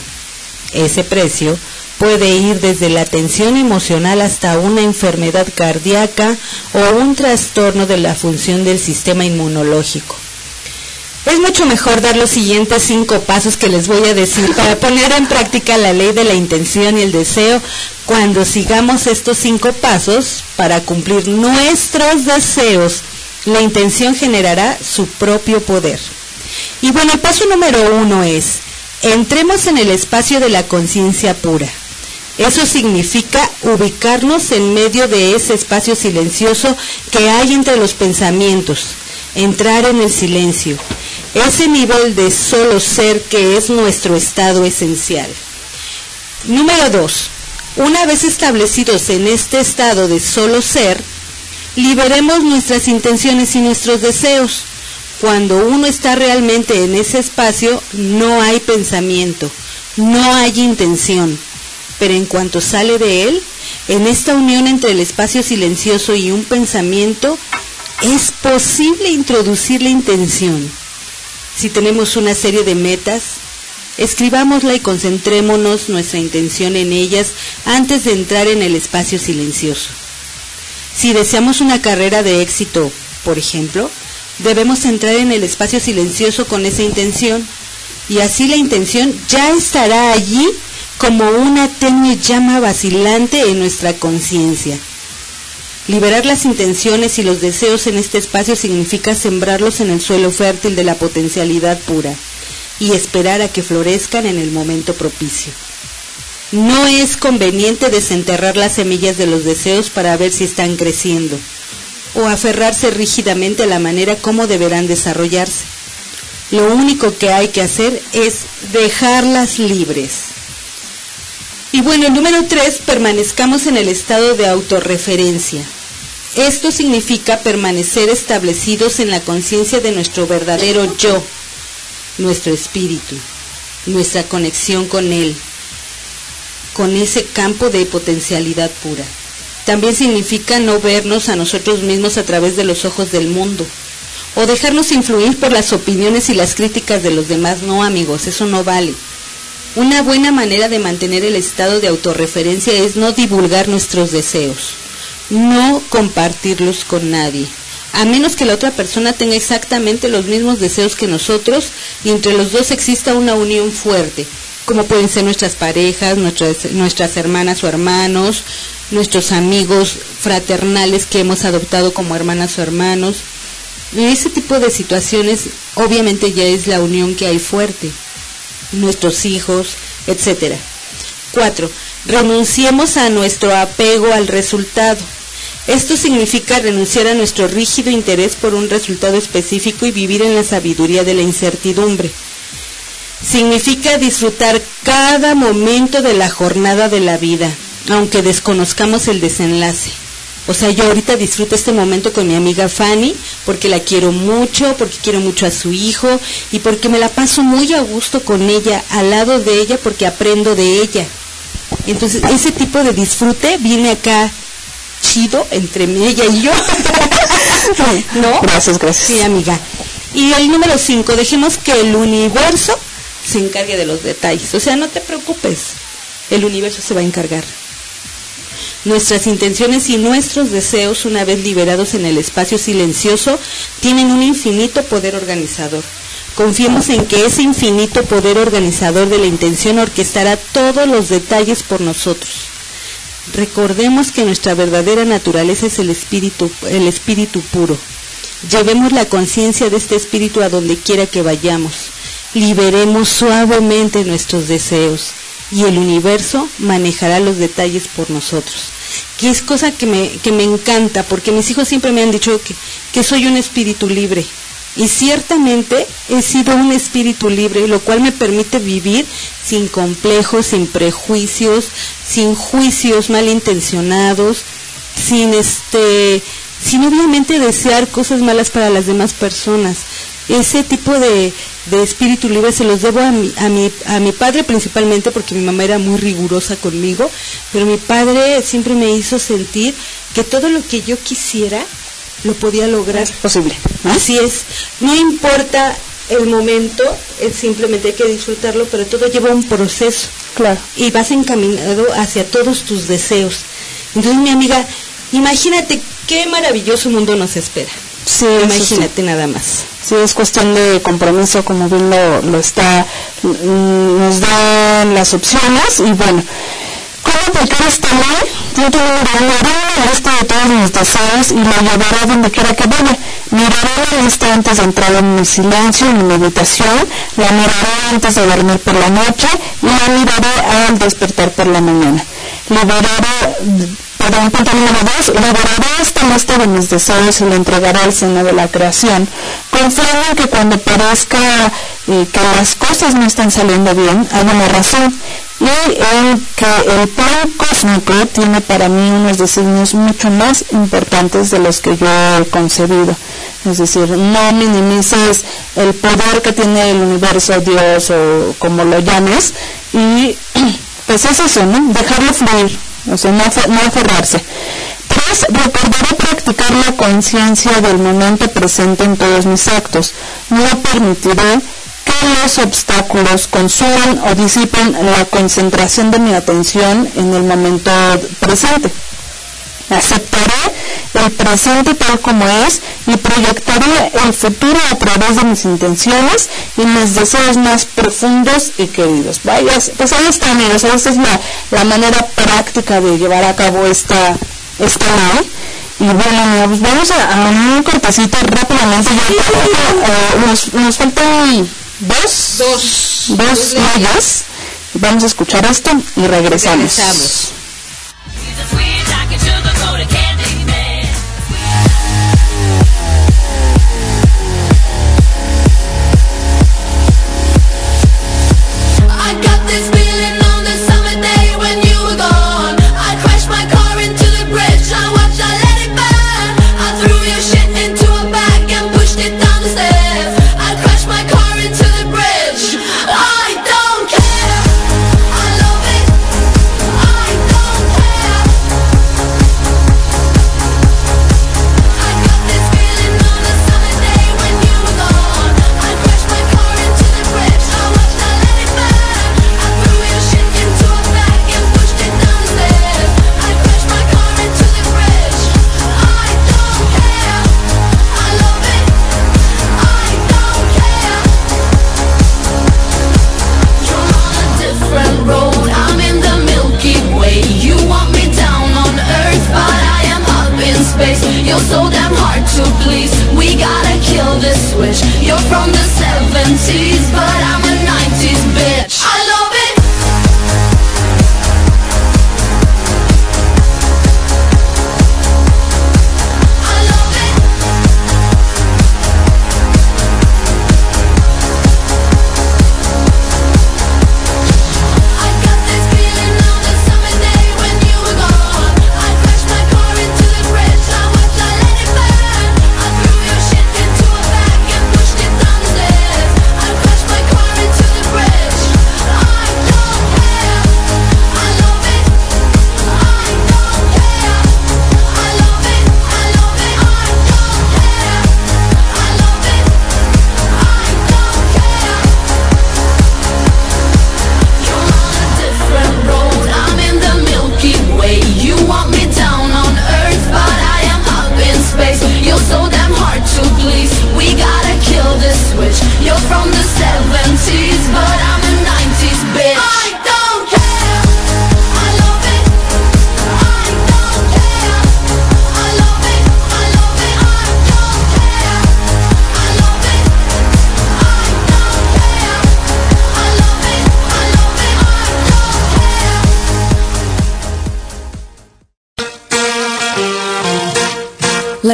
H: Ese precio puede ir desde la tensión emocional hasta una enfermedad cardíaca o un trastorno de la función del sistema inmunológico. Es mucho mejor dar los siguientes cinco pasos que les voy a decir para poner en práctica la ley de la intención y el deseo cuando sigamos estos cinco pasos para cumplir nuestros deseos. La intención generará su propio poder. Y bueno, el paso número uno es, entremos en el espacio de la conciencia pura. Eso significa ubicarnos en medio de ese espacio silencioso que hay entre los pensamientos, entrar en el silencio, ese nivel de solo ser que es nuestro estado esencial. Número dos, una vez establecidos en este estado de solo ser, liberemos nuestras intenciones y nuestros deseos. Cuando uno está realmente en ese espacio, no hay pensamiento, no hay intención. Pero en cuanto sale de él, en esta unión entre el espacio silencioso y un pensamiento, es posible introducir la intención. Si tenemos una serie de metas, escribámosla y concentrémonos nuestra intención en ellas antes de entrar en el espacio silencioso. Si deseamos una carrera de éxito, por ejemplo, debemos entrar en el espacio silencioso con esa intención y así la intención ya estará allí como una tenue llama vacilante en nuestra conciencia. Liberar las intenciones y los deseos en este espacio significa sembrarlos en el suelo fértil de la potencialidad pura y esperar a que florezcan en el momento propicio. No es conveniente desenterrar las semillas de los deseos para ver si están creciendo o aferrarse rígidamente a la manera como deberán desarrollarse. Lo único que hay que hacer es dejarlas libres. Y bueno, el número tres, permanezcamos en el estado de autorreferencia. Esto significa permanecer establecidos en la conciencia de nuestro verdadero yo, nuestro espíritu, nuestra conexión con él, con ese campo de potencialidad pura. También significa no vernos a nosotros mismos a través de los ojos del mundo o dejarnos influir por las opiniones y las críticas de los demás. No, amigos, eso no vale. Una buena manera de mantener el estado de autorreferencia es no divulgar nuestros deseos, no compartirlos con nadie, a menos que la otra persona tenga exactamente los mismos deseos que nosotros y entre los dos exista una unión fuerte. como pueden ser nuestras parejas, nuestras, nuestras hermanas o hermanos, nuestros amigos fraternales que hemos adoptado como hermanas o hermanos. En ese tipo de situaciones obviamente ya es la unión que hay fuerte, nuestros hijos, etcétera. Cuatro, renunciemos a nuestro apego al resultado. Esto significa renunciar a nuestro rígido interés por un resultado específico y vivir en la sabiduría de la incertidumbre. Significa disfrutar cada momento de la jornada de la vida, aunque desconozcamos el desenlace. O sea, yo ahorita disfruto este momento con mi amiga Fanny porque la quiero mucho, porque quiero mucho a su hijo y porque me la paso muy a gusto con ella, al lado de ella, porque aprendo de ella. Entonces, ese tipo de disfrute viene acá chido entre ella y yo. ¿No?
I: Gracias, gracias.
H: Sí, amiga. Y el número 5, dejemos que el universo se encargue de los detalles. O sea, no te preocupes, el universo se va a encargar. Nuestras intenciones y nuestros deseos, una vez liberados en el espacio silencioso, tienen un infinito poder organizador. Confiemos en que ese infinito poder organizador de la intención orquestará todos los detalles por nosotros. Recordemos que nuestra verdadera naturaleza es el espíritu, el espíritu puro. Llevemos la conciencia de este espíritu a donde quiera que vayamos. Liberemos suavemente nuestros deseos y el universo manejará los detalles por nosotros. Que es cosa que me, que me encanta, porque mis hijos siempre me han dicho que, que soy un espíritu libre. Y ciertamente he sido un espíritu libre, lo cual me permite vivir sin complejos, sin prejuicios, sin juicios malintencionados, sin este, sin obviamente desear cosas malas para las demás personas. Ese tipo de, de espíritu libre se los debo a mi, a, mi, a mi padre principalmente porque mi mamá era muy rigurosa conmigo, pero mi padre siempre me hizo sentir que todo lo que yo quisiera lo podía lograr.
I: Es posible.
H: Así es. No importa el momento, es simplemente hay que disfrutarlo, pero todo lleva un proceso.
I: Claro.
H: Y vas encaminado hacia todos tus deseos. Entonces, mi amiga, imagínate qué maravilloso mundo nos espera.
I: Sí,
H: imagínate nada más.
I: Sí, es cuestión de compromiso, como bien lo, lo está, mm, nos dan las opciones y bueno. ¿Cómo aplicar esta ley? Yo tengo una lista de todos mis deseos y lo llevaré donde quiera que vaya. Miraré la lista antes de entrar en mi silencio, en mi meditación, la miraré antes de dormir por la noche y la miraré al despertar por la mañana. Liberaré perdón, punto número dos, liberaré esta lista de mis deseos y la entregaré al seno de la creación, confiando en que cuando parezca eh, que las cosas no están saliendo bien, hay una razón, y en que el plan cósmico tiene para mí unos designios mucho más importantes de los que yo he concebido. Es decir, no minimices el poder que tiene el universo, Dios o como lo llames, y pues es eso, ¿no? Dejarlo fluir, o sea, no, aferrarse. Tres, recordaré practicar la conciencia del momento presente en todos mis actos. No permitiré que los obstáculos consuman o disipen la concentración de mi atención en el momento presente. Aceptaré el presente tal como es y proyectaré el futuro a través de mis intenciones y mis deseos más profundos y queridos. Vaya, pues ahí está, amigos, esa es la, la manera práctica de llevar a cabo esta, esta ley. Y bueno, pues vamos a, a un cortacito rápidamente. Ya, uh, nos, nos faltan dos,
H: dos,
I: dos mayas. Vamos a escuchar esto y regresamos.
H: Regresamos.
A: It's weird, I can sugarcoat it, can't see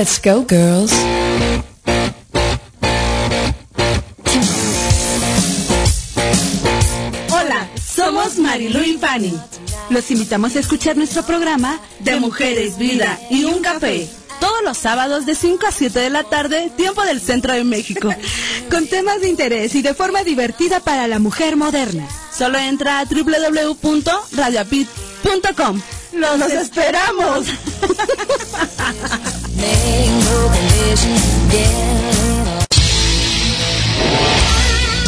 N: Let's go, girls.
B: Hola, somos Marilu y Fanny. Los invitamos a escuchar nuestro programa de Mujeres, Vida y un Café. Todos los sábados de 5 a 7 de la tarde, tiempo del centro de México. Con temas de interés y de forma divertida para la mujer moderna. Solo entra a www.radioapit.com. ¡Los, los esperamos!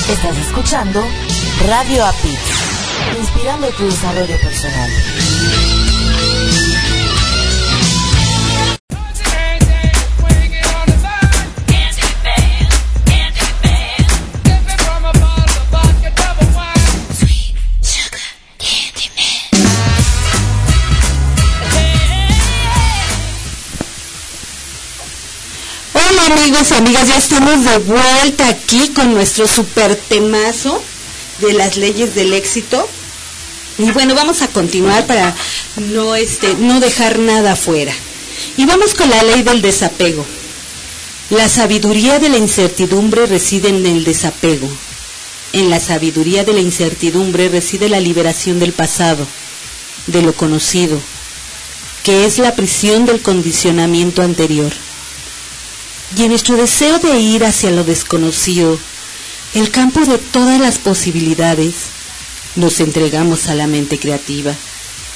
T: Estás escuchando Radio APIT, inspirando tu desarrollo personal.
H: Hola amigos amigas, ya estamos de vuelta aquí con nuestro super temazo de las leyes del éxito. Y bueno, vamos a continuar para no este no dejar nada fuera. Y vamos con la ley del desapego. La sabiduría de la incertidumbre reside en el desapego. En la sabiduría de la incertidumbre reside la liberación del pasado, de lo conocido, que es la prisión del condicionamiento anterior. Y en nuestro deseo de ir hacia lo desconocido, el campo de todas las posibilidades, nos entregamos a la mente creativa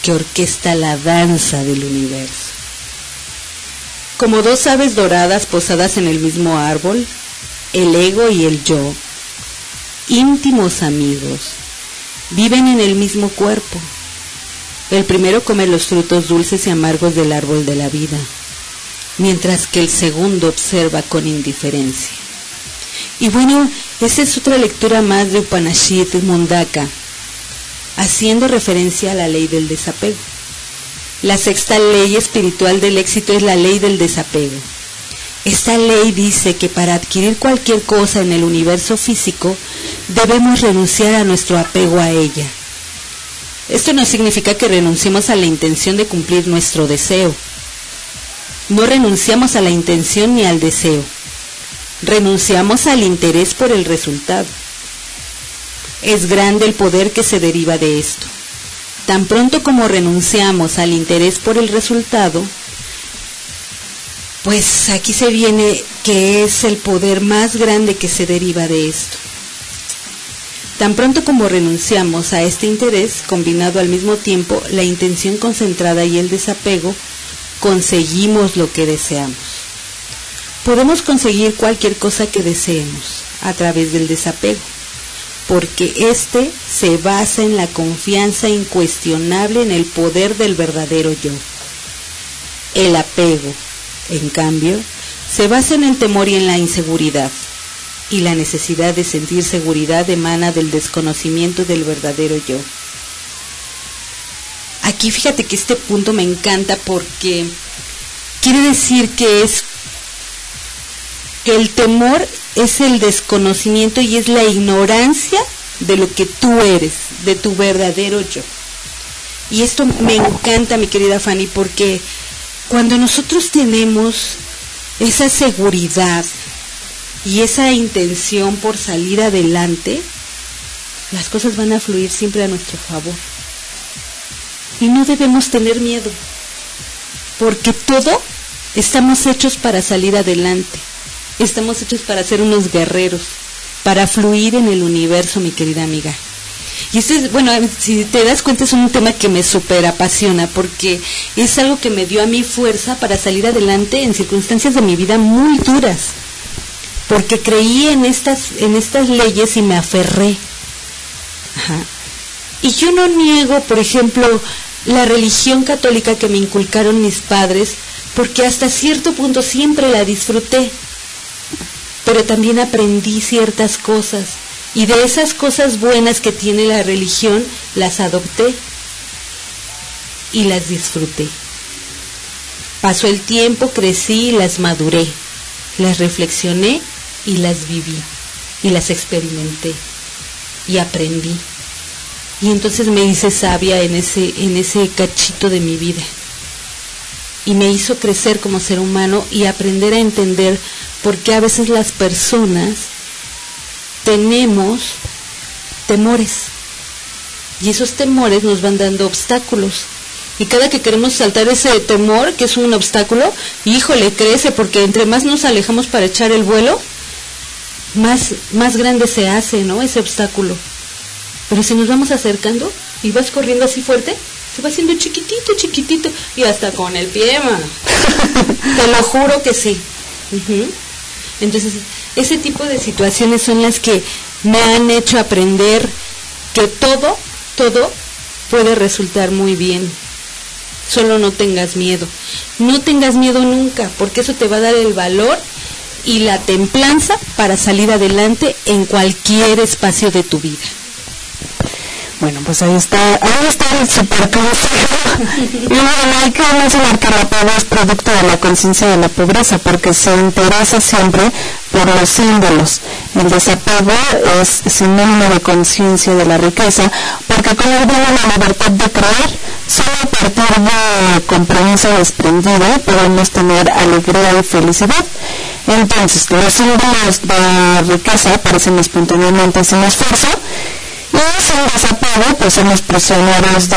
H: que orquesta la danza del universo. Como dos aves doradas posadas en el mismo árbol, el ego y el yo, íntimos amigos, viven en el mismo cuerpo. El primero come los frutos dulces y amargos del árbol de la vida mientras que el segundo observa con indiferencia. Y bueno, esa es otra lectura más de Upanishad Mundaka, haciendo referencia a la ley del desapego. La sexta ley espiritual del éxito es la ley del desapego. Esta ley dice que para adquirir cualquier cosa en el universo físico debemos renunciar a nuestro apego a ella. Esto no significa que renunciemos a la intención de cumplir nuestro deseo, no renunciamos a la intención ni al deseo. Renunciamos al interés por el resultado. Es grande el poder que se deriva de esto. Tan pronto como renunciamos al interés por el resultado, pues aquí se viene que es el poder más grande que se deriva de esto. Tan pronto como renunciamos a este interés, combinado al mismo tiempo la intención concentrada y el desapego, conseguimos lo que deseamos. Podemos conseguir cualquier cosa que deseemos a través del desapego, porque éste se basa en la confianza incuestionable en el poder del verdadero yo. El apego, en cambio, se basa en el temor y en la inseguridad, y la necesidad de sentir seguridad emana del desconocimiento del verdadero yo aquí fíjate que este punto me encanta porque quiere decir que es el temor es el desconocimiento y es la ignorancia de lo que tú eres, de tu verdadero yo. Y esto me encanta, mi querida Fanny, porque cuando nosotros tenemos esa seguridad y esa intención por salir adelante, las cosas van a fluir siempre a nuestro favor. Y no debemos tener miedo, porque todo estamos hechos para salir adelante, estamos hechos para ser unos guerreros, para fluir en el universo, mi querida amiga. Y este es, bueno, si te das cuenta es un tema que me super apasiona porque es algo que me dio a mí fuerza para salir adelante en circunstancias de mi vida muy duras. Porque creí en estas, en estas leyes y me aferré. Ajá. Y yo no niego, por ejemplo, la religión católica que me inculcaron mis padres, porque hasta cierto punto siempre la disfruté, pero también aprendí ciertas cosas y de esas cosas buenas que tiene la religión las adopté y las disfruté. Pasó el tiempo, crecí y las maduré, las reflexioné y las viví y las experimenté y aprendí y entonces me hice sabia en ese cachito de mi vida. Y me hizo crecer como ser humano y aprender a entender por qué a veces las personas tenemos temores. Y esos temores nos van dando obstáculos. Y cada que queremos saltar ese temor que es un obstáculo híjole crece porque entre más nos alejamos para echar el vuelo más más grande se hace no ese obstáculo pero si nos vamos acercando y vas corriendo así fuerte se va haciendo chiquitito chiquitito y hasta con el pie ma. te lo juro que sí entonces ese tipo de situaciones son las que me han hecho aprender que todo, todo puede resultar muy bien. Solo no tengas miedo. No tengas miedo nunca, porque eso te va a dar el valor y la templanza para salir adelante en cualquier espacio de tu vida.
I: Bueno, pues ahí está, ahí está el super consejo. Y bueno, hay que mencionar que la pobreza es producto de la conciencia de la pobreza, porque se interesa siempre por los símbolos. El desapego es sinónimo de conciencia de la riqueza, porque con él viene la libertad de creer. Solo a partir de compromiso desprendido podemos tener alegría y felicidad. Entonces, los símbolos de riqueza aparecen espontáneamente sin esfuerzo y sin desapego, pues somos prisioneros de,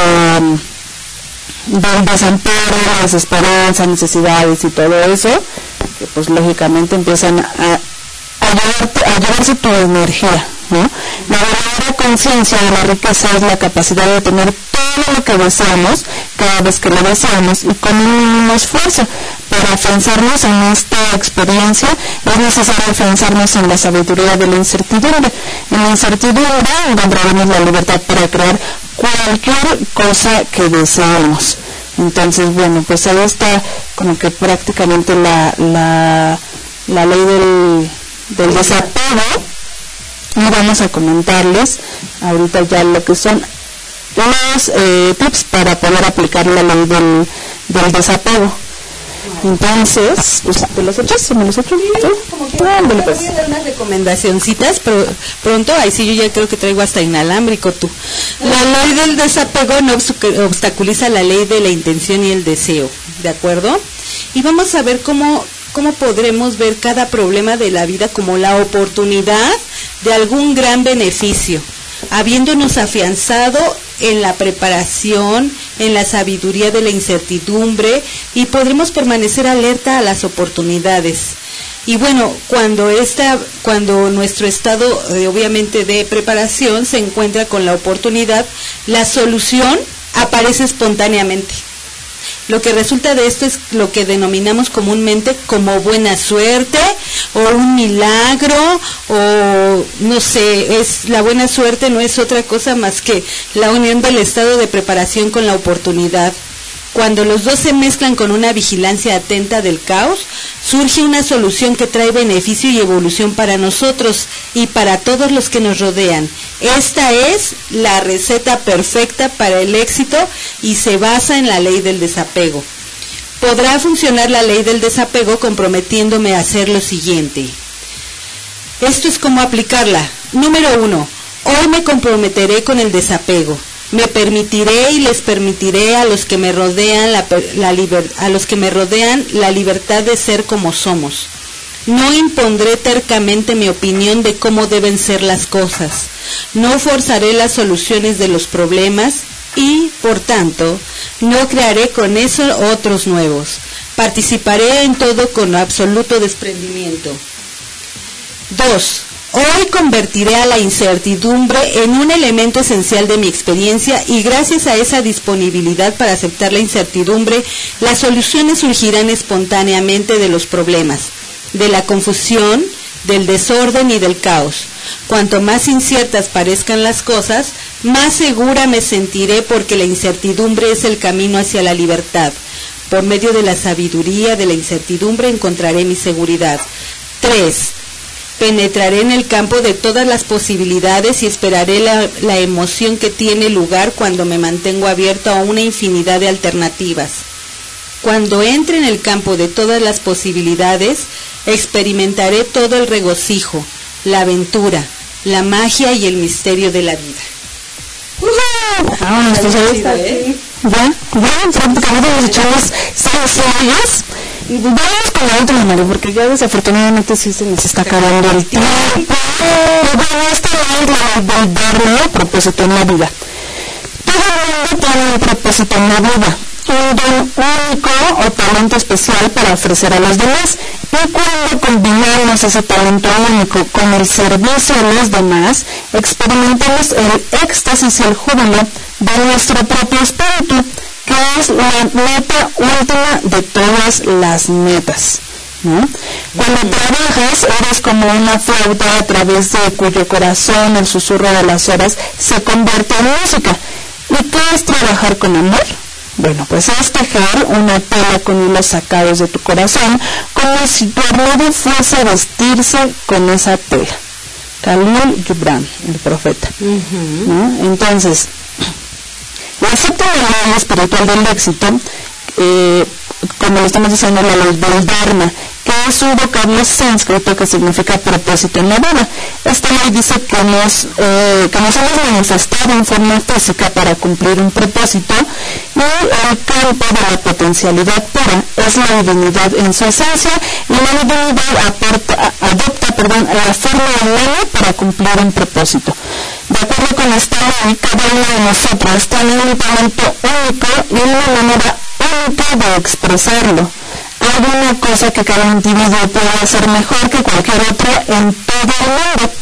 I: del desamparo, necesidades y todo eso, que pues lógicamente empiezan a, a, a llevarse tu energía, ¿no? La verdadera conciencia de la riqueza es la capacidad de tener todo lo que deseamos cada vez que lo deseamos y con un mínimo esfuerzo. Para afianzarnos en esta experiencia es necesario afianzarnos en la sabiduría de la incertidumbre. En la incertidumbre encontraremos la libertad para crear cualquier cosa que deseemos. Entonces, bueno, pues ahí está como que prácticamente la, la, la ley del, del desapego y vamos a comentarles ahorita ya lo que son unos eh, tips para poder aplicar la ley del, del desapego. Entonces, pues, ¿te los echas me los echo? Ándale, pues.
H: Voy a dar unas recomendacioncitas, pero pronto, ahí sí yo ya creo que traigo hasta inalámbrico tú. La ley del desapego no obstaculiza la ley de la intención y el deseo, ¿de acuerdo? Y vamos a ver cómo, cómo podremos ver cada problema de la vida como la oportunidad de algún gran beneficio, habiéndonos afianzado en la preparación, en la sabiduría de la incertidumbre y podremos permanecer alerta a las oportunidades. Y bueno, cuando esta, cuando nuestro estado eh, obviamente de preparación se encuentra con la oportunidad, la solución aparece espontáneamente. Lo que resulta de esto es lo que denominamos comúnmente como buena suerte o un milagro o no sé, es la buena suerte no es otra cosa más que la unión del estado de preparación con la oportunidad. Cuando los dos se mezclan con una vigilancia atenta del caos, surge una solución que trae beneficio y evolución para nosotros y para todos los que nos rodean. Esta es la receta perfecta para el éxito y se basa en la ley del desapego. Podrá funcionar la ley del desapego comprometiéndome a hacer lo siguiente. Esto es cómo aplicarla. Número uno, hoy me comprometeré con el desapego. Me permitiré y les permitiré a los que me rodean la, a los que me rodean la libertad de ser como somos. No impondré tercamente mi opinión de cómo deben ser las cosas. No forzaré las soluciones de los problemas y, por tanto, no crearé con eso otros nuevos. Participaré en todo con absoluto desprendimiento. 2. Hoy convertiré a la incertidumbre en un elemento esencial de mi experiencia y gracias a esa disponibilidad para aceptar la incertidumbre, las soluciones surgirán espontáneamente de los problemas, de la confusión, del desorden y del caos. Cuanto más inciertas parezcan las cosas, más segura me sentiré porque la incertidumbre es el camino hacia la libertad. Por medio de la sabiduría de la incertidumbre encontraré mi seguridad. 3. Penetraré en el campo de todas las posibilidades y esperaré la, la emoción que tiene lugar cuando me mantengo abierto a una infinidad de alternativas. Cuando entre en el campo de todas las posibilidades, experimentaré todo el regocijo, la aventura, la magia y el misterio de la vida.
I: Pues ahí está.
H: ¿eh?
I: ya, ya prácticamente Y vamos con la última, Mario, porque ya desafortunadamente sí se nos está acabando el tiempo. Pero esta es la del propósito en la vida. Todo el mundo tiene un propósito en la vida, un don único o talento especial para ofrecer a los demás. Y cuando combinamos ese talento único con el servicio a los demás, experimentamos el éxtasis y el júbilo de nuestro propio espíritu, que es la meta última de todas las metas. ¿no? Cuando trabajas, eres como una flauta a través de cuyo corazón el susurro de las horas se convierte en música. ¿Y qué es trabajar con amor? Bueno, pues es tejer una tela con hilos sacados de tu corazón, como si tu armario fuese a vestirse con esa tela. Khalil Gibran, el profeta. ¿no? Entonces, la séptima ley espiritual del éxito, eh, como lo estamos diciendo, la ley del Dharma, es un vocablo sánscrito que significa propósito en la vida. Esta ley dice que nos, eh, que nos hemos manifestado en forma física para cumplir un propósito y el campo de la potencialidad pura es la divinidad en su esencia y la divinidad aporta- adopta perdón, la forma humana para cumplir un propósito. De acuerdo con esta ley, cada uno de nosotros tiene un talento único y una manera única de expresarlo. Hay una cosa que cada individuo puede hacer mejor que cualquier otro en todo el mundo.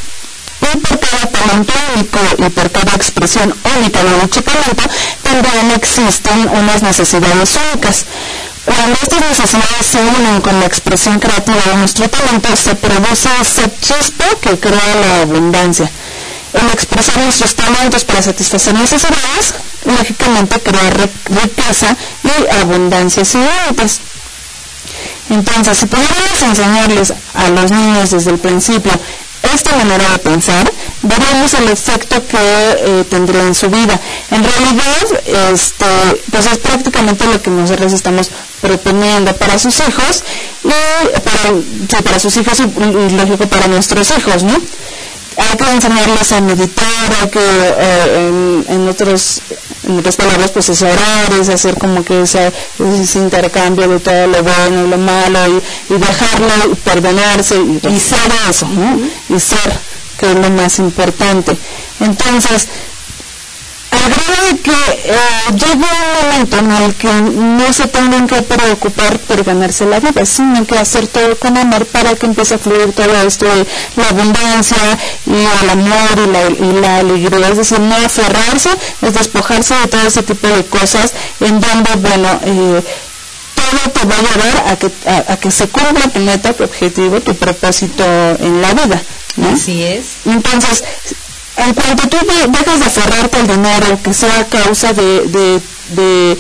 I: Y por cada talento único y por cada expresión única de dicho talento, también existen unas necesidades únicas. Cuando estas necesidades se unen con la expresión creativa de nuestro talento, se produce esa chispa que crea la abundancia. El expresar nuestros talentos para satisfacer necesidades, lógicamente crea ri- riqueza y abundancia sin límites. Entonces, si pudiéramos enseñarles a los niños desde el principio esta manera de pensar, veríamos el efecto que eh, tendría en su vida. En realidad, este, pues es prácticamente lo que nosotros estamos proponiendo para sus hijos y para, sus hijos y, y lógico para nuestros hijos, ¿no? Hay que enseñarles a meditar, hay que eh, en, en otros en otras palabras pues es orar, es hacer como que ese, ese intercambio de todo lo bueno y lo malo y, y dejarlo y perdonarse y, y ser eso, ¿no? Y ser, que es lo más importante. Entonces, grado de que eh, llega un momento en el que no se tengan que preocupar por ganarse la vida, sino que hacer todo con amor para que empiece a fluir todo esto de la abundancia y el amor y la, y la alegría, es decir, no aferrarse, es despojarse de todo ese tipo de cosas en donde, bueno, eh, todo te va a llevar a que, a, a que se cumpla tu meta, tu objetivo, tu propósito en la vida. ¿no?
H: Así es.
I: Entonces, en cuanto tú de- dejas de aferrarte al dinero, que sea causa de, de, de,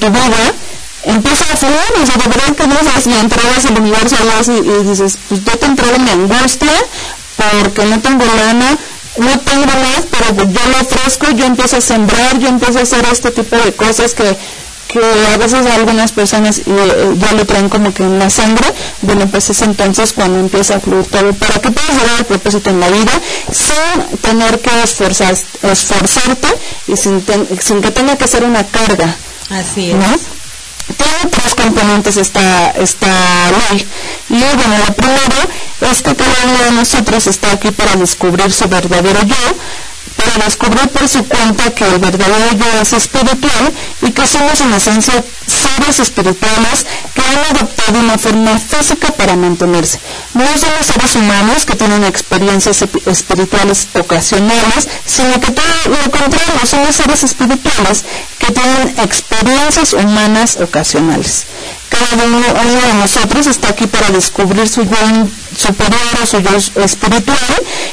I: tu vida, empieza a fluir, o sea, de verdad que dices y entregas el universo a Dios y, y dices, pues yo te entrego mi angustia porque no tengo lana, no tengo más, pero yo lo ofrezco, yo empiezo a sembrar, yo empiezo a hacer este tipo de cosas que, que a veces algunas personas eh, eh, ya lo traen como que en la sangre, bueno, pues es entonces cuando empieza a fluir todo, para que puedas llegar al propósito en la vida sin tener que esforzar, esforzarte y sin, ten- sin que tenga que ser una carga.
H: Así es.
I: ¿no? Tiene tres componentes esta, esta ley. Y bueno, la primera es que cada uno de nosotros está aquí para descubrir su verdadero yo, para descubrir por su cuenta que el verdadero yo es espiritual y que somos en esencia seres espirituales que han adoptado una forma física para mantenerse. No somos seres humanos que tienen experiencias espirituales ocasionales, sino que todo lo contrario, somos seres espirituales que tienen experiencias humanas ocasionales. Cada uno, uno de nosotros está aquí para descubrir su yo superior o su yo espiritual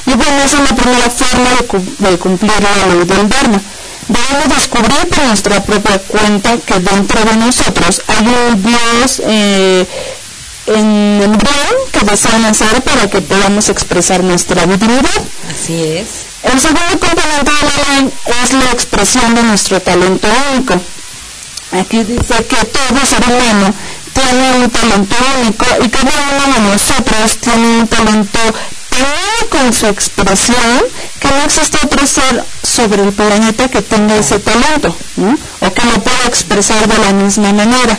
I: y bueno, esa es la primera forma de, cu- de cumplir la ley del Dharma. Debemos descubrir por nuestra propia cuenta que dentro de nosotros hay un Dios eh, en embrión que desea nacer para que podamos expresar nuestra divinidad.
H: Así es.
I: El segundo componente de la ley es la expresión de nuestro talento único. Aquí dice que todo ser humano tiene un talento único y cada uno de nosotros tiene un talento tan en su expresión que no existe otro ser sobre el planeta que tenga ese talento, ¿no? o que expresar de la misma manera.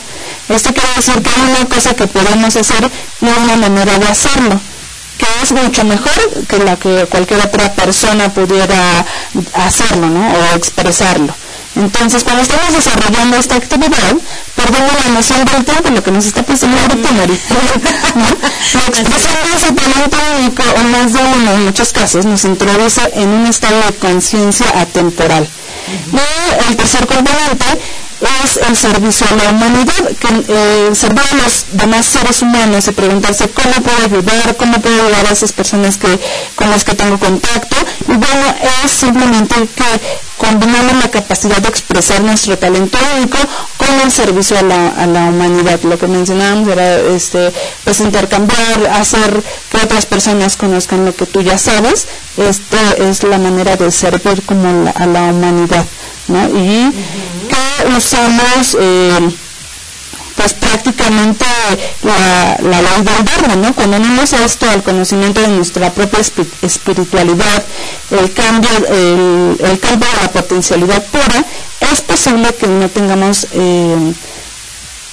I: Esto quiere decir que hay una cosa que podemos hacer y una manera de hacerlo que es mucho mejor que la que cualquier otra persona pudiera hacerlo, ¿no? O expresarlo. Entonces, cuando estamos desarrollando esta actividad, perdemos la noción del tiempo, lo que nos está pasando ahorita, Mari. ¿no? La expresión de ese talento único, o más de uno en muchos casos, nos introduce en un estado de conciencia atemporal. Y el tercer componente es el servicio a la humanidad, que eh, a los demás seres humanos y preguntarse cómo puedo ayudar, cómo puedo ayudar a esas personas que con las que tengo contacto. Y bueno, es simplemente que combinamos la capacidad de expresar nuestro talento único con el servicio a la, a la humanidad. Lo que mencionábamos era este, pues intercambiar, hacer que otras personas conozcan lo que tú ya sabes. Esta es la manera de servir como la- a la humanidad. ¿No? Y que usamos eh, pues prácticamente la, la ley del ¿no? Cuando unimos esto al conocimiento de nuestra propia espi- espiritualidad, el cambio, el, el cambio de la potencialidad pura, es posible que no tengamos eh,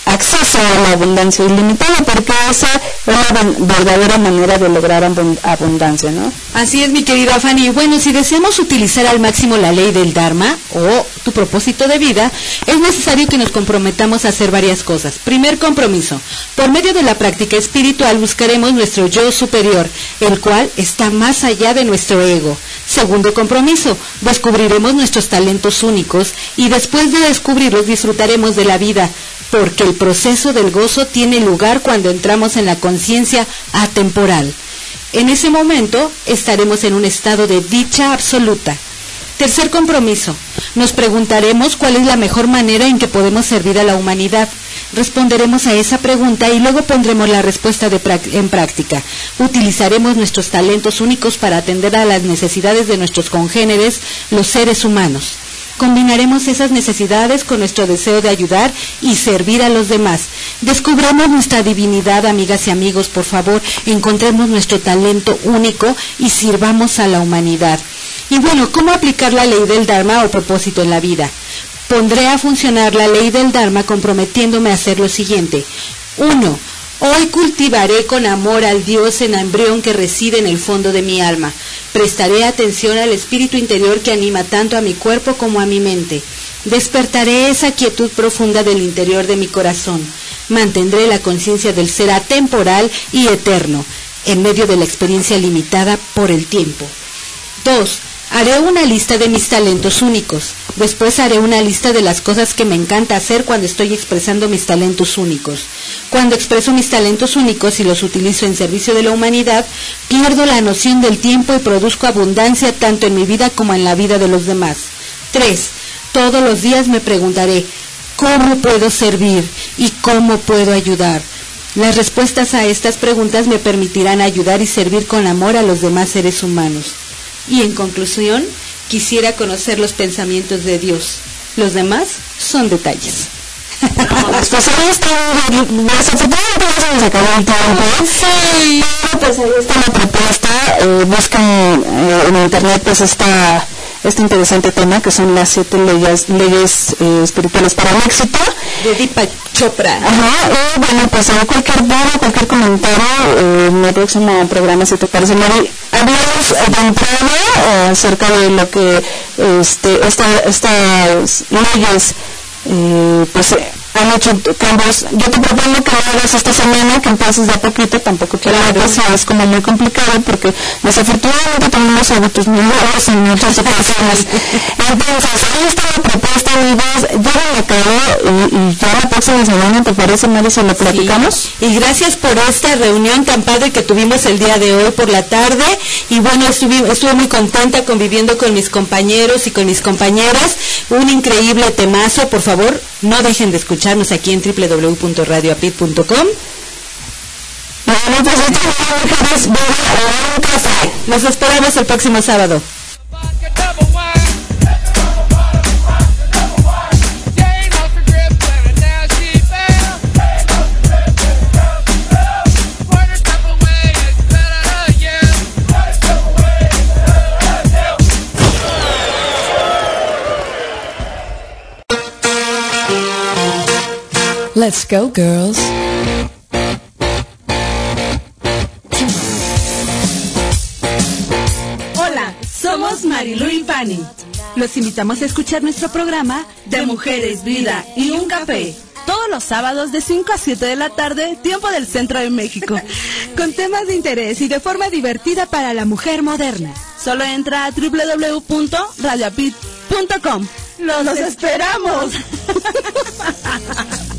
I: acceso a la abundancia ilimitada, porque esa es la verdadera manera de lograr abun- abundancia, ¿no?
H: Así es, mi querida Fanny. Bueno, si deseamos utilizar al máximo la ley del Dharma o tu propósito de vida, es necesario que nos comprometamos a hacer varias cosas. Primer compromiso. Por medio de la práctica espiritual buscaremos nuestro yo superior, el cual está más allá de nuestro ego. Segundo compromiso. Descubriremos nuestros talentos únicos y después de descubrirlos disfrutaremos de la vida, porque el proceso del gozo tiene lugar cuando entramos en la conciencia atemporal. En ese momento estaremos en un estado de dicha absoluta. Tercer compromiso. Nos preguntaremos cuál es la mejor manera en que podemos servir a la humanidad. Responderemos a esa pregunta y luego pondremos la respuesta en práctica. Utilizaremos nuestros talentos únicos para atender a las necesidades de nuestros congéneres, los seres humanos. Combinaremos esas necesidades con nuestro deseo de ayudar y servir a los demás. Descubramos nuestra divinidad, amigas y amigos, por favor, encontremos nuestro talento único y sirvamos a la humanidad. Y bueno, ¿cómo aplicar la ley del Dharma o propósito en la vida? Pondré a funcionar la ley del Dharma comprometiéndome a hacer lo siguiente. 1. Hoy cultivaré con amor al Dios en embrión que reside en el fondo de mi alma. Prestaré atención al espíritu interior que anima tanto a mi cuerpo como a mi mente. Despertaré esa quietud profunda del interior de mi corazón. Mantendré la conciencia del ser atemporal y eterno, en medio de la experiencia limitada por el tiempo. 2. Haré una lista de mis talentos únicos. Después haré una lista de las cosas que me encanta hacer cuando estoy expresando mis talentos únicos. Cuando expreso mis talentos únicos y los utilizo en servicio de la humanidad, pierdo la noción del tiempo y produzco abundancia tanto en mi vida como en la vida de los demás. 3. Todos los días me preguntaré, ¿cómo puedo servir y cómo puedo ayudar? Las respuestas a estas preguntas me permitirán ayudar y servir con amor a los demás seres humanos. Y en conclusión, quisiera conocer los pensamientos de Dios. Los demás son detalles.
I: Pues ahí está, desafortunadamente se nos acabó el tiempo. Sí. Pues ahí está la propuesta. Eh, busquen eh, en internet pues esta este interesante tema que son las siete leyes, leyes eh, espirituales para el éxito.
H: De Deepak Chopra.
I: Ajá, y bueno, pues ahí cualquier duda, cualquier comentario, eh, en el próximo programa, si te parece, Mari, hablamos de entrada eh, acerca de lo que este, esta, estas leyes eh, pues eh, han hecho cambios. Yo te propongo que lo hagas esta semana, que empieces de a poquito, tampoco quiero que sea, es como muy complicado porque desafortunadamente tenemos hábitos muy malos en muchas ocasiones. Entonces, ahí está la propuesta, amigos, lleven a cabo y, y ya la próxima semana, ¿te parece, Mari, si lo platicamos?
H: Y gracias por esta reunión tan padre que tuvimos el día de hoy por la tarde. Y bueno, estuve, estuve muy contenta conviviendo con mis compañeros y con mis compañeras. Un increíble temazo. Por favor, no dejen de escucharnos aquí en www.radioapit.com. Nos esperamos el próximo sábado.
N: Let's go, girls.
B: Hola, somos Marilu y Fanny. Los invitamos a escuchar nuestro programa de Mujeres, Vida y un Café. Todos los sábados de 5 a 7 de la tarde, tiempo del centro de México. Con temas de interés y de forma divertida para la mujer moderna. Solo entra a www.radioapit.com. ¡Los, los esperamos!